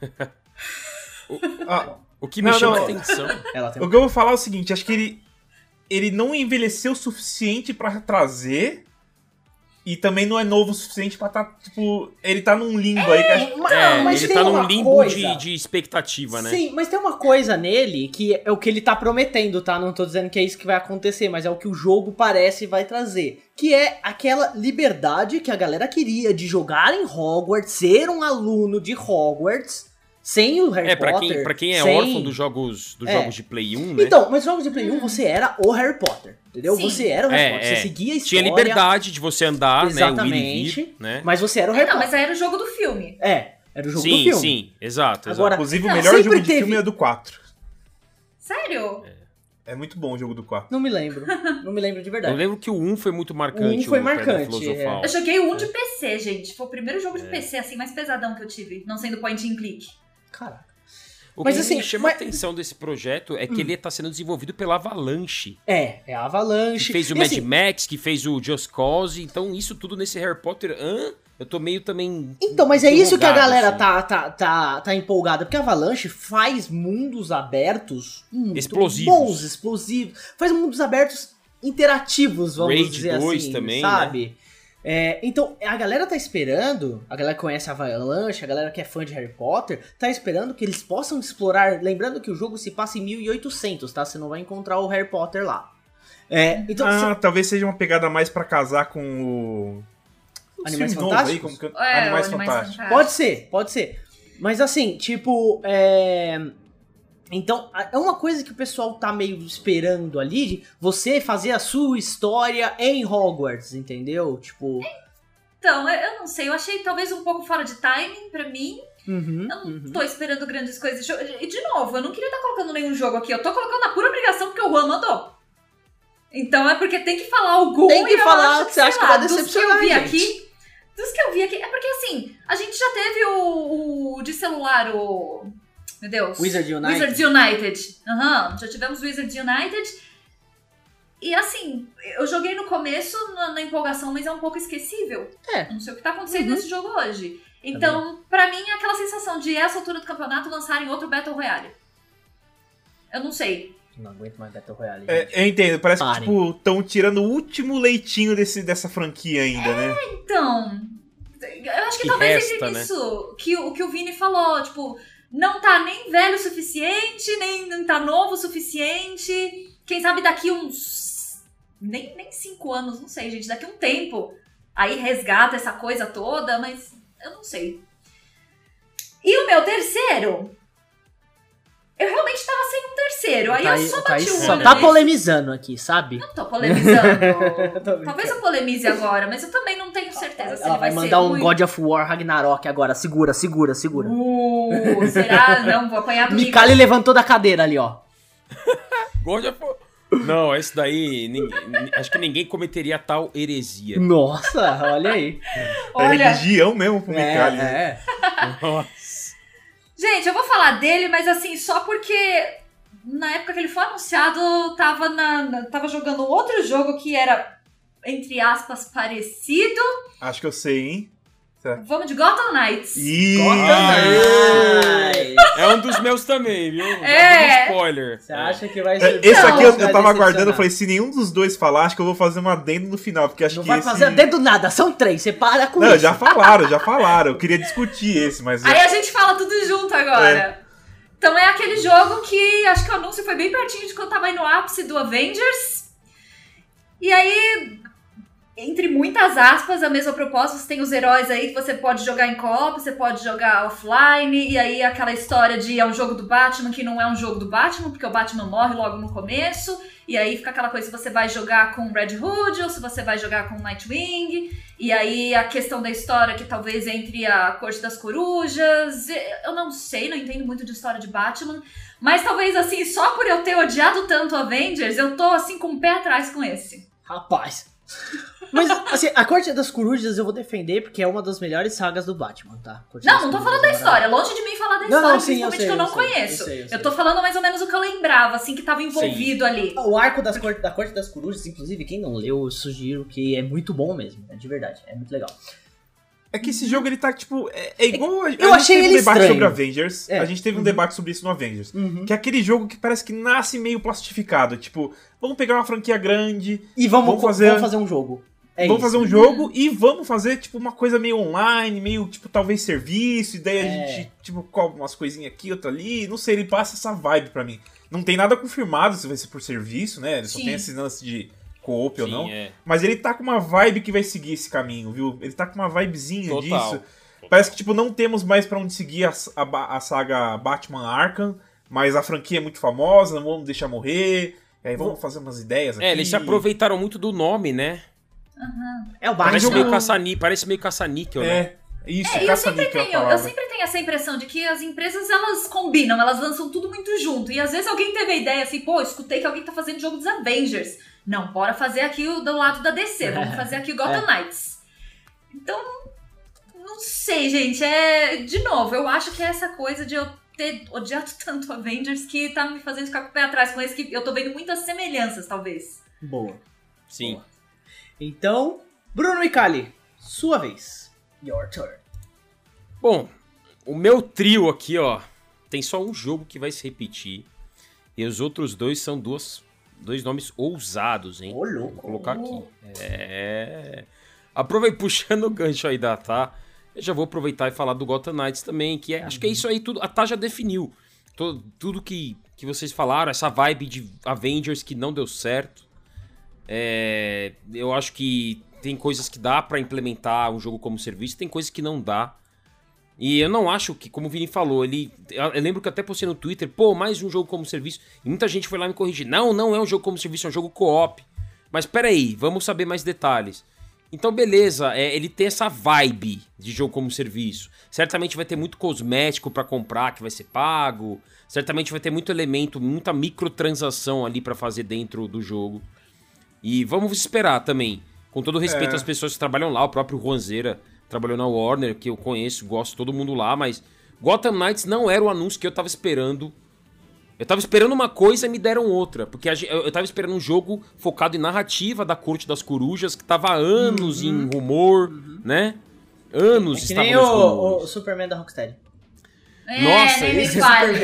ah, o que me não, chama não. atenção. o que eu vou falar é o seguinte: acho que ele, ele não envelheceu o suficiente para trazer. E também não é novo o suficiente pra tá, tipo. Ele tá num limbo é, aí. Que acho... é, mas ele tá num limbo de, de expectativa, né? Sim, mas tem uma coisa nele que é o que ele tá prometendo, tá? Não tô dizendo que é isso que vai acontecer, mas é o que o jogo parece vai trazer. Que é aquela liberdade que a galera queria de jogar em Hogwarts, ser um aluno de Hogwarts sem o Harry é, pra Potter. Quem, pra quem é sem... órfão dos jogos, dos é. jogos de Play 1, né? Então, mas jogos de Play 1 você era o Harry Potter. Entendeu? Sim. Você era o Harry é, Potter. Você é. seguia a história. Tinha liberdade de você andar, Exatamente, né? Vir, né? Mas você era o Harry não, Potter. mas era o jogo do filme. É, era o jogo sim, do filme. Sim, sim, exato. Agora, Inclusive, não, o melhor jogo de teve... filme é do 4. Sério? É. É muito bom o jogo do 4. Não me lembro. Não me lembro de verdade. Eu lembro que o 1 foi muito marcante. O 1 foi o marcante, Filosofal. Eu joguei um de PC, gente. Foi o primeiro jogo de PC, assim, mais pesadão que eu tive. Não sendo point and click. Caraca. O Mas que assim, me chama mas- a atenção desse projeto é que ele tá sendo desenvolvido pela Avalanche. É, é a Avalanche. Que fez o E Mad assim, Max, que fez o Just Cause. Então, isso tudo nesse Harry Potter. Hã? Eu tô meio também. Então, mas é isso que a galera assim. tá, tá, tá, tá empolgada, porque a Avalanche faz mundos abertos Explosivos. bons, explosivos. Faz mundos abertos interativos, vamos Raid dizer 2 assim, também, sabe? É, então, a galera tá esperando, a galera que conhece a Avalanche, a galera que é fã de Harry Potter, tá esperando que eles possam explorar, lembrando que o jogo se passa em 1800, tá? Você não vai encontrar o Harry Potter lá. É, então, Ah, talvez seja uma pegada mais pra casar com o. Animais aí, Fantásticos? como que... É, Animais o Fantásticos. Pode ser, pode ser. Mas assim, tipo, é. Então, é uma coisa que o pessoal tá meio esperando ali de você fazer a sua história em Hogwarts, entendeu? Tipo. Então, eu, não sei. Eu achei talvez um pouco fora de timing pra mim. Uhum, Eu não uhum. tô esperando grandes coisas. E de novo, eu não queria estar colocando nenhum jogo aqui. Eu tô colocando na pura obrigação porque o Juan mandou. Então é porque tem que falar algum Tem que falar acho que você acha sei que lá, vai dos que eu decepcionar, vi gente. aqui. Dos que eu vi aqui. É porque assim, a gente já teve o, o de celular, o. Meu Deus. Wizard United. Wizards United. Aham, já tivemos Wizards United. E assim, eu joguei no começo na, na empolgação, mas é um pouco esquecível. É. Não sei o que tá acontecendo Uhum. nesse jogo hoje. Então, pra mim, é aquela sensação de essa altura do campeonato lançarem outro Battle Royale. Eu não sei. Não aguento mais Battle Royale. É, eu entendo, parece Parem. que, tipo, estão tirando o último leitinho desse, dessa franquia ainda, né? Então, eu acho que Que talvez resta, entre né? nisso que o que o Vini falou, tipo, não tá nem velho o suficiente, nem tá novo o suficiente. Quem sabe daqui uns nem nem cinco anos, não sei, gente, daqui um tempo aí resgata essa coisa toda, mas eu não sei. E o meu terceiro, eu realmente tava sem um terceiro, aí eu só bati o olho só tá nesse. polemizando aqui, sabe? Não tô polemizando. Tô Talvez eu polemize agora, mas eu também não tenho certeza se Ela ele vai vai mandar ser um ruim. God of War Ragnarok agora. Segura, segura, segura. Uh, será? Não, vou apanhar do Mika. Mikali levantou da cadeira ali, ó. God of War. Não, esse daí. ninguém- ni- acho que ninguém cometeria tal heresia. Nossa, olha aí. É Olha, religião mesmo pro Mikali. né? é. Nossa. Gente, eu vou falar dele, mas assim, só porque na época que ele foi anunciado, tava, na, tava jogando outro jogo que era, entre aspas, parecido. Acho que eu sei, hein? Vamos de Gotham Knights. Ih, Ai. É um dos meus também, viu? É. dou spoiler. Você acha que vai É, ser. Esse aqui eu, eu tava aguardando, eu falei, se nenhum dos dois falar, acho que eu vou fazer um adendo no final, porque acho Não que vai esse... fazer dedo nada, são três, você para com Não, isso. já falaram, já falaram. Eu queria discutir esse, mas... Aí a gente fala tudo junto agora. Então é aquele jogo que acho que o anúncio foi bem pertinho de quando tava aí no ápice do Avengers. E aí, entre muitas aspas, a mesma proposta, você tem os heróis aí que você pode jogar em co-op, você pode jogar offline, e aí aquela história de é um jogo do Batman que não é um jogo do Batman, porque o Batman morre logo no começo, e aí fica aquela coisa se você vai jogar com Red Hood ou se você vai jogar com Nightwing. E aí a questão da história que talvez entre a Corte das Corujas. Eu não sei, não entendo muito de história de Batman. Mas talvez assim, só por eu ter odiado tanto Avengers, eu tô assim com o pé atrás com esse. Rapaz. Mas, assim, a Corte das Corujas eu vou defender porque é uma das melhores sagas do Batman, tá? Corte Não, não tô falando da é história. Longe de mim falar da Não, história, não, sim, eu principalmente sei, que eu não eu sei, conheço. eu sei, eu sei. tô falando mais ou menos o que eu lembrava, assim, que tava envolvido ali. maravilhosa. O arco das Corte, da Corte das Corujas, inclusive, quem não leu, eu sugiro que é muito bom mesmo. É de verdade, é muito legal. É que esse jogo, ele tá, tipo... É, é igual... a- a Eu gente achei teve um ele debate estranho. sobre Avengers. É. A gente teve um Uhum. debate sobre isso no Avengers. Uhum. Que é aquele jogo que parece que nasce meio plastificado. Tipo, vamos pegar uma franquia grande, E vamos, Vamos fazer- vamos fazer um jogo. É vamos isso. fazer um jogo e vamos fazer, tipo, uma coisa meio online, meio, tipo, talvez serviço, e daí a É. gente, tipo, cobra umas coisinhas aqui, outra ali. Não sei, ele passa essa vibe pra mim. Não tem nada confirmado se vai ser por serviço, né? Ele só Sim. tem esse lance de co-op ou não. é. Mas ele tá com uma vibe que vai seguir esse caminho, viu? Ele tá com uma vibezinha Total. disso. Parece que, tipo, não temos mais pra onde seguir a, a a saga Batman Arkham, mas a franquia é muito famosa, não vamos deixar morrer. E aí vamos fazer umas ideias aqui. É, eles se aproveitaram muito do nome, né? É o Parece Batman. meio caça parece meio caça-níquel, né? É. Isso, É, eu sempre, caça-níquel é tenho, eu sempre tenho essa impressão de que as empresas elas combinam, elas lançam tudo muito junto. E às vezes alguém teve a ideia assim, pô, escutei que alguém tá fazendo jogo dos Avengers. Não, bora fazer aqui o do lado da DC, vamos fazer aqui o Gotham Knights. Então, não sei, gente. É. De novo, eu acho que é essa coisa de eu ter odiado tanto Avengers que tá me fazendo ficar com o pé atrás com esse que eu tô vendo muitas semelhanças, talvez. Boa. Sim. Então, Bruno e Kali, sua vez. Your turn. Bom, o meu trio aqui, ó, tem só um jogo que vai se repetir. E os outros dois são duas, dois nomes ousados, hein? Ô, Vou colocar aqui. É. Aproveita puxando o gancho aí da Tá. Eu já vou aproveitar e falar do Gotham Knights também, que é, acho que é isso aí tudo. A Tá já definiu. Tudo que, que vocês falaram, essa vibe de Avengers que não deu certo. É, eu acho que tem coisas que dá pra implementar um jogo como serviço, tem coisas que não dá. E eu não acho que, como o Vini falou, ele. Eu lembro que até postei no Twitter, pô, mais um jogo como serviço. E muita gente foi lá me corrigir. Não, não é um jogo como serviço, é um jogo co-op. Mas peraí, vamos saber mais detalhes. Então, beleza, é, ele tem essa vibe de jogo como serviço. Certamente vai ter muito cosmético pra comprar que vai ser pago. Certamente vai ter muito elemento, muita microtransação ali pra fazer dentro do jogo. E vamos esperar também. Com todo respeito É. às pessoas que trabalham lá, o próprio Juanzeira trabalhou na Warner, que eu conheço, gosto de todo mundo lá, mas Gotham Knights não era o anúncio que eu tava esperando. Eu tava esperando uma coisa e me deram outra. Porque eu tava esperando um jogo focado em narrativa da Corte das Corujas, que tava há anos em rumor, né? Anos É que estava nem o, o Superman da Rocksteady. É, Nossa, nem me esse fale.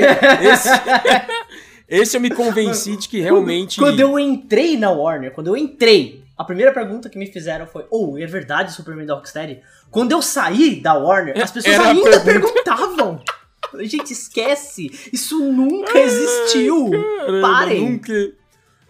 Esse, esse eu me convenci de que realmente. Quando eu entrei na Warner, quando eu entrei, a primeira pergunta que me fizeram foi: Oh, é verdade o Superman da Rocksteady? Quando eu saí da Warner, as pessoas Era ainda pergunta. perguntavam. Gente, esquece! Isso nunca existiu! Caramba, Parem! Nunca...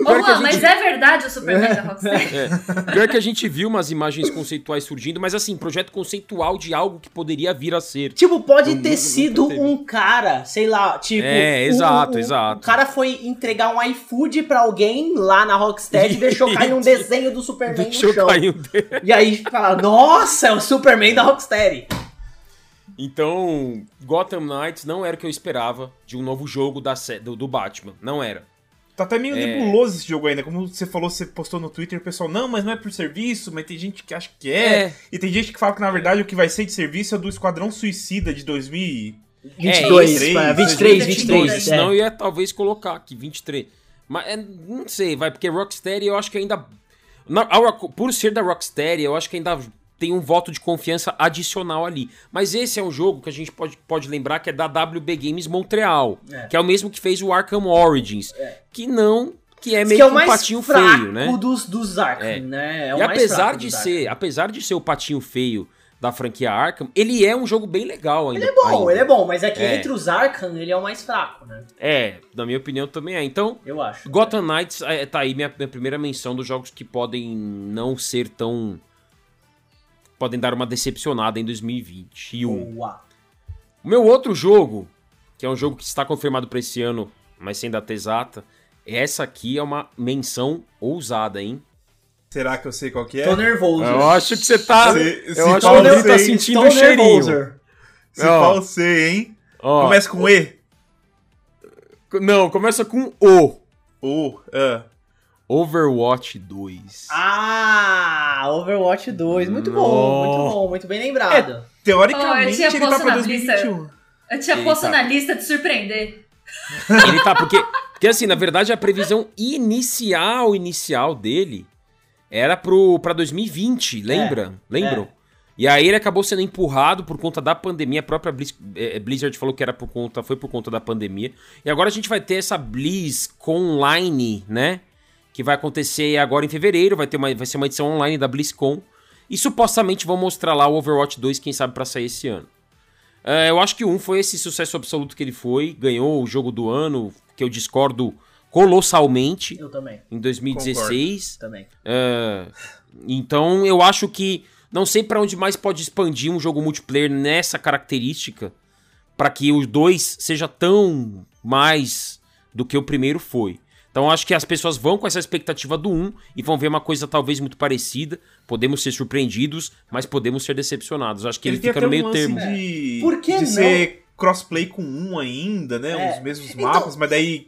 Ô, Juan, mas gente- é verdade o Superman da Rocksteady? É. Pior que a gente viu umas imagens conceituais surgindo, mas assim, projeto conceitual de algo que poderia vir a ser. Tipo, pode ter sido um cara, sei lá, tipo. É, um- exato, um- exato. O cara foi entregar um iFood pra alguém lá na Rocksteady e deixou cair um desenho do Superman Deixa eu no chão. cair um. E aí fala, nossa, é o Superman da Rocksteady. Então, Gotham Knights não era o que eu esperava de um novo jogo da, do, do Batman. Não era. Tá até meio É. nebuloso esse jogo ainda. Como você falou, você postou no Twitter, o pessoal, não, mas não é por serviço, mas tem gente que acha que é. É. E tem gente que fala que, na verdade, o que vai ser de serviço é do Esquadrão Suicida de 2000. 22, esse- pra- 23, 23, 23. Senão eu é. ia talvez colocar aqui 23. Mas é, não sei, vai, porque Rocksteady eu acho que ainda. na- a por ser da Rocksteady, eu acho que ainda tem um voto de confiança adicional ali. Mas esse é um jogo que a gente pode, pode lembrar que é da WB Games Montreal, É. que é o mesmo que fez o Arkham Origins, que não. que é meio que é o um patinho fraco feio, né? dos, dos Arkham, É. né? É o e apesar de ser, Arkham. apesar de ser o patinho feio da franquia Arkham, ele é um jogo bem legal ainda. Ele é bom, ainda. ele é bom, mas é que É. entre os Arkham ele é o mais fraco, né? É, na minha opinião também é. Então, Eu acho. Gotham Knights é, tá aí minha, minha primeira menção dos jogos que podem não ser tão. Podem dar uma decepcionada em 2021. Boa. O meu outro jogo, que é um jogo que está confirmado para esse ano, mas sem data exata, essa aqui é uma menção ousada, hein? Será que eu sei qual que é? Tô nervoso. Eu acho que você tá. Se- se eu acho que o sei, tá sentindo o cheirinho. nervoso. Se eu sei, hein? Ó, Começa com E. Não, começa com O. O. ah. Overwatch 2. Ah, Overwatch 2. Muito bom, muito bom, muito bem lembrado. Teoricamente, Oh, eu tinha ele tá posto pra na lista. 2021. Eu tinha Eita. posto na lista de surpreender. Ele tá, porque, porque assim, na verdade, a previsão inicial, inicial dele era pro, pra 2020, lembra? Lembram? E aí ele acabou sendo empurrado por conta da pandemia. A própria Blizz- eh, Blizzard falou que era por conta, foi por conta da pandemia. E agora a gente vai ter essa Blizz Online, né? Que vai acontecer agora em fevereiro. Vai, ter uma, vai ser uma edição online da BlizzCon. E supostamente vão mostrar lá o Overwatch 2, quem sabe, pra sair esse ano. É, eu acho que 1 foi esse sucesso absoluto que ele foi. Ganhou o jogo do ano, que eu discordo colossalmente, Eu também, em 2016. também. É, então eu acho que. Não sei pra onde mais pode expandir um jogo multiplayer nessa característica. Pra que o 2 seja tão mais do que o primeiro foi. Então acho que as pessoas vão com essa expectativa do 1 e vão ver uma coisa talvez muito parecida. Podemos ser surpreendidos, mas podemos ser decepcionados. Acho que ele, ele fica no meio um termo. De, Por que de não? ser crossplay com um ainda, né? É. Os mesmos então, mapas, mas daí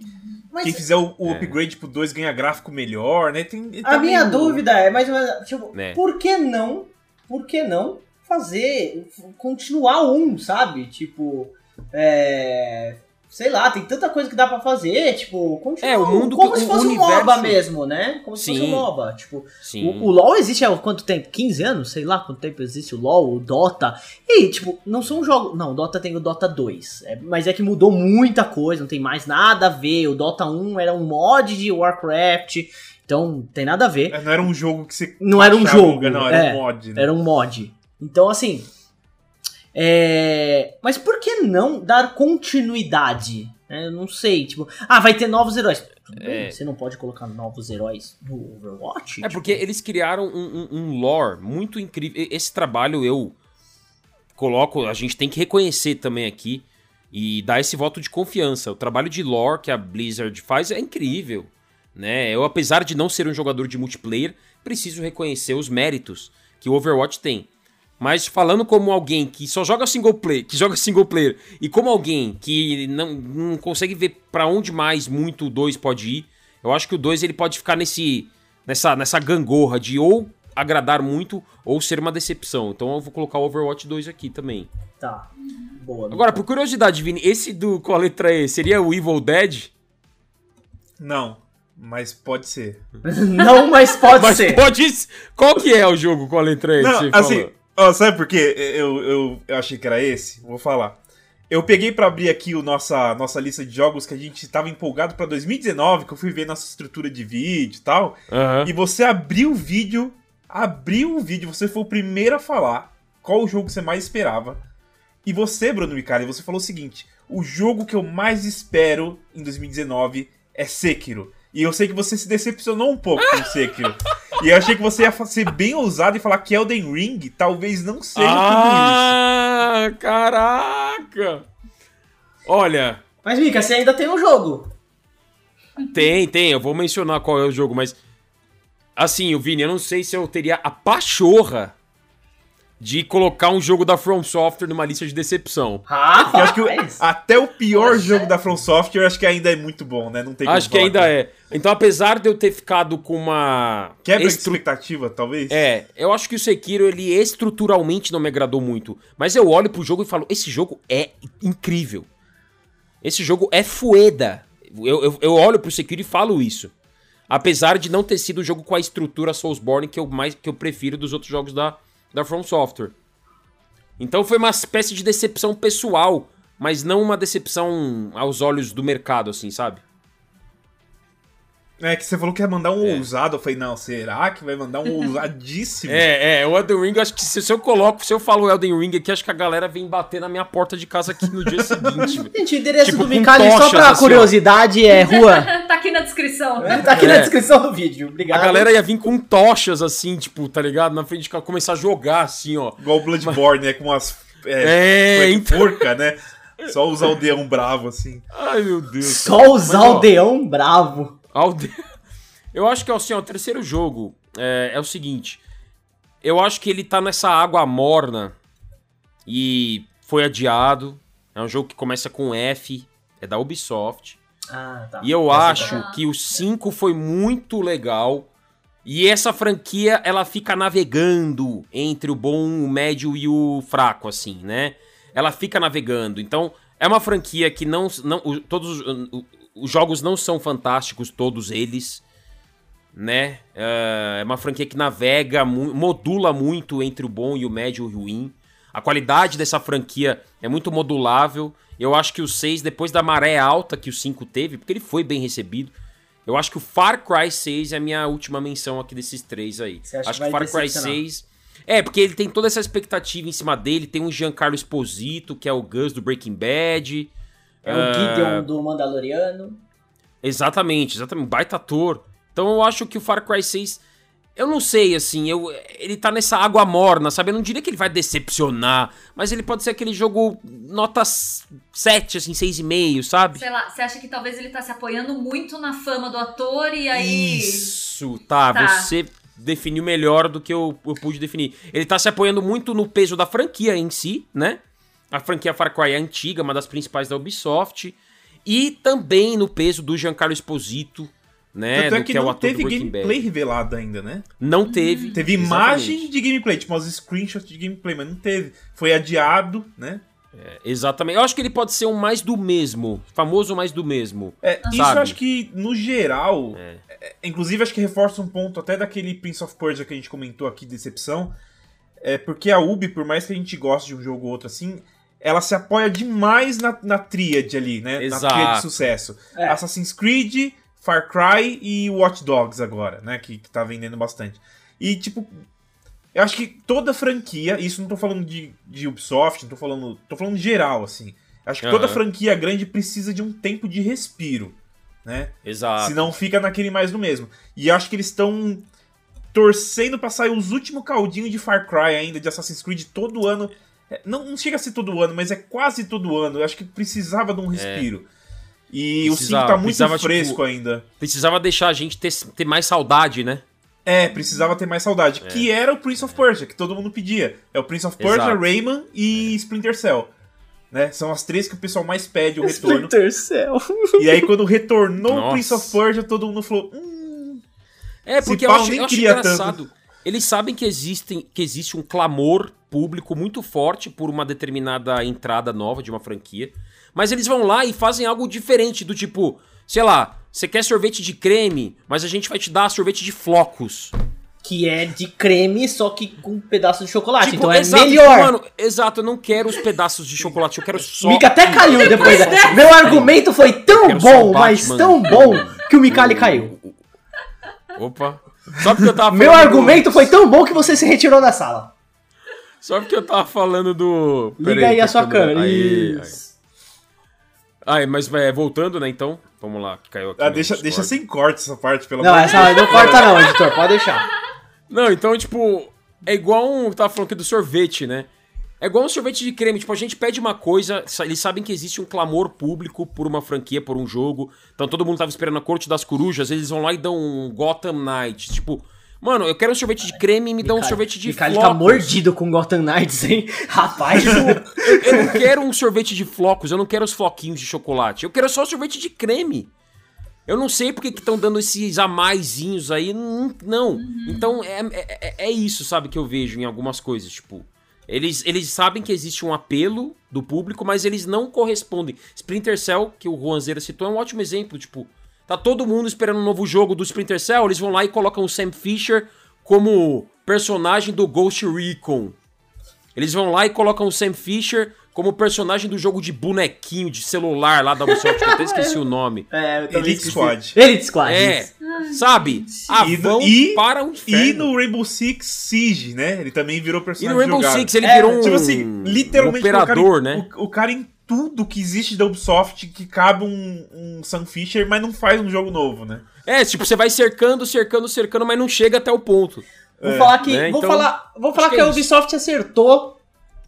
mas... quem fizer o, o é. upgrade pro 2 ganha gráfico melhor, né? Tem, tá a meio... minha dúvida é, mas, tipo, é. por que não? Por que não fazer, continuar um, sabe? Tipo, é, sei lá, tem tanta coisa que dá para fazer, tipo, continua, é, o mundo como se fosse universo... um MOBA mesmo, né? Como se Sim. fosse um MOBA, tipo, Sim. O, o, LoL existe há quanto tempo? 15 anos? Sei lá quanto tempo existe o LoL, o Dota. E, tipo, não são jogos, não, o Dota tem o Dota 2, é, mas é que mudou muita coisa, não tem mais nada a ver. O Dota 1 era um mod de Warcraft, então tem nada a ver. É, não era um jogo que você Não era um jogo, não, era é, um mod, né? Era um mod. Então, assim, é... Mas por que não dar continuidade? É, eu não sei, tipo, ah, vai ter novos heróis. É... Você não pode colocar novos heróis no Overwatch? É tipo... porque eles criaram um, um, um, lore muito incrível. Esse trabalho eu coloco, a gente tem que reconhecer também aqui e dar esse voto de confiança. O trabalho de lore que a Blizzard faz é incrível, né? Eu, apesar de não ser um jogador de multiplayer, preciso reconhecer os méritos que o Overwatch tem. Mas falando como alguém que só joga single player, que joga single player, e como alguém que não, não consegue ver para onde mais muito o 2 pode ir, eu acho que o 2 ele pode ficar nesse nessa nessa gangorra de ou agradar muito ou ser uma decepção. Então eu vou colocar o Overwatch 2 aqui também. Tá. Boa. Agora, por curiosidade, Vini, esse do qual a letra E seria o Evil Dead? Não. Mas pode ser. não, mas pode mas ser. Pode. Qual que é o jogo com a letra E? Não, assim, falou? Oh, sabe por quê? Eu, eu, eu achei que era esse? Vou falar. Eu peguei para abrir aqui o nossa, nossa lista de jogos que a gente estava empolgado para 2019, que eu fui ver nossa estrutura de vídeo e tal. Uhum. E você abriu o vídeo, abriu o vídeo, você foi o primeiro a falar qual o jogo que você mais esperava. E você, Bruno Micari, você falou o seguinte: o jogo que eu mais espero em 2019 é Sekiro. E eu sei que você se decepcionou um pouco com Sekiro. E eu achei que você ia ser bem ousado e falar que Elden Ring talvez não seja ah, tudo isso. Caraca! Olha. Mas, Mika, você ainda tem um jogo. Tem, tem. Eu vou mencionar qual é o jogo, mas. Assim, o Vini, eu não sei se eu teria a pachorra de colocar um jogo da From Software numa lista de decepção. Ah, acho que o, até o pior jogo da From Software acho que ainda é muito bom, né? Não tem Acho que ainda é. Então, apesar de eu ter ficado com uma quebra estru... expectativa, talvez. É, eu acho que o Sekiro ele estruturalmente não me agradou muito, mas eu olho pro jogo e falo, esse jogo é incrível. Esse jogo é fueda. Eu, eu, eu olho pro Sekiro e falo isso. Apesar de não ter sido o jogo com a estrutura Soulsborne que eu mais que eu prefiro dos outros jogos da da From Software. Então foi uma espécie de decepção pessoal, mas não uma decepção aos olhos do mercado, assim, sabe? É, que você falou que ia mandar um é. ousado. Eu falei, não, será que vai mandar um ousadíssimo? é, é, o Elden Ring, acho que se, se, eu coloco, se eu falo Elden Ring aqui, acho que a galera vem bater na minha porta de casa aqui no dia seguinte. Gente, o endereço tipo, do Micali, só pra assim, curiosidade, é rua. tá aqui na descrição. É, tá aqui é. na descrição do vídeo, obrigado. A galera ia vir com tochas, assim, tipo, tá ligado? Na frente de casa, começar a jogar, assim, ó. Igual o Bloodborne, né? Com umas. É, é então... porca, né? Só usar o deão bravo, assim. Ai, meu Deus. Só usar o deão bravo. Aldeão. Eu acho que assim, ó, o terceiro jogo é, é, o seguinte. Eu acho que ele tá nessa água morna e foi adiado. É um jogo que começa com F, é da Ubisoft. Ah, tá. E eu acho que o 5 foi muito legal. E essa franquia, ela fica navegando entre o bom, o médio e o fraco, assim, né? Ela fica navegando. Então, é uma franquia que não. não todos os jogos não são fantásticos, todos eles né? É, é uma franquia que navega, modula muito entre o bom e o médio e o ruim. A qualidade dessa franquia é muito modulável. Eu acho que o 6, depois da maré alta que o 5 teve, porque ele foi bem recebido, eu acho que o Far Cry 6 é a minha última menção aqui desses três aí. Você acha acho que, que Far Cry 6. É, porque ele tem toda essa expectativa em cima dele. Tem um Giancarlo Esposito, que é o Gus do Breaking Bad. É o Gideon do Mandaloriano. Exatamente, exatamente. Baita ator. Então eu acho que o Far Cry 6. Eu não sei, assim, eu, ele tá nessa água morna, sabe? Eu não diria que ele vai decepcionar, mas ele pode ser aquele jogo nota 7, assim, 6,5, sabe? Sei lá, você acha que talvez ele tá se apoiando muito na fama do ator e aí. Isso, tá, Tá. você definiu melhor do que eu, eu pude definir. Ele tá se apoiando muito no peso da franquia em si, né? A franquia Far Cry é antiga, uma das principais da Ubisoft. E também no peso do Giancarlo Esposito, né? Tanto é do que é o não ator do teve gameplay Bad. revelado ainda, né? Não teve. Teve exatamente. imagem de gameplay, tipo umas screenshots de gameplay, mas não teve. Foi adiado, né? É, exatamente. Eu acho que ele pode ser um mais do mesmo. Famoso mais do mesmo. É, isso Sabe? eu acho que, no geral, É. é, inclusive acho que reforça um ponto até daquele Prince of Persia que a gente comentou aqui, Decepção, é porque a Ubi, por mais que a gente goste de um jogo ou outro assim, ela se apoia demais na, na tríade ali, né? Exato. Na tríade de sucesso. É. Assassin's Creed, Far Cry e Watch Dogs agora, né? Que, que tá vendendo bastante. E, tipo, eu acho que toda franquia, isso não tô falando de, de Ubisoft, não tô falando. tô falando geral, assim. Acho que toda Aham. franquia grande precisa de um tempo de respiro, né? Exato. Senão fica naquele mais do mesmo. E acho que eles estão torcendo pra sair os últimos caldinhos de Far Cry ainda, de Assassin's Creed todo ano. É, Não, não chega a ser todo ano, mas é quase todo ano. Eu acho que precisava de um respiro. E o 5 Precisava- tá muito precisava, fresco tipo, ainda. Precisava deixar a gente ter, ter mais saudade, né? É, precisava ter mais saudade. Que era o Prince of Persia, que todo mundo pedia. É o Prince of Persia, Exato. Rayman e Splinter Cell. Né? São as três que o pessoal mais pede o retorno. Splinter Cell. e aí, quando retornou o Nossa. Prince of Persia, todo mundo falou: Hum, É, porque eu pau, acho, nem eu acho engraçado. Eles sabem que, existem, que existe um clamor público muito forte por uma determinada entrada nova de uma franquia. Mas eles vão lá e fazem algo diferente, do tipo, sei lá, você quer sorvete de creme, mas a gente vai te dar sorvete de flocos. Que é de creme, só que com um pedaço de chocolate. Tipo, então é exato, melhor. tipo, mano, exato, eu não quero os pedaços de chocolate, eu quero só. O Mika até caiu depois. da- Meu argumento foi tão bom, mas Batman. tão bom, que o Mikali caiu. Opa. Só porque eu tava Meu falando do- argumento foi tão bom que você se retirou da sala. Só porque eu tava falando do. Liga Pera aí que a sua câmera. Aí, aí. Isso. Ai, mas é, voltando, né, então. Vamos lá, que caiu aqui. ah, deixa, Discord. deixa sem corte essa parte, pelo Não, amor de essa não corta não, editor, pode deixar. Não, então, tipo, é igual um. Eu tava falando aqui do sorvete, né? É igual um sorvete de creme. Tipo, a gente pede uma coisa, sa- eles sabem que existe um clamor público por uma franquia, por um jogo. Então todo mundo tava esperando a Corte das Corujas, eles vão lá e dão um Gotham Knights. Tipo, mano, eu quero um sorvete de creme e me dão um sorvete de Mikali flocos. tá mordido com Gotham Knights, hein? Rapaz, Eu, eu não quero um sorvete de flocos, eu não quero os floquinhos de chocolate. Eu quero só sorvete de creme. Eu não sei porque que estão dando esses a maisinhos aí. Não. não. Então é, é, é isso, sabe, que eu vejo em algumas coisas. Tipo, eles, eles sabem que existe um apelo do público, mas eles não correspondem. Splinter Cell, que o Juanzeira citou, é um ótimo exemplo. Tipo, tá todo mundo esperando um novo jogo do Splinter Cell, eles vão lá e colocam o Sam Fisher como personagem do Ghost Recon. Eles vão lá e colocam o Sam Fisher como personagem do jogo de bonequinho, de celular lá da Ubisoft, que eu até esqueci o nome. É, Elite. Squad. Elite Squad. É, sabe? Ah, E no- vão e- para o inferno. E no Rainbow Six Siege, né? Ele também virou E personagem no Rainbow jogado. Six ele É, virou um, Tipo assim, literalmente um operador, o cara, em- né? O, o cara em tudo que existe da Ubisoft que cabe um, um Sam Fisher, mas não faz um jogo novo, né? É, tipo, você vai cercando, cercando, cercando, mas não chega até o ponto. Vou falar que. né, Vou então, falar, vou falar que, que é a Ubisoft acertou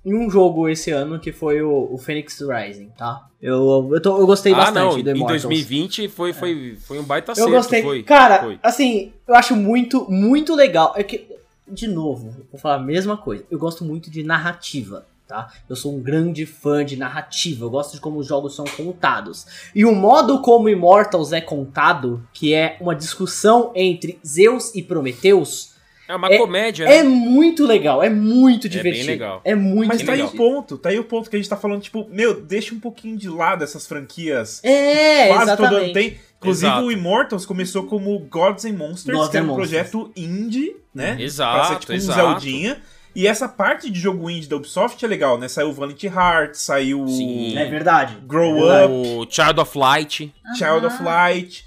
em um jogo esse ano, que foi o, o Phoenix Rising, tá? Eu, eu, tô- eu gostei ah, bastante não, do em Immortals. 2020 foi, foi, foi um baita Eu acerto, gostei. foi. Cara, foi. assim, eu acho muito, muito legal. É que, de novo, vou falar a mesma coisa. Eu gosto muito de narrativa, tá? Eu sou um grande fã de narrativa. Eu gosto de como os jogos são contados. E o modo como Immortals é contado, que é uma discussão entre Zeus e Prometeus, É uma é- comédia, né? é muito legal. É muito bem divertido. legal. É muito Mas Bem tá aí divertido. o ponto, tá aí o ponto que a gente tá falando, tipo, meu, deixa um pouquinho de lado essas franquias. É, Quase todo ano exatamente. tem. Inclusive Exato. o Immortals começou como Gods and Monsters, Gods que é and um Monsters. projeto indie, né? Exato, Pra ser tipo exato. um Zeldinha. E essa parte de jogo indie da Ubisoft é legal, né? Saiu Valiant Heart, saiu Sim. É verdade. Grow É verdade. O Child of Light. Child of Aham. Light.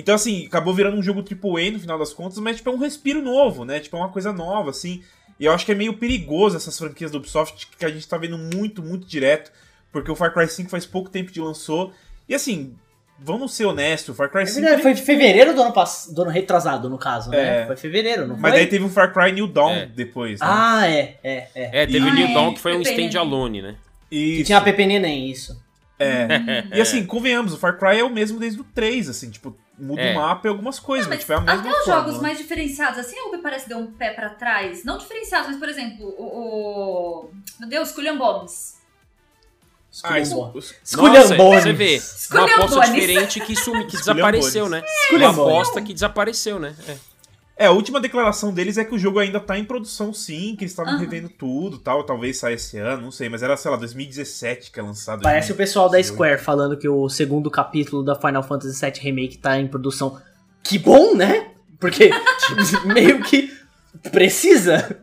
Então, assim, acabou virando um jogo AAA no final das contas, mas, tipo, é um respiro novo, né? Tipo, é uma coisa nova, assim. E eu acho que é meio perigoso essas franquias da Ubisoft, que a gente tá vendo muito, muito direto, porque o Far Cry 5 faz pouco tempo que lançou. E, assim, vamos ser honestos, o Far Cry É 5... verdade, ele- foi de fevereiro do ano passado, do ano retrasado, no caso, né? É. Foi fevereiro, não Mas foi? daí teve o Far Cry New Dawn É. depois, né? Ah, é, é, é. É, teve o Ah, New é, Dawn, que foi um stand-alone, né? Que Isso. tinha a Pepe Neném, isso. É. e assim, convenhamos, o Far Cry é o mesmo desde o 3, assim, tipo, muda É. o mapa e algumas coisas, Não, mas, tipo, é a mesma até os jogos mais diferenciados, assim, a Ubi parece que deu um pé pra trás. Não diferenciados, mas, por exemplo, o. o meu Deus, Culliam Bombs. Ah, Esculhambones. você vê. Uma aposta diferente que, sumi, que desapareceu, né? Uma Esculhambones. aposta que desapareceu, né? É. É, a última declaração deles é que o jogo ainda tá em produção sim, que eles estavam Aham. revendo tudo tal, talvez saia esse ano, não sei, mas era, sei lá, 2017 que é lançado. Parece o pessoal da 2018. Square falando que o segundo capítulo da Final Fantasy VII Remake tá em produção. Que bom, né? Porque meio que precisa.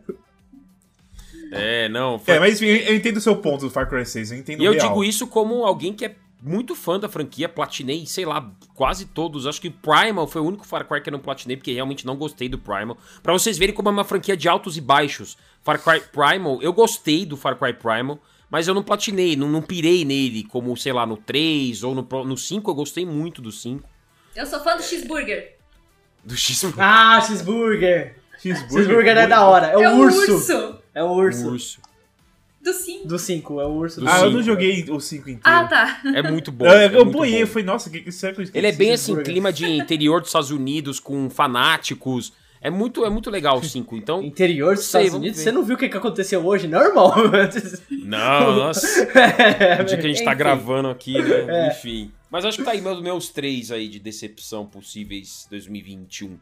É, não. Foi... É, mas enfim, eu entendo o seu ponto do Far Cry 6, eu entendo E eu real. digo isso como alguém que é muito fã da franquia, platinei, sei lá, quase todos. Acho que Primal foi o único Far Cry que eu não platinei, porque realmente não gostei do Primal. Pra vocês verem como é uma franquia de altos e baixos. Far Cry Primal, eu gostei do Far Cry Primal, mas eu não platinei, não, não pirei nele, como, sei lá, no 3 ou no, no 5, eu gostei muito do 5. Eu sou fã do cheeseburger. Do X Ah, cheeseburger. Cheeseburger, Cheeseburger é da hora. É o, É o urso. urso. É o urso. urso. Do 5. Do 5, é o urso do Ah, eu cinco. não joguei o 5 inteiro. Ah, tá. É muito bom. Eu, é eu muito boiei, eu bom. falei, nossa, que, que será que eu? Ele é bem assim, clima de interior dos Estados Unidos, com fanáticos. É muito, é muito legal o 5. Então, Interior dos Sei, Estados Unidos. ver. Você não viu o que, que aconteceu hoje, não, irmão? não, nossa. é, O dia que a gente tá enfim. gravando aqui, né? É. Enfim. Mas acho que tá aí meus, meus três aí de decepção possíveis 2021. Muito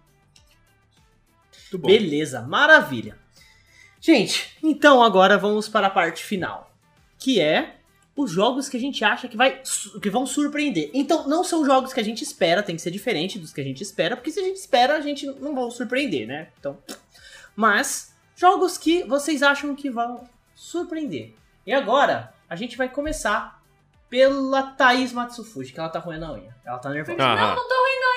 bom. Beleza, maravilha. Gente, então agora vamos para a parte final, que é os jogos que a gente acha que, vai, que vão surpreender. Então, não são jogos que a gente espera, tem que ser diferente dos que a gente espera, porque se a gente espera, a gente não vai surpreender, né? Então, mas jogos que vocês acham que vão surpreender. E agora, a gente vai começar pela Thaís Matsufuji, que ela tá roendo a unha. Ela tá nervosa. Não, não tô ainda, não.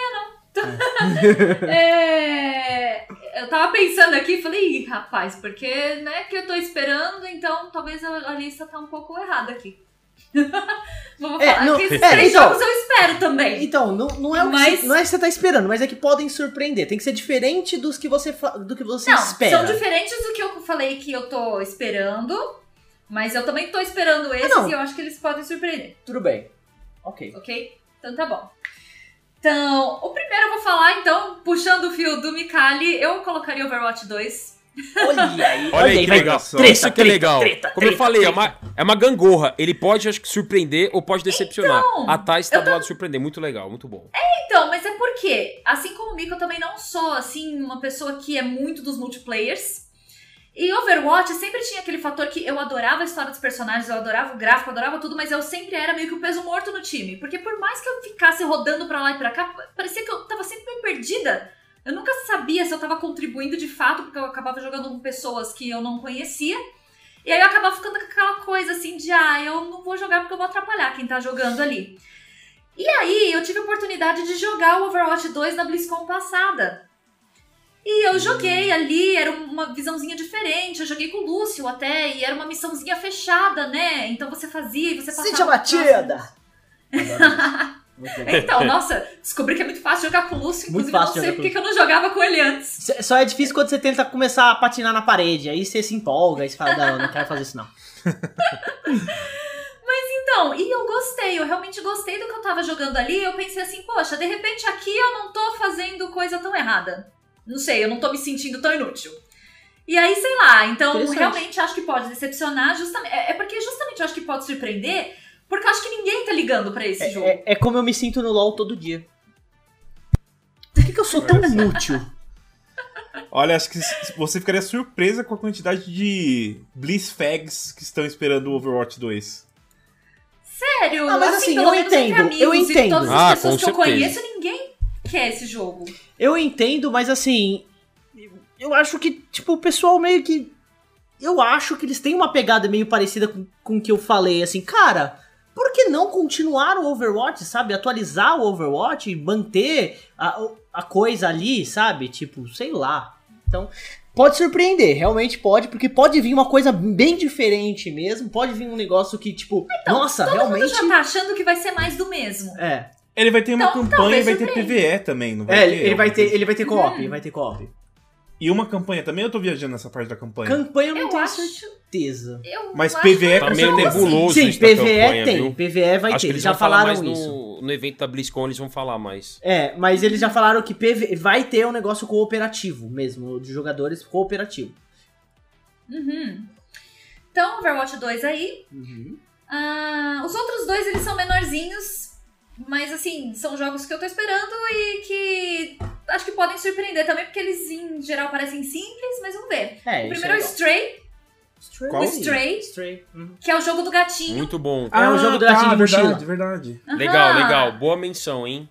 É, eu tava pensando aqui e falei, Ih, rapaz, porque, né, que eu tô esperando, então talvez a, lista tá um pouco errada aqui. Vou É, falar não- que esses é, três então- jogos eu espero também. Então, não, não, é o que Mas- você, não é que você tá esperando, mas é que podem surpreender. Tem que ser diferente dos que você, do que você Não, espera. são diferentes do que eu falei que eu tô esperando, mas eu também tô esperando esses não. e eu acho que eles podem surpreender. Tudo bem. Ok. ok? Então tá bom. Então, o primeiro eu vou falar, então, puxando o fio do Mikali, eu colocaria Overwatch 2. Olha aí, Olha aí que vai- legal. Treta, Isso que é treta, legal. treta, Como eu falei, é uma, é uma gangorra. Ele pode, acho que, surpreender ou pode decepcionar. Então, a Thais tá eu do lado de surpreender. Muito legal, muito bom. Então, mas é porque, assim como o Miko, eu também não sou, assim, uma pessoa que é muito dos multiplayers. E Overwatch sempre tinha aquele fator que eu adorava a história dos personagens, eu adorava o gráfico, eu adorava tudo, mas eu sempre era meio que o peso morto no time. Porque por mais que eu ficasse rodando pra lá e pra cá, parecia que eu tava sempre meio perdida. Eu nunca sabia se eu tava contribuindo de fato, porque eu acabava jogando com pessoas que eu não conhecia. E aí eu acabava ficando com aquela coisa assim de, ah, eu não vou jogar porque eu vou atrapalhar quem tá jogando ali. E aí, eu tive a oportunidade de jogar o Overwatch 2 na BlizzCon passada. E eu joguei ali, era uma visãozinha diferente. Eu joguei com o Lúcio até, e era uma missãozinha fechada, né? Então você fazia e você passava. Cintia pro Batida! Então, nossa, descobri que é muito fácil jogar com o Lúcio. Muito Inclusive, fácil não sei porque eu não jogava com ele antes. Só é difícil quando você tenta começar a patinar na parede. Aí você se empolga, aí você fala, não, não quero fazer isso não. Então, e eu gostei, eu realmente gostei do que eu tava jogando ali. Eu pensei assim, poxa, de repente aqui eu não tô fazendo coisa tão errada. Não sei, eu não tô me sentindo tão inútil. E aí, sei lá, então realmente acho que pode decepcionar, justamente. É é porque justamente eu acho que pode surpreender, porque eu acho que ninguém tá ligando pra esse jogo. É, é- é como eu me sinto no LoL todo dia. Por que, que eu sou tão inútil? Olha, acho que você ficaria surpresa com a quantidade de Bliss Fags que estão esperando o Overwatch 2. Sério, Ah, mas assim, pelo eu menos entre entendo, amigos eu E entendo. todas as Ah, pessoas com que eu certeza. conheço, ninguém quer esse jogo. Eu entendo, mas assim. Eu acho que, tipo, o pessoal meio que. Eu acho que eles têm uma pegada meio parecida com, com o que eu falei, assim, cara. Por que não continuar o Overwatch, sabe? Atualizar o Overwatch e manter a, a coisa ali, sabe? Tipo, sei lá. Então, pode surpreender, realmente pode, porque pode vir uma coisa bem diferente mesmo. Pode vir um negócio que, tipo, nossa, Todo mundo realmente. já tá achando que vai ser mais do mesmo. É. Ele vai ter uma Então, campanha e vai ter. PVE também, não vai É, ter? ele, ele vai ter, ele vai ter co-op, Hum. ele vai ter co-op. E uma campanha também, eu tô viajando nessa parte da campanha. Campanha eu não Eu tenho acho- certeza. Eu Mas acho PVE Tá meio nebuloso Sim, PVE campanha, tem. viu? PVE vai Acho ter. Eles já falaram isso. no, no evento da BlizzCon, eles vão falar mais. É, mas eles já falaram que PV vai ter um negócio cooperativo mesmo, de jogadores cooperativo. Uhum. Então, Overwatch 2 aí. Ah, os outros dois, eles são menorzinhos, mas assim, são jogos que eu tô esperando e que acho que podem surpreender também, porque eles em geral parecem simples, mas vamos ver. É, o isso primeiro é o. Stray, Stray. Qual? o Stray, Stray. uhum. que é o jogo do gatinho. Muito bom. É um jogo do gatinho de mochila. verdade, verdade. Aham. Legal, legal. Boa menção, hein?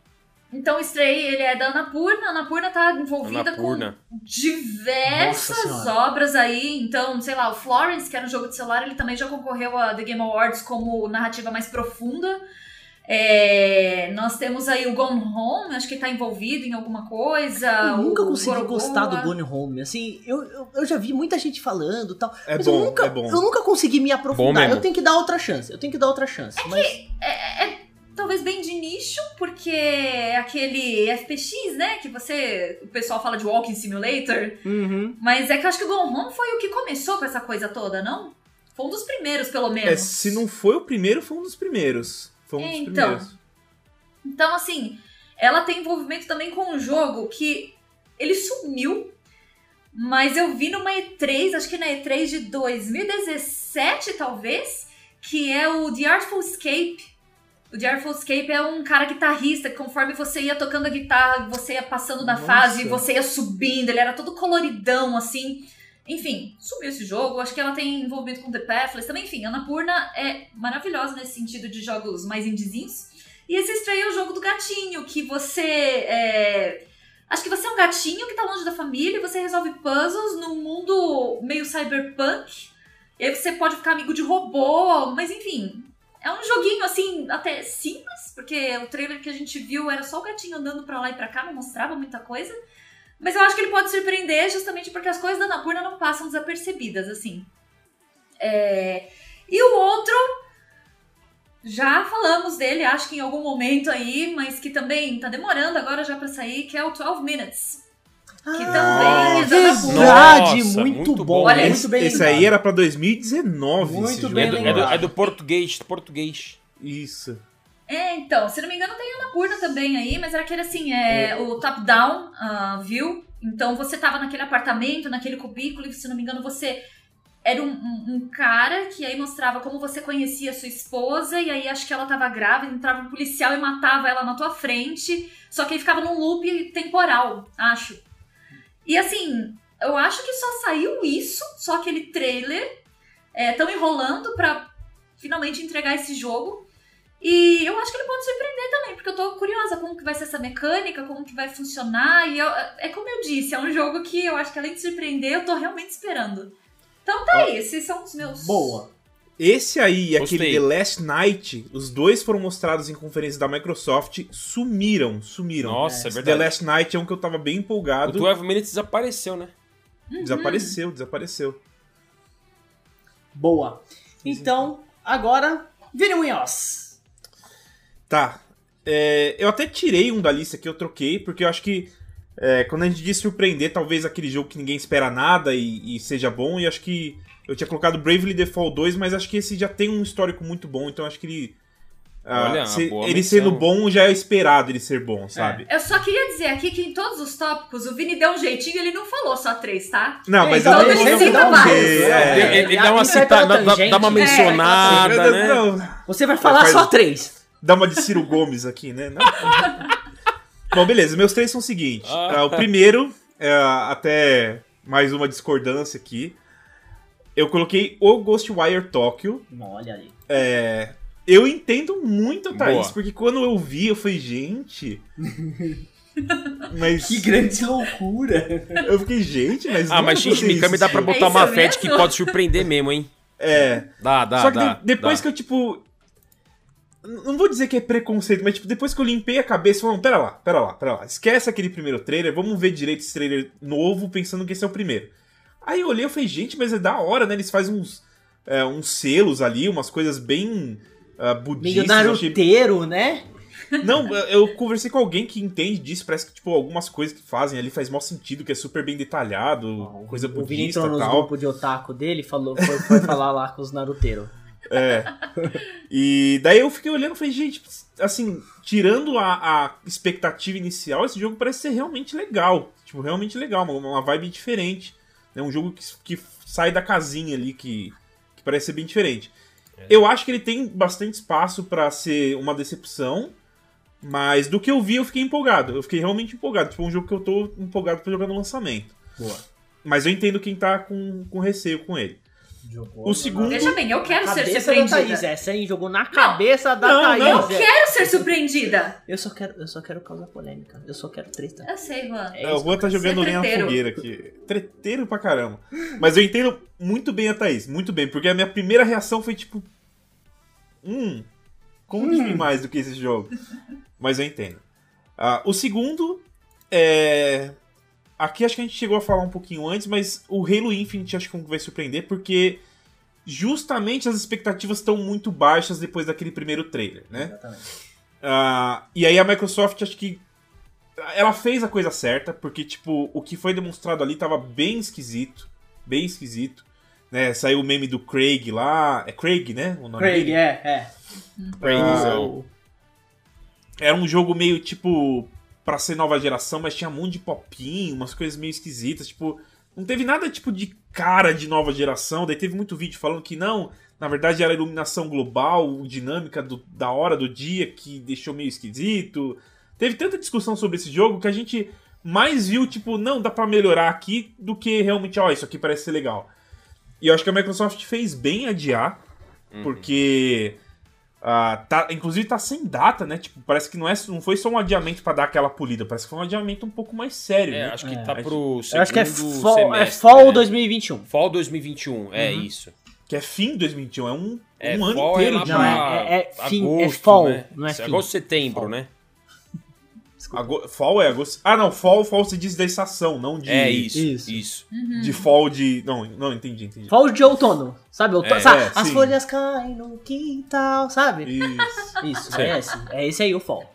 Então o Stray, ele é da Annapurna, a Annapurna tá envolvida Annapurna. com diversas obras aí. Então, sei lá, o Florence, que era um jogo de celular, ele também já concorreu a The Game Awards como narrativa mais profunda. É, nós temos aí o Gone Home, acho que tá envolvido em alguma coisa. Eu nunca consegui Gorogoa. gostar do Gone Home. Assim, eu, eu, eu já vi muita gente falando e tal. É mas bom, eu nunca, é bom. Eu nunca consegui me aprofundar. Eu tenho que dar outra chance. Eu tenho que dar outra chance. mas... Talvez bem de nicho, porque é aquele FPX, né? Que você. O pessoal fala de Walking Simulator. Uhum. Mas é que eu acho que o Gone Home foi o que começou com essa coisa toda, não? Foi um dos primeiros, pelo menos. É, se não foi o primeiro, foi um dos primeiros. Foi um dos É, então. primeiros. Então, assim, ela tem envolvimento também com um jogo que ele sumiu, mas eu vi numa E3, acho que na E3 de 2017, talvez, que é o The Artful Escape. O The Artful Escape é um cara guitarrista que conforme você ia tocando a guitarra, você ia passando da Nossa. fase, você ia subindo, ele era todo coloridão, assim. Enfim, sumiu esse jogo. Acho que ela tem envolvimento com The Pathless também. Enfim, a Annapurna é maravilhosa nesse sentido de jogos mais indizinhos. E esse é o jogo do gatinho, que você é... Acho que você é um gatinho que tá longe da família e você resolve puzzles num mundo meio cyberpunk. E aí você pode ficar amigo de robô, mas enfim. É um joguinho, assim, até simples, porque o trailer que a gente viu era só o gatinho andando pra lá e pra cá, não mostrava muita coisa. Mas eu acho que ele pode surpreender justamente porque as coisas da Annapurna não passam desapercebidas, assim. É... E o outro, já falamos dele, acho que em algum momento aí, mas que também tá demorando agora já pra sair, que é o 12 Minutes. Que também é verdade, Nossa, muito, muito bom. bom. Olha, muito Esse, bem esse aí era pra 2019. Muito bem É do, é do- é do português, do português. Isso. É, então, se não me engano tem Annapurna também aí, mas era aquele assim, é, o top-down ah, view. Então você tava naquele apartamento, naquele cubículo, e se não me engano você era um, um- um cara que aí mostrava como você conhecia a sua esposa, e aí acho que ela tava grávida, entrava um policial e matava ela na tua frente, só que aí ficava num loop temporal, acho. E assim, eu acho que só saiu isso, só aquele trailer. Estão enrolando pra finalmente entregar esse jogo. E eu acho que ele pode surpreender também, porque eu tô curiosa como que vai ser essa mecânica, como que vai funcionar. E eu- é como eu disse, é um jogo que eu acho que além de surpreender, eu tô realmente esperando. Então tá aí, esses são os meus. Boa. Esse aí e Gostei. aquele The Last Night, os dois foram mostrados em conferência da Microsoft, sumiram, sumiram. Nossa, é, The verdade. Last Night é um que eu tava bem O empolgado. 12 Minutes desapareceu, né? Desapareceu, desapareceu. Boa. Então, agora, Vini Munhoz. Tá. É, eu até tirei um da lista que eu troquei, porque eu acho que é, quando a gente diz surpreender, talvez aquele jogo que ninguém espera nada e, e seja bom, e acho que eu tinha colocado Bravely Default 2, mas acho que esse já tem um histórico muito bom, então acho que ele. ah, Olha, se- boa ele menção. sendo bom já é esperado ele ser bom, sabe? Eu só queria dizer aqui que em todos os tópicos o Vini deu um jeitinho ele não falou só três, tá? Não, É, mas então ele dá é, Ele, ele dá uma Isso é citada, pela dá, uma É, mencionada, né? não, Você vai falar Faz- só três. Dá uma de Ciro Gomes aqui, né? Não. Bom, beleza. Meus três são o seguinte. Ah. Ah, o primeiro, é, até mais uma discordância aqui. Eu coloquei o Ghostwire Tokyo. Olha aí. É, eu entendo muito a Thaís, Boa. porque quando eu vi, eu falei, gente... Mas Que grande loucura. eu fiquei, gente, mas Ah, mas é Shinji Mikami dá pra existir. botar É uma fete que pode surpreender mesmo, hein? É, Dá, dá, Só que dá. de- depois dá. que eu, tipo. Não vou dizer que é preconceito, mas tipo, depois que eu limpei a cabeça, falando, pera lá, pera lá, pera lá. Esquece aquele primeiro trailer, vamos ver direito esse trailer novo, pensando que esse é o primeiro. Aí eu olhei e falei, gente, mas é da hora, né? Eles fazem uns, é, uns selos ali, umas coisas bem uh, Meio budistas. achei- naruteiro, né? Não, eu conversei com alguém que entende disso, parece que, tipo, algumas coisas que fazem ali faz mal sentido, que é super bem detalhado, coisa O Vini budista entrou e nos tal. grupos de otaku dele e falou, foi, foi falar lá com os naruteiros. É. E daí eu fiquei olhando e falei, gente, assim, tirando a, a expectativa inicial, esse jogo parece ser realmente legal. Tipo, realmente legal, uma, uma vibe diferente. É um jogo que, que sai da casinha ali, que, que parece ser bem diferente. Eu acho que ele tem bastante espaço pra ser uma decepção, mas do que eu vi eu fiquei empolgado. Eu fiquei realmente empolgado. Tipo, é um jogo que eu tô empolgado pra jogar no lançamento. Boa. Mas eu entendo quem tá com, com receio com ele. O segundo. Veja bem, eu quero ser surpreendida. Thaís, essa aí jogou na cabeça da Não, Thaís. não. é. Quero ser surpreendida. Eu só quero, eu só quero causar polêmica. Eu só quero treta. Eu sei, mano. É É, o Juan tá jogando lenha na fogueira aqui. Treteiro pra caramba. Mas eu entendo muito bem a Thaís, muito bem, porque a minha primeira reação foi tipo. Hum, conte-me mais do que esse jogo. Mas eu entendo. Ah, o segundo é. Aqui acho que a gente chegou a falar um pouquinho antes, mas o Halo Infinite acho que vai surpreender, porque justamente as expectativas estão muito baixas depois daquele primeiro trailer, né? Exatamente. Ah, e aí a Microsoft acho que ela fez a coisa certa, porque tipo, o que foi demonstrado ali tava bem esquisito, bem esquisito, né? Saiu o meme do Craig lá, é Craig, né? O nome Craig, dele? é, é. Craigzão. Era um jogo meio tipo pra ser nova geração, mas tinha um monte de popinho, umas coisas meio esquisitas, tipo, não teve nada tipo de cara de nova geração, daí teve muito vídeo falando que não, na verdade era a iluminação global, dinâmica do- da hora do dia que deixou meio esquisito. Teve tanta discussão sobre esse jogo que a gente mais viu, tipo, não, dá pra melhorar aqui do que realmente, ó, isso aqui parece ser legal. E eu acho que a Microsoft fez bem adiar, porque ah, tá, inclusive tá sem data, né? Tipo, parece que não, é, não foi só um adiamento pra dar aquela polida, parece que foi um adiamento um pouco mais sério, É, né? acho que É. tá pro segundo Eu acho que é fall, é semestre, fall né? 2021. Fall 2021, é Uhum. isso. Que é fim de 2021, é um, É, um ano fall inteiro é Não, é- é- é fim, é agosto, fall, né? não é fim. Agosto, setembro, Fall. né? Ago- Fall é agosto. Ah, não, fall, fall se diz da estação, não de. É isso, Isso. isso. De fall de. Não, não, entendi, entendi. Fall de outono, sabe? Outono, É, sabe? é, As sim. folhas caem no quintal, sabe? Isso. Isso, é esse. É esse aí o fall.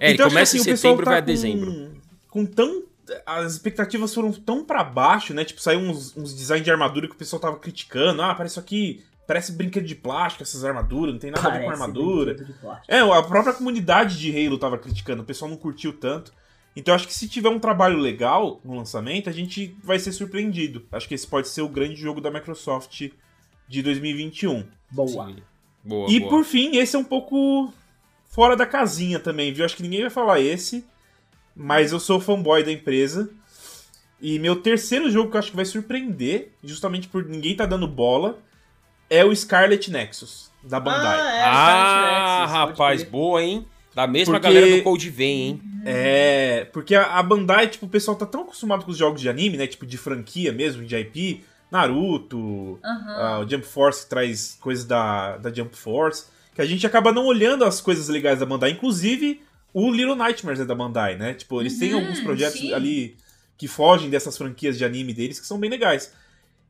É, ele Então, começa assim, em setembro e tá vai a com- dezembro. Com tão. As expectativas foram tão pra baixo, né? Tipo, saiu uns, uns designs de armadura que o pessoal tava criticando. Ah, parece isso aqui. Parece brinquedo de plástico, essas armaduras, não tem nada a ver com Parece armadura. brinquedo de plástico. É, a própria comunidade de Halo tava criticando, o pessoal não curtiu tanto. Então acho que se tiver um trabalho legal no lançamento, a gente vai ser surpreendido. Acho que esse pode ser o grande jogo da Microsoft de 2021. Boa. Sim. Boa, e boa. por fim, esse é um pouco fora da casinha também, viu? Acho que ninguém vai falar esse, mas eu sou fanboy da empresa. E meu terceiro jogo que eu acho que vai surpreender, justamente por ninguém tá dando bola, é o Scarlet Nexus, da Bandai. é, Ah, Nexus, rapaz, boa, hein? Da mesma Porque- galera do Code Vein, hein? É, porque a, a Bandai, tipo, o pessoal tá tão acostumado com os jogos de anime, né? Tipo, de franquia mesmo, de IP. Naruto, Aham. ah, o Jump Force que traz coisas da, da Jump Force, que a gente acaba não olhando as coisas legais da Bandai. Inclusive, o Little Nightmares é da Bandai, né? Tipo, eles têm Uhum, alguns projetos sim. ali que fogem dessas franquias de anime deles que são bem legais.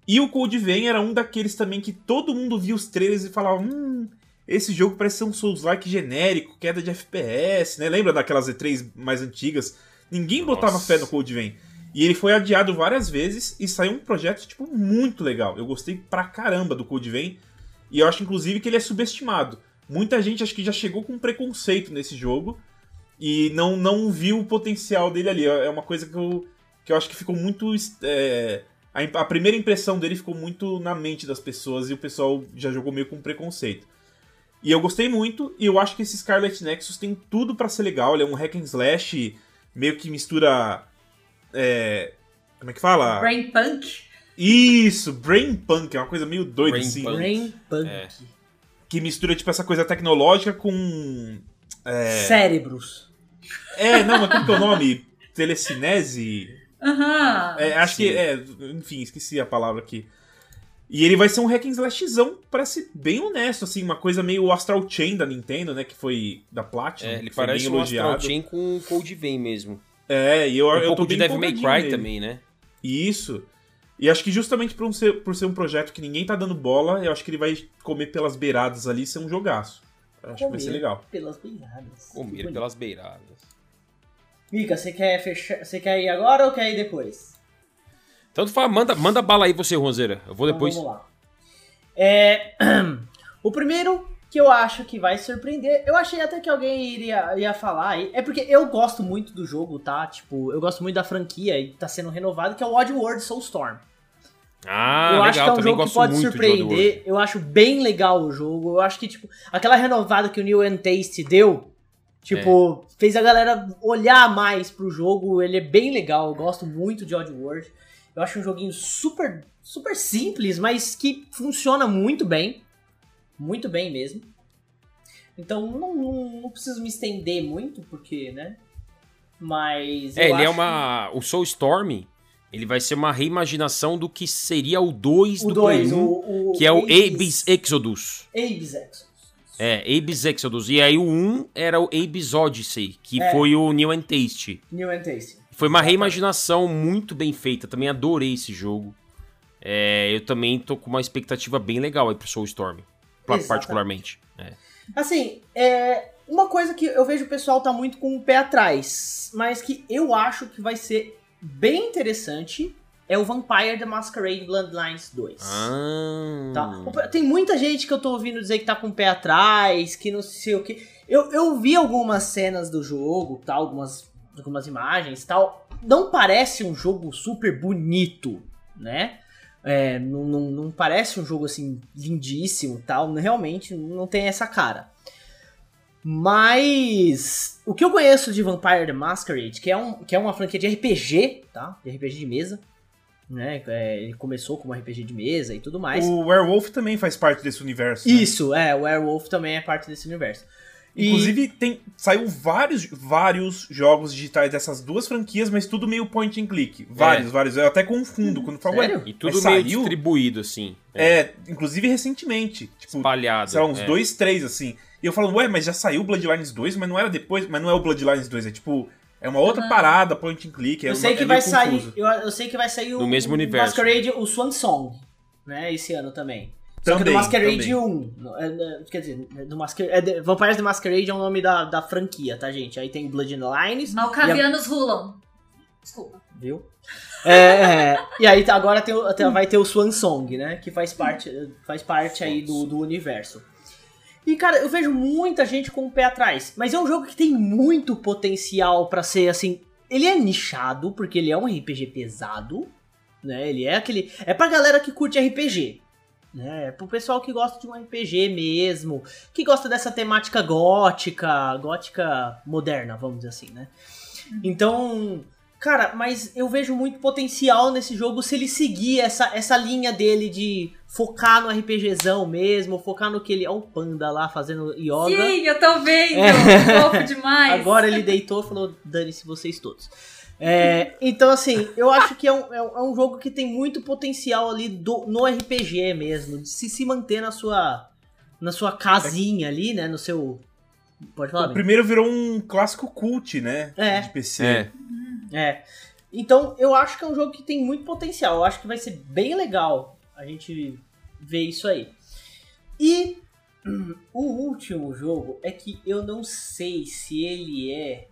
E o Code Vein era um daqueles também que todo mundo via os trailers e falava: hum, esse jogo parece ser um Souls-like genérico, queda de FPS, né? Lembra daquelas E3 mais antigas? Ninguém botava Nossa. fé no Code Vein. E ele foi adiado várias vezes e saiu um projeto, tipo, muito legal. Eu gostei pra caramba do Code Vein. E eu acho, inclusive, que ele é subestimado. Muita gente acho que já chegou com preconceito nesse jogo e não, não viu o potencial dele ali. É uma coisa que eu, que eu acho que ficou muito. é, a, a primeira impressão dele ficou muito na mente das pessoas e o pessoal já jogou meio com preconceito. E eu gostei muito, e eu acho que esse Scarlet Nexus tem tudo pra ser legal. Ele é um hack and slash, meio que mistura. é, como é que fala? Brain Punk. Isso, Brain Punk, é uma coisa meio doida Brain assim. Punk. Brain Punk. É. Que mistura, tipo, essa coisa tecnológica com. É, Cérebros. é não, mas como que é o nome? Telecinese? Aham. É, acho que. É, enfim, esqueci a palavra aqui. E ele vai ser um hack and slashzão, parece bem honesto, assim, uma coisa meio Astral Chain da Nintendo, né? Que foi da Platinum. É, ele que foi parece bem um Astral elogiado. Chain com Code Vein mesmo. É, e eu, Um eu tô pouco de bem Devil May Cry nele. também, né? Isso. E acho que justamente por, um ser, por ser um projeto que ninguém tá dando bola, eu acho que ele vai comer pelas beiradas ali e ser um jogaço. Acho que vai ser legal. Pelas beiradas. Comer pelas beiradas. Mica, você quer fechar. Você quer ir agora ou quer ir depois? Tanto faz, manda, manda bala aí você, Ronzeira. Eu vou depois. Então, vamos lá. É, o primeiro que eu acho que vai surpreender, eu achei até que alguém iria, ia falar aí. É porque eu gosto muito do jogo, tá? Tipo, eu gosto muito da franquia e tá sendo renovado, que é o Oddworld Soulstorm. Ah, eu legal, acho que é um jogo que pode surpreender. Eu acho bem legal o jogo. Eu acho que, tipo, aquela renovada que o New and Taste deu, tipo, É. fez a galera olhar mais pro jogo. Ele é bem legal. Eu gosto muito de Oddworld. Eu acho um joguinho super, super simples, mas que funciona muito bem. Muito bem mesmo. Então, não, não, não preciso me estender muito, porque, né? Mas. É, ele é uma. O Soulstorm, ele vai ser uma reimaginação do que seria o 2 que O do 2, Play 1, o, o. que é o Abe's Exodus. Exodus. É, Abe's Exodus. E aí o 1 era o Abe's Odyssey, que É. foi o New and Taste. New and Tasty. Foi uma reimaginação muito bem feita. Também adorei esse jogo. É, eu também tô com uma expectativa bem legal aí pro Soulstorm. Exatamente. Particularmente. É. Assim, é. Uma coisa que eu vejo o pessoal tá muito com o pé atrás, mas que eu acho que vai ser bem interessante é o Vampire the Masquerade Bloodlines 2. Ah. Tá? Tem muita gente que eu tô ouvindo dizer que tá com o pé atrás, que não sei o que. Eu, eu vi algumas cenas do jogo, tal, algumas, algumas imagens tal. Não parece um jogo super bonito, né? É, não, não, não parece um jogo assim lindíssimo tal. Realmente não tem essa cara. Mas o que eu conheço de Vampire the Masquerade, que é, um, que é uma franquia de RPG, tá? De RPG de mesa. Né? É, ele começou como RPG de mesa e tudo mais. O Werewolf também faz parte desse universo. né? Isso, é, o Werewolf também é parte desse universo. E- Inclusive, tem, saiu vários, vários jogos digitais dessas duas franquias, mas tudo meio point and click. Vários, vários. Eu até confundo quando falo, Sério? E tudo meio saiu? distribuído, assim. É, inclusive recentemente. Tipo, Espalhado. sei lá, uns é. dois, três, assim. E eu falo, ué, mas já saiu Bloodlines 2, mas não era depois, mas não é o Bloodlines 2, é tipo, é uma outra Aham. parada, point and click. É eu uma- sei que é vai meio sair. confuso. Eu, eu sei que vai sair o, No mesmo o universo. Masquerade, o Swan Song, né? Esse ano também. Só que do Também, Masquerade também. 1. no- é, é, quer dizer, é do Masquer, é Vampires the Masquerade é o nome da, da franquia, tá, gente? Aí tem Bloodlines, Malcavianos rulam. Desculpa. viu? É, é, e aí tá- agora tem, tem- vai ter o Swan Song, né? Que faz parte, faz parte aí do, do universo. E, cara, eu vejo muita gente com o pé atrás. Mas é um jogo que tem muito potencial pra ser, assim... Ele é nichado, porque ele é um RPG pesado, né? Ele é aquele... É pra galera que curte RPG, né? É pro pessoal que gosta de um RPG mesmo, que gosta dessa temática gótica, gótica moderna, vamos dizer assim, né? Então... Cara, mas eu vejo muito potencial nesse jogo se ele seguir essa, essa linha dele de focar no RPGzão mesmo, focar no que ele. Ó, o panda lá fazendo yoga. Sim, eu tô vendo. É. Fofo demais. Agora ele deitou e falou: dane-se vocês todos. É, então, assim, eu acho que é um, é um- é um jogo que tem muito potencial ali do, no RPG mesmo, de se, se manter na sua, na sua casinha ali, né? No seu. Pode falar, O primeiro virou um clássico cult, né? É. De PC. É. É. Então, eu acho que é um jogo que tem muito potencial. Eu acho que vai ser bem legal a gente ver isso aí. E o último jogo é que eu não sei se ele é.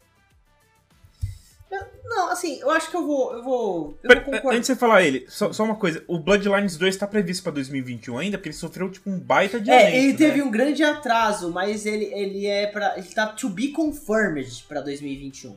Eu- não, assim, eu acho que eu vou. Eu vou. Eu Pera, vou concordar. Antes de você falar ele, só, só uma coisa. O Bloodlines 2 tá previsto pra 2021 ainda, porque ele sofreu tipo um baita de É, ele teve um grande atraso, mas ele, ele é para ele tá to be confirmed pra 2021,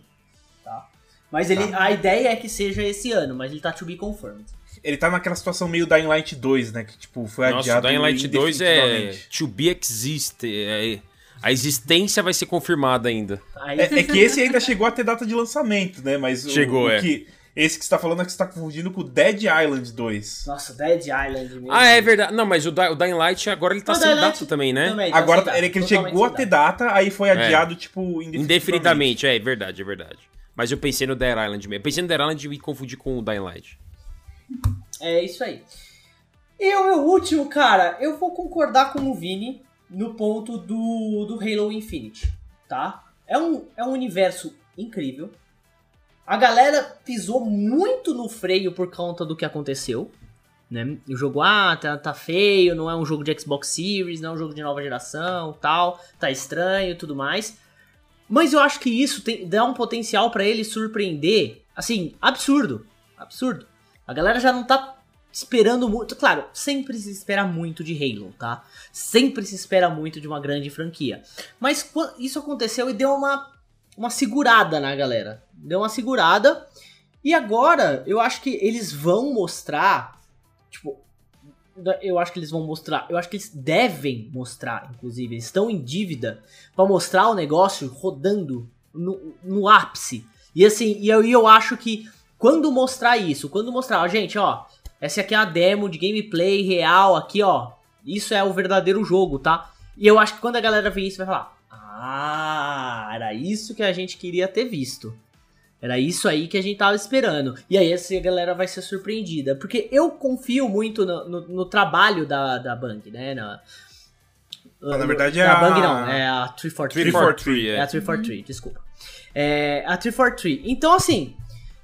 tá? Mas ele, Tá. a ideia é que seja esse ano, mas ele tá to be confirmed. Ele tá naquela situação meio Dying Light 2, né? Que tipo, foi Nossa, o adiado Dying Light 2 é to be exist. é- a existência vai ser confirmada ainda. Aí, É, é que esse ainda chegou a ter data de lançamento, né? Mas o- Chegou, o, é. que esse que você tá falando é que você tá confundindo com o Dead Island 2. Nossa, Dead Island mesmo. Ah, é verdade. Não, mas o, Di- o Dying Light agora ele tá O sem Dying data Light também, né? Também, tá Agora data, ele é que ele chegou a ter data. aí foi adiado, tipo, indefinitivamente. Indefinitivamente, é, é verdade, é verdade. Mas eu pensei no Dead Island mesmo. Eu pensei no Dead Island e me confundi com o Dying Light. É isso aí. E o meu último, cara, eu vou concordar com o Vini no ponto do, do Halo Infinite, tá? É um, é um universo incrível. A galera pisou muito no freio por conta do que aconteceu, Né? O jogo, ah, tá, tá feio, não é um jogo de Xbox Series, não é um jogo de nova geração, tal, tá estranho e tudo mais. Mas eu acho que isso tem, dá um potencial para ele surpreender, assim, absurdo. Absurdo. A galera já não tá esperando muito. Claro, sempre se espera muito de Halo, tá? Sempre se espera muito de uma grande franquia. Mas isso aconteceu e deu uma, uma segurada na galera. Deu uma segurada. E agora eu acho que eles vão mostrar. Tipo, eu acho que eles vão mostrar. Eu acho que eles devem mostrar, inclusive. Eles estão em dívida para mostrar o negócio rodando no, no ápice. E assim, e eu, e eu acho que quando mostrar isso, quando mostrar, gente, ó, essa aqui é a demo de gameplay real aqui, ó. Isso é o verdadeiro jogo, tá? E eu acho que quando a galera ver isso vai falar: "Ah, era isso que a gente queria ter visto". Era isso aí que a gente tava esperando. E aí essa galera vai ser surpreendida. Porque eu confio muito no, no, no trabalho da, da Bang, né? Na, ah, na verdade é a... Bang não, é a 343. 343, é. é a 343, desculpa. É a 343. Então assim,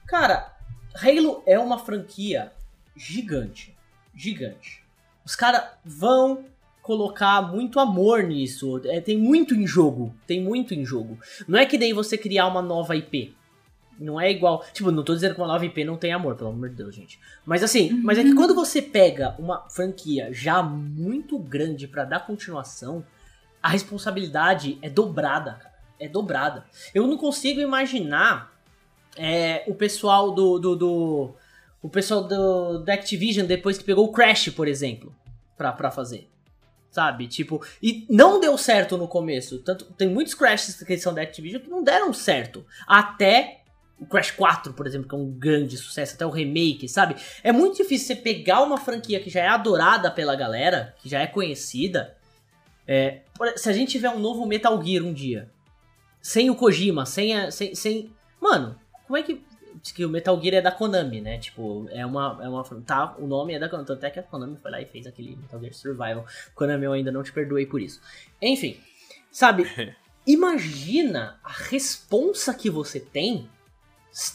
cara, Halo é uma franquia gigante. Gigante. Os caras vão colocar muito amor nisso. É, tem muito em jogo. Tem muito em jogo. Não é que daí você criar uma nova IP. Não é igual. Tipo, não tô dizendo que uma nova IP não tem amor, pelo amor de Deus, gente. Mas assim, uhum. mas é que quando você pega uma franquia já muito grande para dar continuação, a responsabilidade é dobrada, cara. É dobrada. Eu não consigo imaginar é, o pessoal do, do, do o pessoal do, da Activision depois que pegou o Crash, por exemplo, pra, pra fazer. Sabe? Tipo, e não deu certo no começo. Tanto, tem muitos Crashes que são da Activision que não deram certo. Até o Crash 4, por exemplo, que é um grande sucesso, até o remake, sabe? É muito difícil você pegar uma franquia que já é adorada pela galera, que já é conhecida. É, se a gente tiver um novo Metal Gear um dia, sem o Kojima, sem, a, sem, sem. Mano, como é que que o Metal Gear é da Konami, né? Tipo, é uma, é uma. Tá, o nome é da Konami. Tanto é que a Konami foi lá e fez aquele Metal Gear Survival. Konami, eu ainda não te perdoei por isso. Enfim, sabe? imagina a responsa que você tem,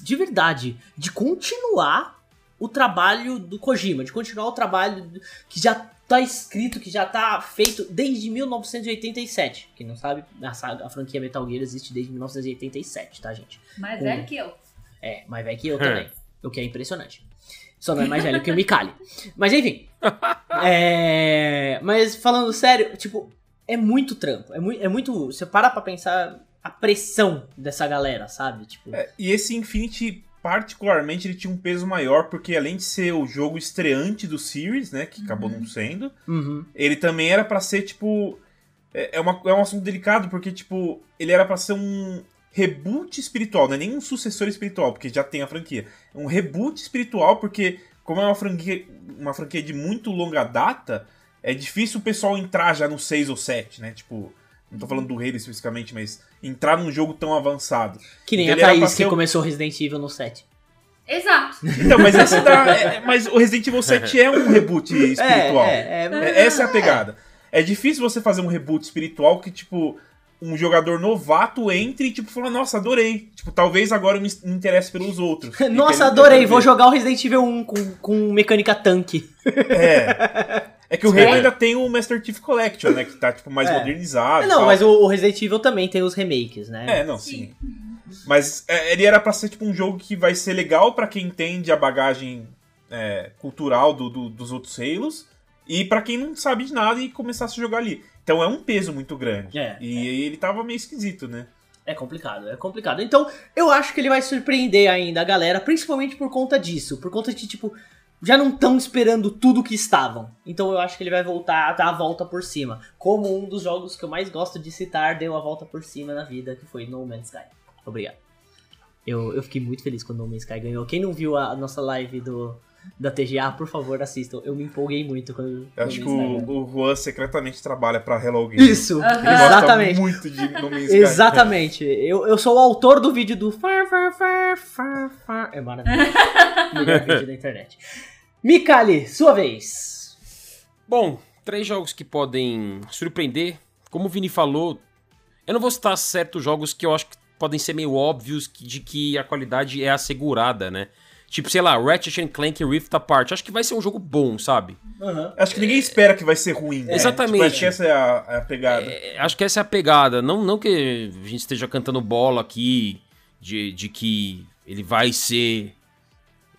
de verdade, de continuar o trabalho do Kojima, de continuar o trabalho que já tá escrito, que já tá feito desde 1987. Quem não sabe, a, saga, a franquia Metal Gear existe desde 1987, tá, gente? Mas Com... é que eu. É, mais velho que eu também. o que é impressionante. Só não é mais velho que o Mikali. Mas enfim. é... Mas falando sério, tipo, é muito trampo. É, mu é muito. Você para pra pensar a pressão dessa galera, sabe? Tipo... É, e esse Infinity, particularmente, ele tinha um peso maior, porque além de ser o jogo estreante do Series, né? Que acabou uhum. não sendo, uhum. ele também era para ser, tipo. É, é, uma, é um assunto delicado, porque, tipo, ele era para ser um, reboot espiritual, não é nem um sucessor espiritual, porque já tem a franquia. É um reboot espiritual, porque como é uma franquia, uma franquia de muito longa data, é difícil o pessoal entrar já no 6 ou 7, né? Tipo, não tô falando do Halo especificamente, mas entrar num jogo tão avançado. Que nem então, a Thaís que o... começou Resident Evil no 7. Exato. Então, mas esse dá, é, mas o Resident Evil 7 é um reboot é, espiritual. É, é, é, essa é a pegada. É difícil você fazer um reboot espiritual que, tipo, um jogador novato entre e, tipo, fala, nossa, adorei. Tipo, talvez agora eu me, interesse pelos outros. nossa, adorei, vou jogar o Resident Evil 1 com, com mecânica tanque. É. É que o Halo ainda tem o Master Chief Collection, né? Que tá, tipo, mais é. modernizado. Não, mas o, Resident Evil também tem os remakes, né? É, não, sim. sim. Mas é, ele era pra ser, tipo, um jogo que vai ser legal para quem entende a bagagem é, cultural do, do, dos outros Halos. E para quem não sabe de nada e começasse a jogar ali. Então é um peso muito grande. É, e é. ele tava meio esquisito, né? É complicado, é complicado. Então, eu acho que ele vai surpreender ainda a galera, principalmente por conta disso. Por conta de, tipo, já não estão esperando tudo que estavam. Então eu acho que ele vai voltar, dar a volta por cima. Como um dos jogos que eu mais gosto de citar deu a volta por cima na vida, que foi No Man's Sky. Obrigado. Eu, eu fiquei muito feliz quando No Man's Sky ganhou. Quem não viu a nossa live do, da TGA, por favor, assistam. Eu me empolguei muito quando. Eu acho que o, o Juan secretamente trabalha pra Hello Game. Isso, Ele exatamente. muito de No Man's Sky. Exatamente. Eu, eu sou o autor do vídeo do far, far, far, far, far. É maravilhoso. Melhor vídeo da internet. Mikali, sua vez. Bom, três jogos que podem surpreender. Como o Vini falou, eu não vou citar certos jogos que eu acho que podem ser meio óbvios de que a qualidade é assegurada, né? Tipo, sei lá, Ratchet Clank Rift Apart. Acho que vai ser um jogo bom, sabe? Uhum. Acho que ninguém espera que vai ser ruim. Né? Exatamente. Tipo, acho que essa é a, a pegada. É, acho que essa é a pegada. Não, não que a gente esteja cantando bola aqui de, de que ele vai ser.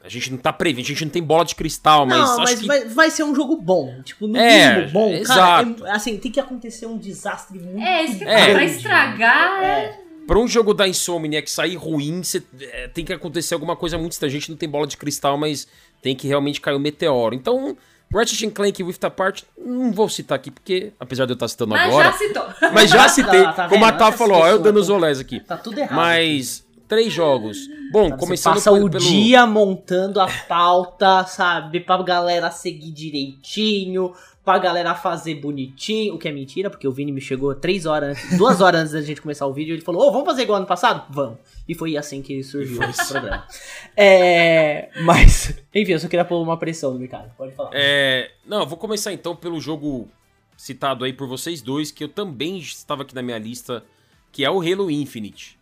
A gente não tá prevendo, a gente não tem bola de cristal, mas. Não, mas que... vai, vai, ser um jogo bom. Tipo, no é, mínimo bom. Exato. Cara, é, assim, tem que acontecer um desastre muito. É, isso que é, pra estragar. É. Pra um jogo da Insomniac sair ruim, cê, é, tem que acontecer alguma coisa muito estranha. A gente não tem bola de cristal, mas tem que realmente cair o um meteoro. Então, Ratchet Clank Rift Apart, não vou citar aqui, porque, apesar de eu estar citando mas agora... Mas já citou. Mas já citei, tá, tá como a Tá falou, ó, eu dando os olés aqui. Tá tudo errado. Mas, aqui. três jogos. Bom, sabe, começando passa pelo... o dia montando a pauta, sabe? Pra galera seguir direitinho, pra galera fazer bonitinho, o que é mentira, porque o Vini me chegou três horas, duas horas antes da gente começar o vídeo, ele falou, ô, oh, vamos fazer igual ano passado? Vamos. E foi assim que surgiu esse programa. É, mas, enfim, eu só queria pôr uma pressão no mercado, pode falar. É, não, eu vou começar então pelo jogo citado aí por vocês dois, que eu também estava aqui na minha lista, que é o Halo Infinite.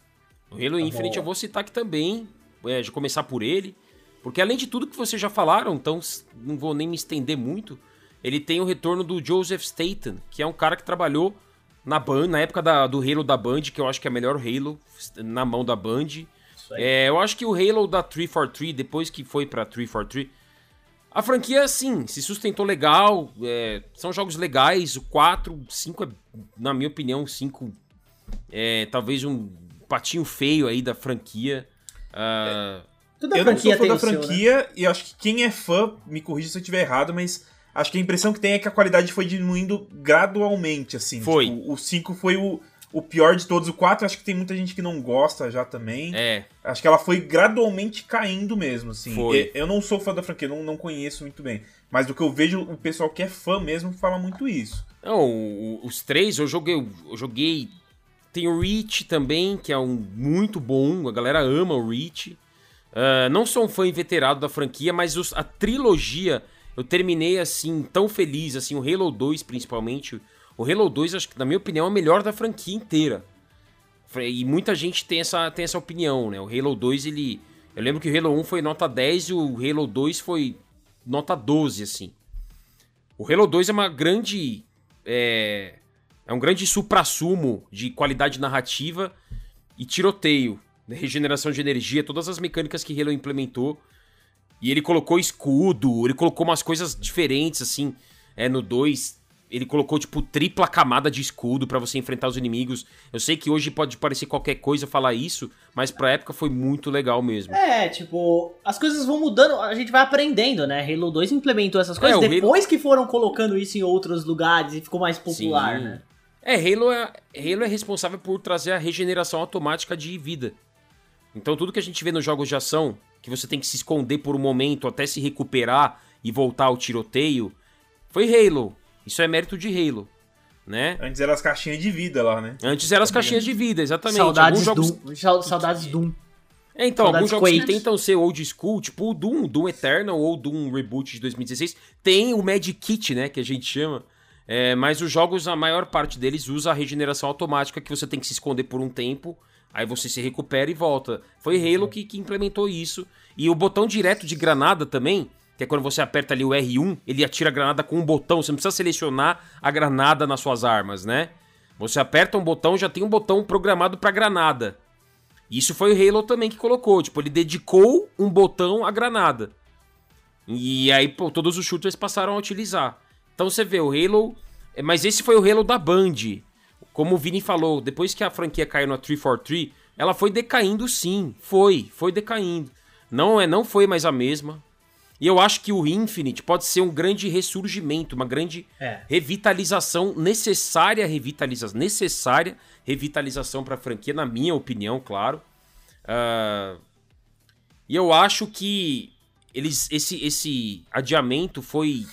O Halo tá Infinite bom. eu vou citar aqui também, é, de começar por ele, porque além de tudo que vocês já falaram, então não vou nem me estender muito, ele tem o retorno do Joseph Staten, que é um cara que trabalhou na Band, na época da, do Halo da Band, que eu acho que é o melhor Halo na mão da Band. É, eu acho que o Halo da 343, depois que foi pra 343, a franquia, sim, se sustentou legal, é, são jogos legais, o 4, 5 é, na minha opinião, o 5 é talvez um patinho feio aí da franquia. Uh... Toda eu não sou fã da franquia seu, né? e acho que quem é fã, me corrija se eu estiver errado, mas acho que a impressão que tem é que a qualidade foi diminuindo gradualmente, assim. Foi. Tipo, o 5 foi o, o pior de todos. O 4 acho que tem muita gente que não gosta já também. É. Acho que ela foi gradualmente caindo mesmo, assim. Foi. Eu não sou fã da franquia, não, não conheço muito bem. Mas do que eu vejo, o pessoal que é fã mesmo fala muito isso. Não, os três eu joguei. Eu joguei. Tem o Reach também, que é um muito bom. A galera ama o Reach. Uh, não sou um fã inveterado da franquia, mas os, a trilogia eu terminei assim, tão feliz, assim, o Halo 2 principalmente. O Halo 2, acho que, na minha opinião, é o melhor da franquia inteira. E muita gente tem essa, tem essa opinião, né? O Halo 2, ele. Eu lembro que o Halo 1 foi nota 10 e o Halo 2 foi nota 12, assim. O Halo 2 é uma grande. É, é um grande supra-sumo de qualidade narrativa e tiroteio, né? regeneração de energia, todas as mecânicas que Halo implementou. E ele colocou escudo, ele colocou umas coisas diferentes, assim, é, no 2. Ele colocou, tipo, tripla camada de escudo para você enfrentar os inimigos. Eu sei que hoje pode parecer qualquer coisa falar isso, mas pra época foi muito legal mesmo. É, tipo, as coisas vão mudando, a gente vai aprendendo, né? Halo 2 implementou essas coisas é, depois Halo... que foram colocando isso em outros lugares e ficou mais popular, Sim. né? É, Halo é, Halo é responsável por trazer a regeneração automática de vida. Então tudo que a gente vê nos jogos de ação, que você tem que se esconder por um momento até se recuperar e voltar ao tiroteio, foi Halo. Isso é mérito de Halo. Né? Antes eram as caixinhas de vida lá, né? Antes eram as caixinhas de vida, exatamente. Saudades jogos... Doom. Saudades Doom. É, então, Saudades alguns jogos Quake. que tentam ser old school, tipo o Doom, Doom Eternal ou Doom Reboot de 2016, tem o Magic Kit, né, que a gente chama. É, mas os jogos, a maior parte deles usa a regeneração automática, que você tem que se esconder por um tempo Aí você se recupera e volta. Foi Halo que, que implementou isso. E o botão direto de granada também, que é quando você aperta ali o R1, ele atira a granada com um botão. Você não precisa selecionar a granada nas suas armas, né? Você aperta um botão, já tem um botão programado para granada. Isso foi o Halo também que colocou. Tipo, ele dedicou um botão à granada. E aí, pô, todos os shooters passaram a utilizar. Então você vê, o Halo. Mas esse foi o Halo da Band. Como o Vini falou, depois que a franquia caiu na 343, ela foi decaindo sim. Foi, foi decaindo. Não é, não foi mais a mesma. E eu acho que o Infinite pode ser um grande ressurgimento, uma grande é. revitalização, necessária revitalização, necessária revitalização para a franquia, na minha opinião, claro. Uh, e eu acho que eles, esse, esse adiamento foi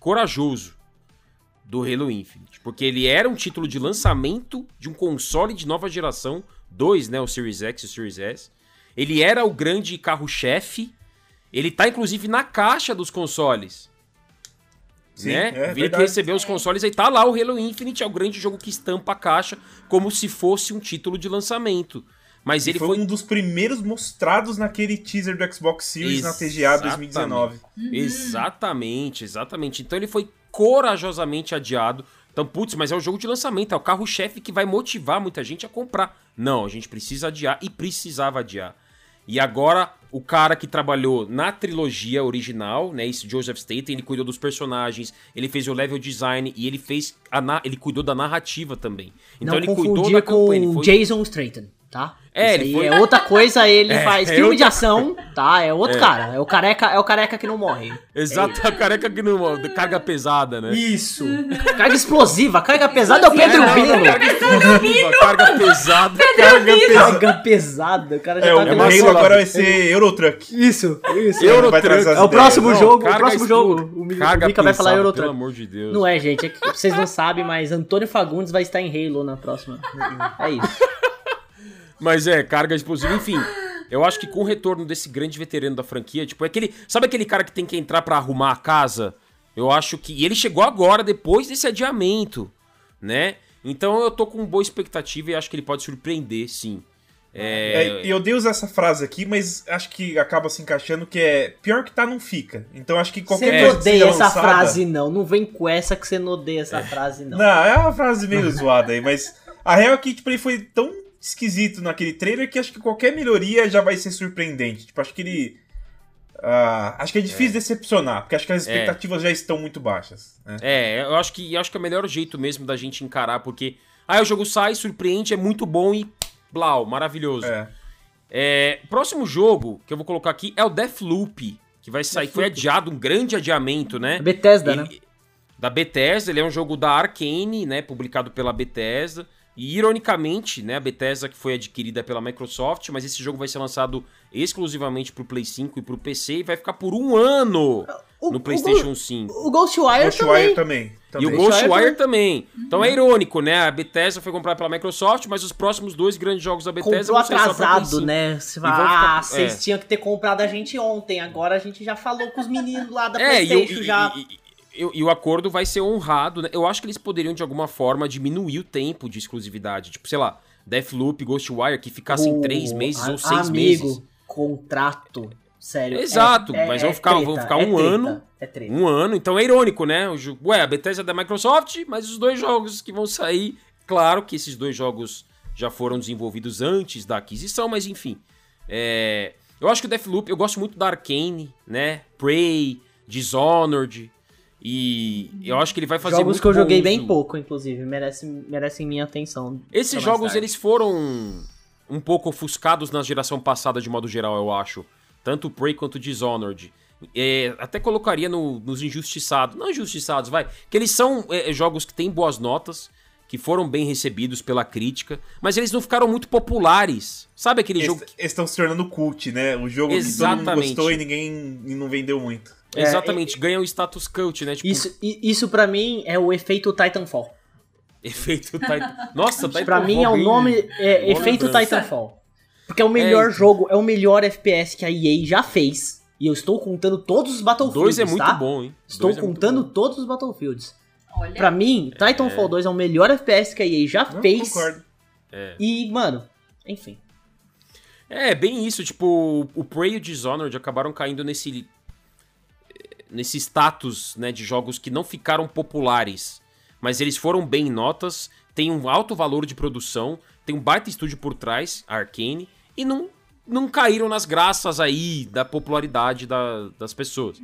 corajoso do Halo Infinite, porque ele era um título de lançamento de um console de nova geração, dois, né, o Series X e o Series S. Ele era o grande carro-chefe. Ele tá inclusive na caixa dos consoles. Sim, né? É, Vira que recebeu os consoles e tá lá o Halo Infinite, é o grande jogo que estampa a caixa como se fosse um título de lançamento. Mas ele foi, foi um dos primeiros mostrados naquele teaser do Xbox Series na TGA Exatamente. 2019. Exatamente, exatamente. Então ele foi corajosamente adiado. Então, putz, mas é o jogo de lançamento, é o carro-chefe que vai motivar muita gente a comprar. Não, a gente precisa adiar e precisava adiar. E agora, o cara que trabalhou na trilogia original, né, esse Joseph Staten, ele cuidou dos personagens, ele fez o level design e ele fez a ele cuidou da narrativa também. Então Não ele cuidou da com campanha, ele foi Jason Statham, tá? É, Isso ele foi- é outra coisa, ele É, faz é filme outra- de ação, tá? É outro cara, é o careca, é o careca que não morre. Exato, a careca que não carga pesada, né? Isso. Carga explosiva, carga pesada é o Pedro É, Bino. Carga explosiva, carga pesada. Carga pesada. Carga pesada, o cara já É, tá o é Halo agora vai ser Eurotruck. Isso, isso. Euro vai trazer as É o próximo Não, jogo, o próximo jogo. O o Mika vai falar Eurotruck. Pelo amor de Deus. Não é, gente, é que vocês não sabem, mas Antônio Fagundes vai estar em Halo na próxima. É isso. Mas é, carga explosiva, enfim. Eu acho que com o retorno desse grande veterano da franquia, tipo, é aquele. Sabe aquele cara que tem que entrar pra arrumar a casa? Eu acho que. E ele chegou agora, depois desse adiamento, né? Então eu tô com boa expectativa e acho que ele pode surpreender, sim. É, É, e eu dei usar essa frase aqui, mas acho que acaba se encaixando que é pior que tá, não fica. Então acho que qualquer Você não odeia essa lançada- frase, não. Não vem com essa que você não odeia essa frase, não. Não, é uma frase meio zoada aí, mas a real é que tipo, ele foi tão esquisito naquele trailer que acho que qualquer melhoria já vai ser surpreendente. Tipo, acho que ele. ah, acho que é difícil decepcionar, porque acho que as expectativas já estão muito baixas. né? É, eu acho que eu acho que é o melhor jeito mesmo da gente encarar, porque aí o jogo sai, surpreende, é muito bom e blau, maravilhoso. É. É, próximo jogo que eu vou colocar aqui é o Deathloop, que vai sair, foi adiado, um grande adiamento, né? Bethesda, Ele- né? Da Bethesda, ele é um jogo da Arkane, né, publicado pela Bethesda. E ironicamente, né, a Bethesda que foi adquirida pela Microsoft, mas esse jogo vai ser lançado exclusivamente pro Play 5 e pro PC e vai ficar por um ano O- no o PlayStation Go- 5. O Ghostwire Ghostwire também. também. E também. o Ghostwire Ghostwire também. Então é irônico, né? A Bethesda foi comprada pela Microsoft, mas os próximos dois grandes jogos da Bethesda Comprou vão ser só pra Play atrasado, 5. né? Você fala, ficar- ah, vocês é. tinham que ter comprado a gente ontem. Agora a gente já falou com os meninos lá da É, o- PlayStation e- já. e- e- e- e o acordo vai ser honrado, né? Eu acho que eles poderiam, de alguma forma, diminuir o tempo de exclusividade. Tipo, sei lá, Deathloop, Ghostwire, que ficassem três meses a- ou seis amigo, meses. contrato. Sério. Exato, é- mas é vão ficar- treta, vão ficar é um treta, ano. É. Um ano, então é irônico, né? Ué, a Bethesda é da Microsoft, mas os dois jogos que vão sair, claro que esses dois jogos já foram desenvolvidos antes da aquisição, mas enfim. É, eu acho que o Deathloop, eu gosto muito da Arkane, né? Prey, Dishonored, e eu acho que ele vai fazer Jogos muito que eu joguei uso. bem pouco, inclusive. Merecem, merecem minha atenção. Esses jogos, tarde. eles foram um pouco ofuscados na geração passada, de modo geral, eu acho. Tanto o Prey quanto o Dishonored. É, até colocaria no- nos injustiçados. Não injustiçados, vai. Que eles são é, jogos que têm boas notas, que foram bem recebidos pela crítica, mas eles não ficaram muito populares. Sabe aquele Eles jogo... estão se tornando cult, né? O jogo que todo Exatamente. mundo gostou e ninguém e não vendeu muito. É, Exatamente, ganha o status cult, né? Tipo, Isso, isso pra mim é o efeito Titanfall. efeito Titan... Nossa, Titanfall Pra mim é o nome. É, boa efeito lembrança. Titanfall. Porque é o melhor É. jogo, é o melhor FPS que a EA já fez. E eu estou contando todos os Battlefields. Dois é muito tá? bom, hein? Estou Dois é contando todos os Battlefields. Olha. Pra mim, Titanfall 2 é o melhor FPS que a EA já Não, fez. concordo. E, mano, enfim. É, bem isso, tipo, o Prey e o Dishonored acabaram caindo nesse nesse status, né, de jogos que não ficaram populares, mas eles foram bem em notas, tem um alto valor de produção, tem um baita estúdio por trás, a Arkane, e não não caíram nas graças aí da popularidade da- das pessoas.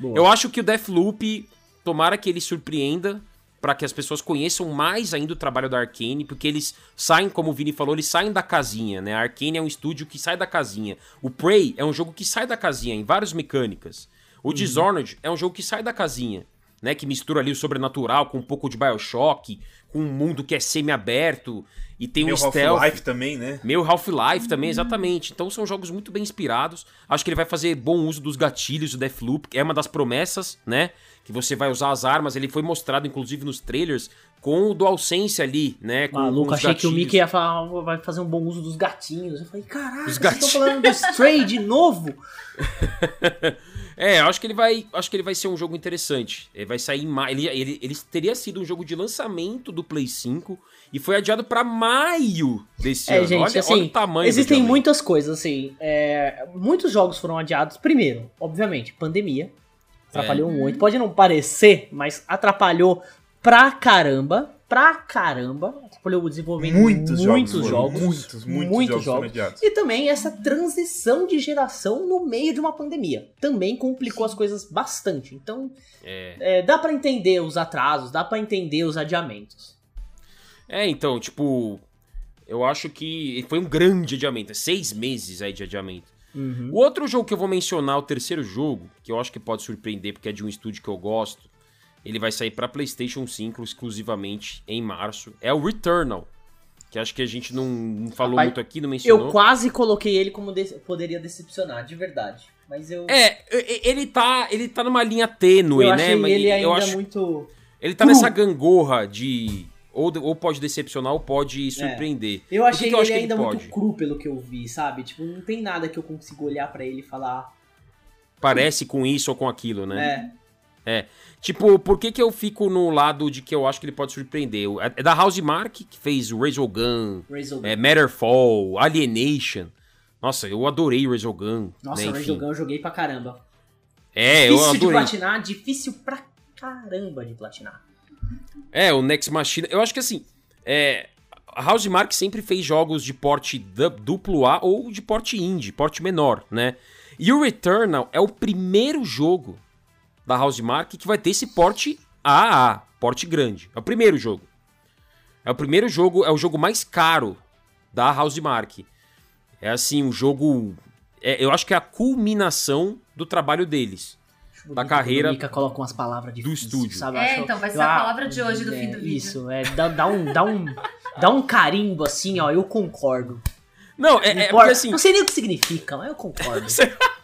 Boa. Eu acho que o Deathloop, tomara que ele surpreenda para que as pessoas conheçam mais ainda o trabalho da Arkane, porque eles saem, como o Vini falou, eles saem da casinha, né? A Arkane é um estúdio que sai da casinha. O Prey é um jogo que sai da casinha em várias mecânicas. O Dishonored é um jogo que sai da casinha, né? Que mistura ali o sobrenatural com um pouco de BioShock, com um mundo que é semi-aberto e tem Meu um stealth. Half-Life também, né? Meu Half-Life também, exatamente. Então são jogos muito bem inspirados. Acho que ele vai fazer bom uso dos gatilhos do Deathloop, que é uma das promessas, né? Que você vai usar as armas. Ele foi mostrado, inclusive, nos trailers, com o DualSense ali, né? Com, Maluco, com achei que o gatilhos. Mickey ia falar, "Ah, vai fazer um bom uso dos gatinhos. Eu falei, caralho, vocês estão falando do Stray de novo? É, eu acho que ele vai. Acho que ele vai ser um jogo interessante. Ele vai sair em maio. Ele, ele, ele teria sido um jogo de lançamento do Play 5 e foi adiado para maio desse é, ano. Gente, olha, assim, olha o tamanho Existem muitas coisas, assim. É, muitos jogos foram adiados. Primeiro, obviamente, pandemia. Atrapalhou é. muito. Pode não parecer, mas atrapalhou pra caramba. Pra caramba. Atrapalhou o desenvolvimento muitos de muitos jogos. jogos muitos, muitos, muitos jogos. jogos. E também essa transição de geração no meio de uma pandemia. Também complicou as coisas bastante. Então, é. É, dá para entender os atrasos, dá para entender os adiamentos. É, então, tipo, eu acho que foi um grande adiamento. É seis meses aí de adiamento. Uhum. O outro jogo que eu vou mencionar, o terceiro jogo, que eu acho que pode surpreender porque é de um estúdio que eu gosto, ele vai sair para PlayStation 5 exclusivamente em março. É o Returnal. Que acho que a gente não, não falou Rapaz, muito aqui, não mencionou. Eu quase coloquei ele como de poderia decepcionar, de verdade. Mas eu. É, ele tá, ele tá numa linha tênue, eu né? Mas ele ainda eu acho muito. Ele tá nessa gangorra de ou, ou pode decepcionar ou pode surpreender. É. Eu achei que, que eu ele ainda ele muito cru pelo que eu vi, sabe? Tipo, não tem nada que eu consiga olhar para ele e falar. Parece com isso ou com aquilo, né? É. É. Tipo, por que, que eu fico no lado de que eu acho que ele pode surpreender? É, é da House Mark, que fez o Resogun, é, Matterfall, Alienation. Nossa, eu adorei o Resogun. Nossa, né? o Resogun eu joguei pra caramba. É, difícil eu adorei. de platinar, difícil pra caramba de platinar. É, o Next Machina. Eu acho que assim. É, a House Mark sempre fez jogos de porte duplo A ou de porte indie, porte menor, né? E o Returnal é o primeiro jogo da House Mark que vai ter esse porte AA, porte grande. É o primeiro jogo. É o primeiro jogo, é o jogo mais caro da House Mark. É assim, um jogo. É, eu acho que é a culminação do trabalho deles da carreira. A Mika coloca umas palavras do estúdio. Sabe? É, então vai ser a palavra de hoje do é, fim do vídeo. Isso, é, dá, dá, um, dá, um, dá um carimbo assim, ó, eu concordo. Não, é, é porque assim. Não sei nem o que significa, mas eu concordo.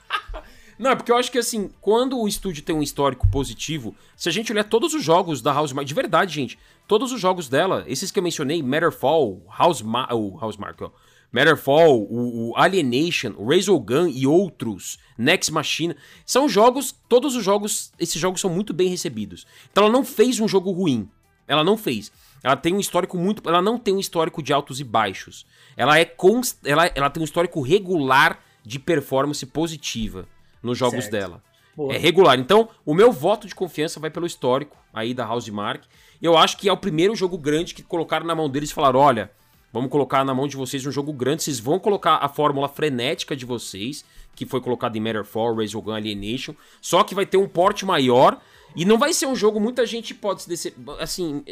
Não, é porque eu acho que assim, quando o estúdio tem um histórico positivo, se a gente olhar todos os jogos da House de verdade, gente, todos os jogos dela, esses que eu mencionei, Matterfall, House, Ma o House Mark, ó, Matterfall, o, o Alienation, o Gun e outros, Next Machine, são jogos, todos os jogos, esses jogos são muito bem recebidos. Então ela não fez um jogo ruim. Ela não fez. Ela tem um histórico muito, ela não tem um histórico de altos e baixos. Ela é const, ela, ela tem um histórico regular de performance positiva nos jogos certo. dela. Boa. É regular. Então, o meu voto de confiança vai pelo histórico aí da House Mark. Eu acho que é o primeiro jogo grande que colocaram na mão deles e falaram: olha, Vamos colocar na mão de vocês um jogo grande. Vocês vão colocar a fórmula frenética de vocês, que foi colocada em Matterfall, Gun Alienation. Só que vai ter um porte maior. E não vai ser um jogo, muita gente pode se dece... Assim,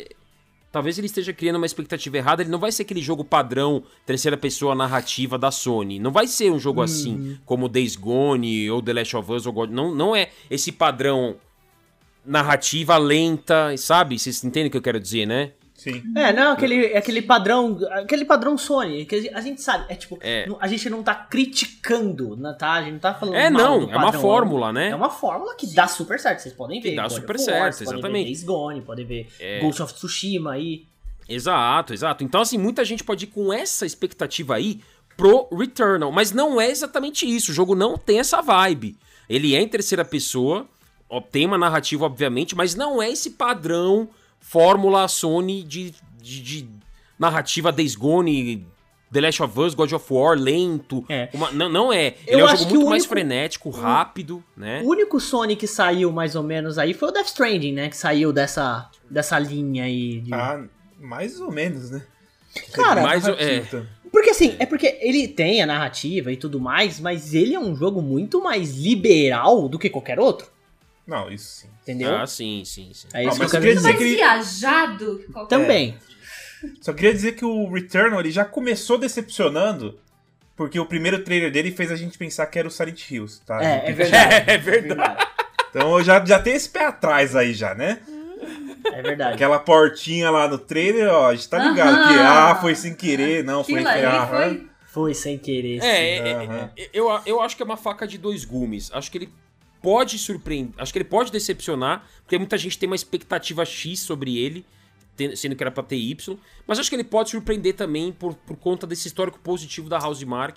talvez ele esteja criando uma expectativa errada. Ele não vai ser aquele jogo padrão, terceira pessoa narrativa da Sony. Não vai ser um jogo assim, uhum. como Days Gone ou The Last of Us ou God. Não, não é esse padrão narrativa lenta, sabe? Vocês entendem o que eu quero dizer, né? Sim. É, não, aquele, aquele padrão. Aquele padrão Sony. Que a gente sabe, é tipo, é. a gente não tá criticando, né, tá? A gente não tá falando. É, não, é uma fórmula, né? É uma fórmula que dá super certo. Vocês podem ver. Que dá super certo, exatamente. Podem ver Days Gone, podem ver é. Ghost of Tsushima aí. Exato, exato. Então, assim, muita gente pode ir com essa expectativa aí pro Returnal. Mas não é exatamente isso. O jogo não tem essa vibe. Ele é em terceira pessoa, tem uma narrativa, obviamente, mas não é esse padrão fórmula Sony de, de, de narrativa Days Gone, The Last of Us, God of War, lento. É. Uma, não, não é. Ele Eu é um jogo muito mais frenético, rápido, né? O único Sony que saiu mais ou menos aí foi o Death Stranding, né? Que saiu dessa, dessa linha aí. De... Ah, mais ou menos, né? Cara, mais, é. Porque assim, é porque ele tem a narrativa e tudo mais, mas ele é um jogo muito mais liberal do que qualquer outro. Não, isso sim. Entendeu? Ah, sim, sim, sim. É isso ah, que eu quero dizer. Mais que... viajado que qualquer... Também. É. Só queria dizer que o Returnal ele já começou decepcionando porque o primeiro trailer dele fez a gente pensar que era o Silent Hills, tá? É, é verdade. É verdade. Então já, já tem esse pé atrás aí já, né? É verdade. Aquela portinha lá no trailer, ó, a gente tá ligado uh -huh. que ah, foi sem querer, não, foi, ah, foi... foi sem querer. É, é, é, é, eu, eu acho que é uma faca de dois gumes. Acho que ele pode surpreender, acho que ele pode decepcionar, porque muita gente tem uma expectativa X sobre ele, sendo que era pra ter Y, mas acho que ele pode surpreender também por, por conta desse histórico positivo da House Mark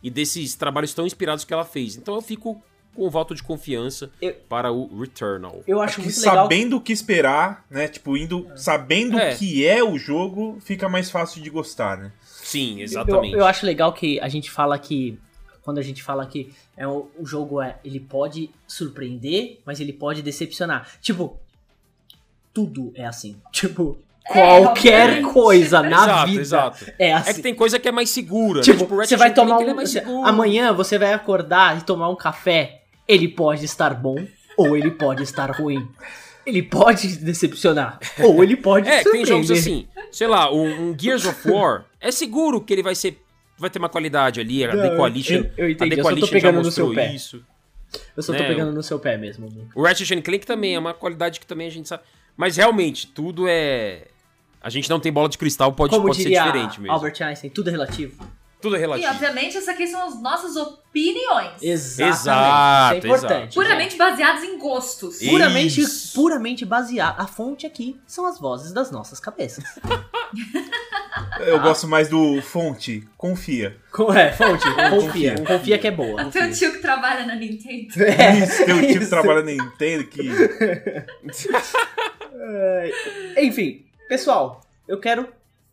e desses trabalhos tão inspirados que ela fez. Então eu fico com o voto de confiança Eu- para o Returnal. Eu Acho que sabendo o que esperar, né? Tipo, indo sabendo É. o que é o jogo, fica mais fácil de gostar, né? Sim, Eu, exatamente. eu acho legal que a gente fala que. Quando a gente fala que é o, o jogo é. Ele pode surpreender, mas ele pode decepcionar. Tipo, tudo é assim. Tipo, É, qualquer obviamente. coisa na exato, vida exato. é assim. É que tem coisa que é mais segura, Tipo, né? Tipo, o você vai tomar ele um. é mais seguro. amanhã você vai acordar e tomar um café. Ele pode estar bom ou ele pode estar ruim. Ele pode decepcionar ou ele pode É, tem jogos assim, sei lá, um, um Gears of War, é seguro que ele vai ser vai ter uma qualidade ali, a The Coalition, eu- eu entendi, a The tô Coalition pegando já no seu mostrou pé. isso. Eu só tô né, pegando no seu pé mesmo. O Ratchet and Clank também é uma qualidade que também a gente sabe. Mas realmente, tudo é a gente não tem bola de cristal, pode, Como pode ser diferente mesmo. Albert Einstein, tudo é relativo. Tudo é E relativo. obviamente essas aqui são as nossas opiniões. Exatamente. Exato, Isso é importante. Puramente baseadas em gostos. E- Puramente, Isso. puramente baseado. A fonte aqui são as vozes das nossas cabeças. Eu gosto mais do fonte, confia. Co- É, fonte, confia. Confia. Confia que é boa. Até o tio que trabalha na Nintendo. Isso, tem um tipo que isso. trabalha na Nintendo que. Enfim, pessoal, eu quero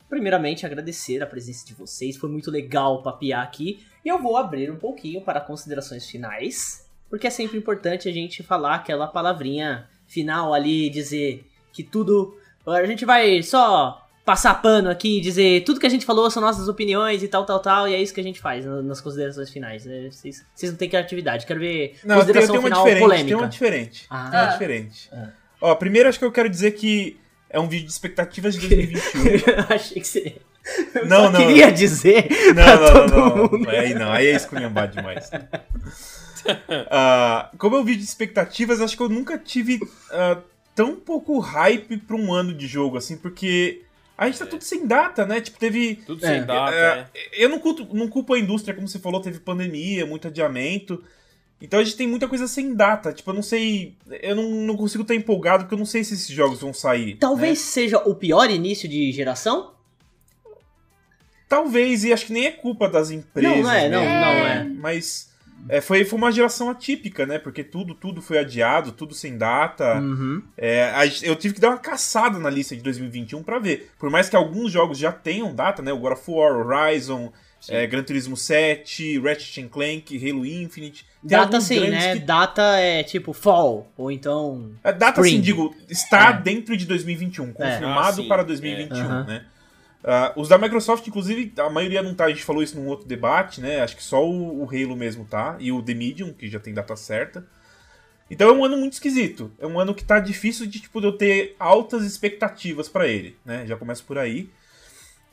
primeiramente agradecer a presença de vocês. Foi muito legal papear aqui. E eu vou abrir um pouquinho para considerações finais. Porque é sempre importante a gente falar aquela palavrinha final ali, dizer que tudo. A gente vai só passar pano aqui, dizer tudo que a gente falou são nossas opiniões e tal, tal, tal. E é isso que a gente faz na- nas considerações finais. né? Vocês, vocês não têm criatividade. Quero ver Não, tem, consideração tem uma final diferente. polêmica. Tem uma diferente. Ah. Tem uma diferente. Ah. Ó, primeiro acho que eu quero dizer que é um vídeo de expectativas de 2021. Eu achei que você. Eu Não, só não. queria dizer. Não, pra não, todo não, não. Aí não, aí é esculhambar demais. Ah, como é um vídeo de expectativas, acho que eu nunca tive ah, tão pouco hype pra um ano de jogo, assim, porque a gente tá tudo sem data, né? Tipo, teve. Tudo É. sem data, É, é. eu não culpo, não culpo a indústria, como você falou, teve pandemia, muito adiamento. Então a gente tem muita coisa sem data. Tipo, eu não sei. Eu não, não consigo estar empolgado porque eu não sei se esses jogos vão sair. Talvez né? seja o pior início de geração? Talvez, e acho que nem é culpa das empresas. Não, não é, não, mesmo, não né? é. Mas é, foi, foi uma geração atípica, né? Porque tudo, tudo foi adiado, tudo sem data. Uhum. É, a eu tive que dar uma caçada na lista de 2021 pra ver. Por mais que alguns jogos já tenham data, né? O God of War, Horizon. É, Gran Turismo 7, Ratchet and Clank, Halo Infinite. Data sim, né? que- Data é tipo fall, ou então. A data, Spring. assim, digo, está É. dentro de 2021, É. confirmado Ah, sim, para é. 2021, Aham. né? Ah, os da Microsoft, inclusive, a maioria não tá, a gente falou isso num outro debate, né? Acho que só o, o Halo mesmo tá, e o The Medium, que já tem data certa. Então é um ano muito esquisito. É um ano que tá difícil de, tipo, de eu ter altas expectativas pra ele, né? Já começa por aí.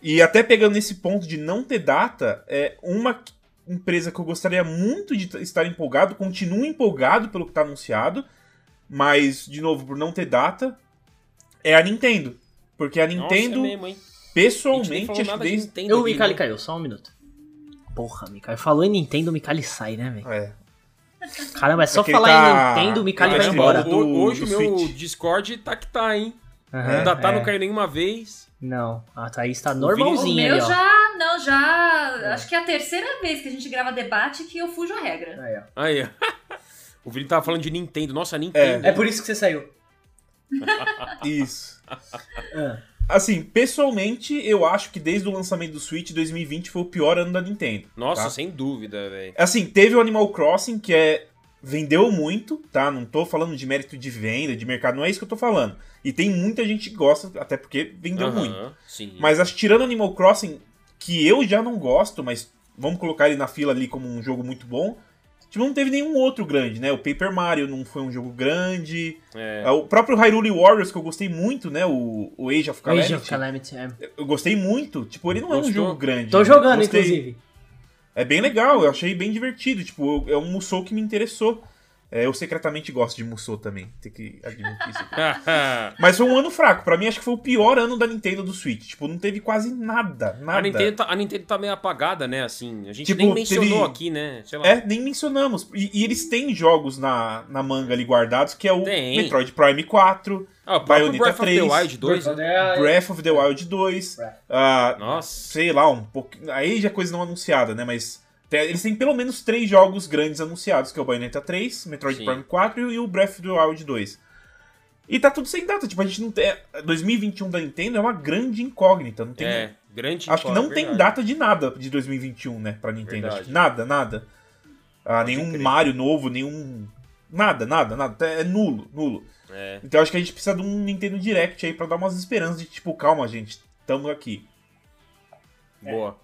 E até pegando nesse ponto de não ter data, é uma empresa que eu gostaria muito de estar empolgado, continuo empolgado pelo que tá anunciado, mas, de novo, por não ter data, é a Nintendo. Porque a Nintendo, Nossa, é mesmo? A pessoalmente, falou acho que de desde. O aqui, Mikali né? caiu, só um minuto. Porra, Mikali. Falou em Nintendo, o Mikali sai, né, velho? É, Caramba, é só Porque ele falar tá- em Nintendo, o Mikali vai tá embora. do- Hoje o meu Switch. Discord tá que tá, hein? Aham, o Datá é. não caiu nenhuma vez. Não, a Thaís tá O normalzinha meu ali, ó. já, não, já. Acho que é a terceira vez que a gente grava debate que eu fujo a regra. Aí, ó. Aí, ó. O Vini tava falando de Nintendo. Nossa, Nintendo. É por isso que você saiu. Isso. Ah. Assim, pessoalmente, eu acho que desde o lançamento do Switch, 2020 foi o pior ano da Nintendo. Nossa, tá? sem dúvida, velho. Assim, teve o Animal Crossing, que é. Vendeu muito, tá? Não tô falando de mérito de venda, de mercado, não é isso que eu tô falando. E tem muita gente que gosta, até porque vendeu muito. Sim. Mas acho tirando Animal Crossing, que eu já não gosto, mas vamos colocar ele na fila ali como um jogo muito bom. Tipo, não teve nenhum outro grande, né? O Paper Mario não foi um jogo grande. É. O próprio Hyrule Warriors, que eu gostei muito, né? O, o Age of Calamity. Age of Calamity, é. Eu gostei muito. Tipo, ele não é um Gostou? jogo grande. Tô né? jogando, Gostei. inclusive. É bem legal, eu achei bem divertido. Tipo, é um Musou que me interessou. É, eu secretamente gosto de Musou também, tem que admitir isso. Mas foi um ano fraco. Pra mim, acho que foi o pior ano da Nintendo do Switch. Tipo, não teve quase nada. Nada. a, Nintendo tá, a Nintendo tá meio apagada, né? Assim, a gente Tipo, nem mencionou teve- aqui, né? Sei lá. É, nem mencionamos. E, e eles têm jogos na, na manga ali guardados, que é o Tem. Metroid Prime 4, Ah, Bayonetta Breath of 3, the Wild 2, né? Breath of the Wild 2, Breath. ah, Nossa. sei lá, um pouquinho. Aí já é coisa não anunciada, né? Mas Eles têm pelo menos três jogos grandes anunciados, que é o Bayonetta 3, Metroid Sim. Prime 4 e o Breath of the Wild 2. E tá tudo sem data, tipo, a gente não tem... 2021 da Nintendo é uma grande incógnita, não tem... É, grande Acho que não é tem data de nada de 2021, né, pra Nintendo. nada, nada. Ah, nenhum Mario novo, nenhum... Nada, nada, nada. É nulo, nulo. É. Então acho que a gente precisa de um Nintendo Direct aí pra dar umas esperanças de tipo, calma, gente, tamo aqui. Boa.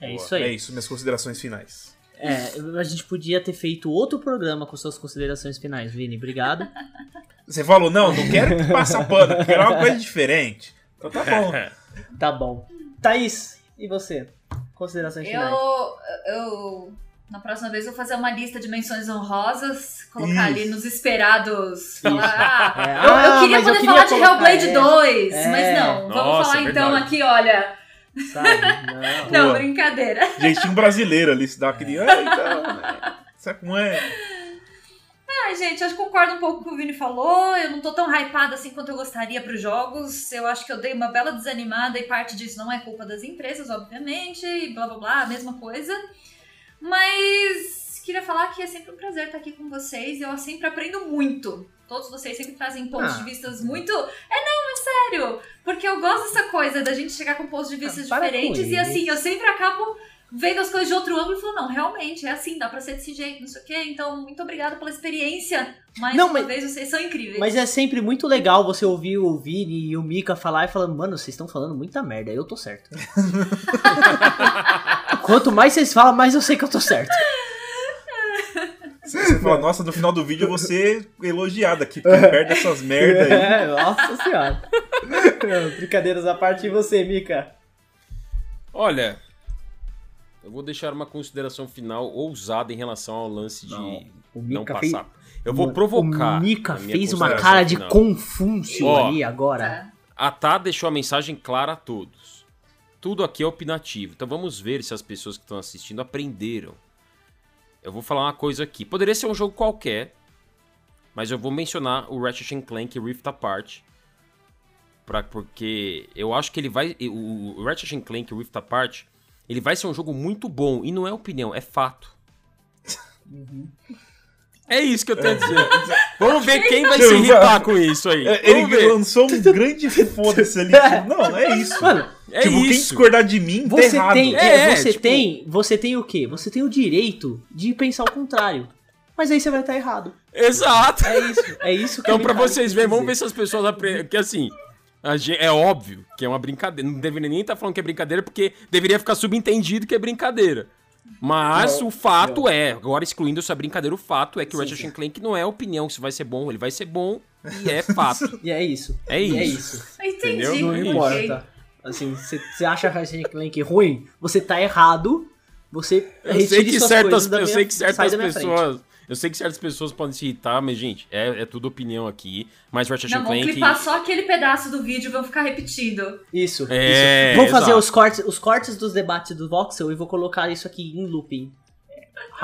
É Boa. isso aí. É isso, minhas considerações finais. É, a gente podia ter feito outro programa com suas considerações finais, Vini. Obrigado. Você falou, não, não quero passar pano, quero uma coisa diferente. Então tá bom. tá bom. Thaís, e você? Considerações finais? Eu, eu na próxima vez eu vou fazer uma lista de menções honrosas, colocar Isso. ali nos esperados. Falar, ah, é. eu, eu, ah, queria poder eu queria falar de Hellblade é. 2, é. mas não. Nossa, vamos falar então aqui, olha. Sabe? Não, não brincadeira. Jeitinho brasileiro ali, se dá aquele. É. Então, sabe como é? Ah, gente, eu concordo um pouco com o que o Vini falou. Eu não tô tão hypada assim quanto eu gostaria pros jogos. Eu acho que eu dei uma bela desanimada e parte disso não é culpa das empresas, obviamente, e blá blá blá, a mesma coisa. Mas queria falar que é sempre um prazer estar aqui com vocês. Eu sempre aprendo muito. Todos vocês sempre trazem pontos ah. de vista muito. É, não, sério. Porque eu gosto dessa coisa da gente chegar com pontos de vista ah, diferentes e assim, eu sempre acabo vendo as coisas de outro ângulo e falando, não, realmente, é assim, dá pra ser desse jeito, não sei o quê. Então, muito obrigada pela experiência. Mais não, uma mas, vez, vocês são incríveis. Mas é sempre muito legal você ouvir o Vini e o Mika falar e falando, mano, vocês estão falando muita merda, eu tô certo. Quanto mais vocês falam, mais eu sei que eu tô certo. Você fala, nossa, no final do vídeo eu vou ser elogiado aqui, porque perde essas merdas aí. É, nossa senhora. Brincadeiras à parte, e você, Mika? Olha, eu vou deixar uma consideração final ousada em relação ao lance de não, não passar. Fez... Eu vou provocar. O Mika fez uma cara de final. confúncio Ó, ali agora. A Tá deixou a mensagem clara a todos tudo aqui é opinativo. Então vamos ver se as pessoas que estão assistindo aprenderam. Eu vou falar uma coisa aqui. Poderia ser um jogo qualquer, mas eu vou mencionar o Ratchet Clank Rift Apart. Pra, porque eu acho que ele vai. O, Ratchet Clank Rift Apart ele vai ser um jogo muito bom. E não é opinião, é fato. Uhum. É isso que eu tenho a dizer. Vamos ver quem vai se irritar com isso aí. É, ele ver. lançou um grande foda-se ali. Não, é isso. Mano, é tipo, isso. quem discordar de mim, tá você tá tem, é, é, você tipo... tem, você tem o quê? Você tem o direito de pensar o contrário. Mas aí você vai estar errado. Exato. É isso. É isso que Então, pra vocês verem, vamos ver se as pessoas aprendem. Porque assim, é óbvio que é uma brincadeira. Não deveria nem estar tá falando que é brincadeira, porque deveria ficar subentendido que é brincadeira. Mas não, o fato não. é, agora excluindo essa brincadeira, o fato é que sim, o Ratchet Clank não é opinião se vai ser bom, ele vai ser bom e é fato. e é isso. É isso. E é isso. Entendi. Entendeu? Não importa. Assim, você acha Ratchet Clank ruim, você tá errado. Você eu sei que certas, eu sei que certas pessoas eu sei que certas pessoas podem se irritar, mas, gente, é, é tudo opinião aqui. Mas Ratchet Não, Clank... Não, clipar só aquele pedaço do vídeo e vão ficar repetindo. Isso, é, isso. Vou fazer os cortes, os cortes dos debates do Voxel e vou colocar isso aqui em looping.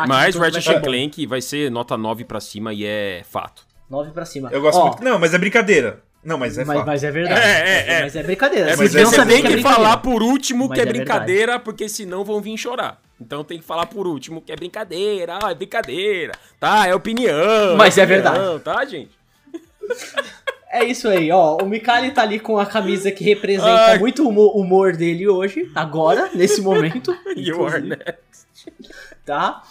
mas Ratchet Clank vai ser nota 9 pra cima e é fato. 9 pra cima. Eu gosto Ó, muito... Não, mas é brincadeira. Não, mas é mas, mas, é verdade. É, é, é. Mas é brincadeira. É, mas você tem que, que falar por último mas que é, é brincadeira, porque senão vão vir chorar. Então tem que falar por último que é brincadeira, ah, é brincadeira, tá? É opinião. Mas é, é verdade. Tá, gente? É isso aí, ó. O Mikali tá ali com a camisa que representa Ai. muito o humor, humor, dele hoje, agora, nesse momento. you are next tá?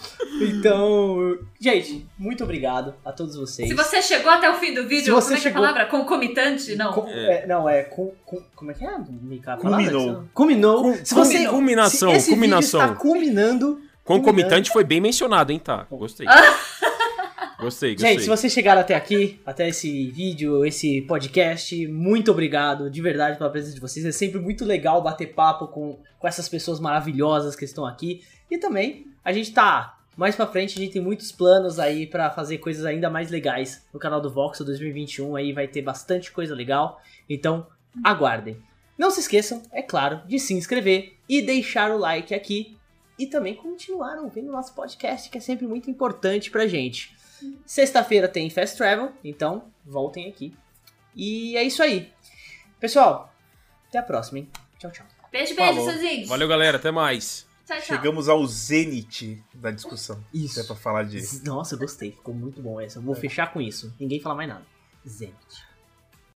Então, gente, muito obrigado a todos vocês. Se você chegou até o fim do vídeo, como é que é a palavra? Concomitante? Não. Com, é. não, é com, com, como é que é? Mica, Culminou. Culminou. Com, se você, culminação, se culminação. Vídeo está culminando. Concomitante foi bem mencionado, hein, tá? Gostei. Gostei, gostei. Gente, se vocês chegaram até aqui, até esse vídeo, esse podcast, muito obrigado de verdade pela presença de vocês. É sempre muito legal bater papo com, com essas pessoas maravilhosas que estão aqui. E também a gente tá mais pra frente, a gente tem muitos planos aí para fazer coisas ainda mais legais no canal do Voxel 2021. Aí vai ter bastante coisa legal. Então, aguardem. Não se esqueçam, é claro, de se inscrever e deixar o like aqui. E também continuar ouvindo o nosso podcast, que é sempre muito importante pra gente. Sexta-feira tem Fast Travel, então voltem aqui. E é isso aí. Pessoal, até a próxima, hein? Tchau, tchau. Beijo, beijo, Falou. Valeu, galera. Até mais. Tchau, tchau. Chegamos ao zênite da discussão. Isso. É pra falar de. Nossa, eu gostei. Ficou muito bom essa. Eu vou fechar com isso. Ninguém fala mais nada. Zenit.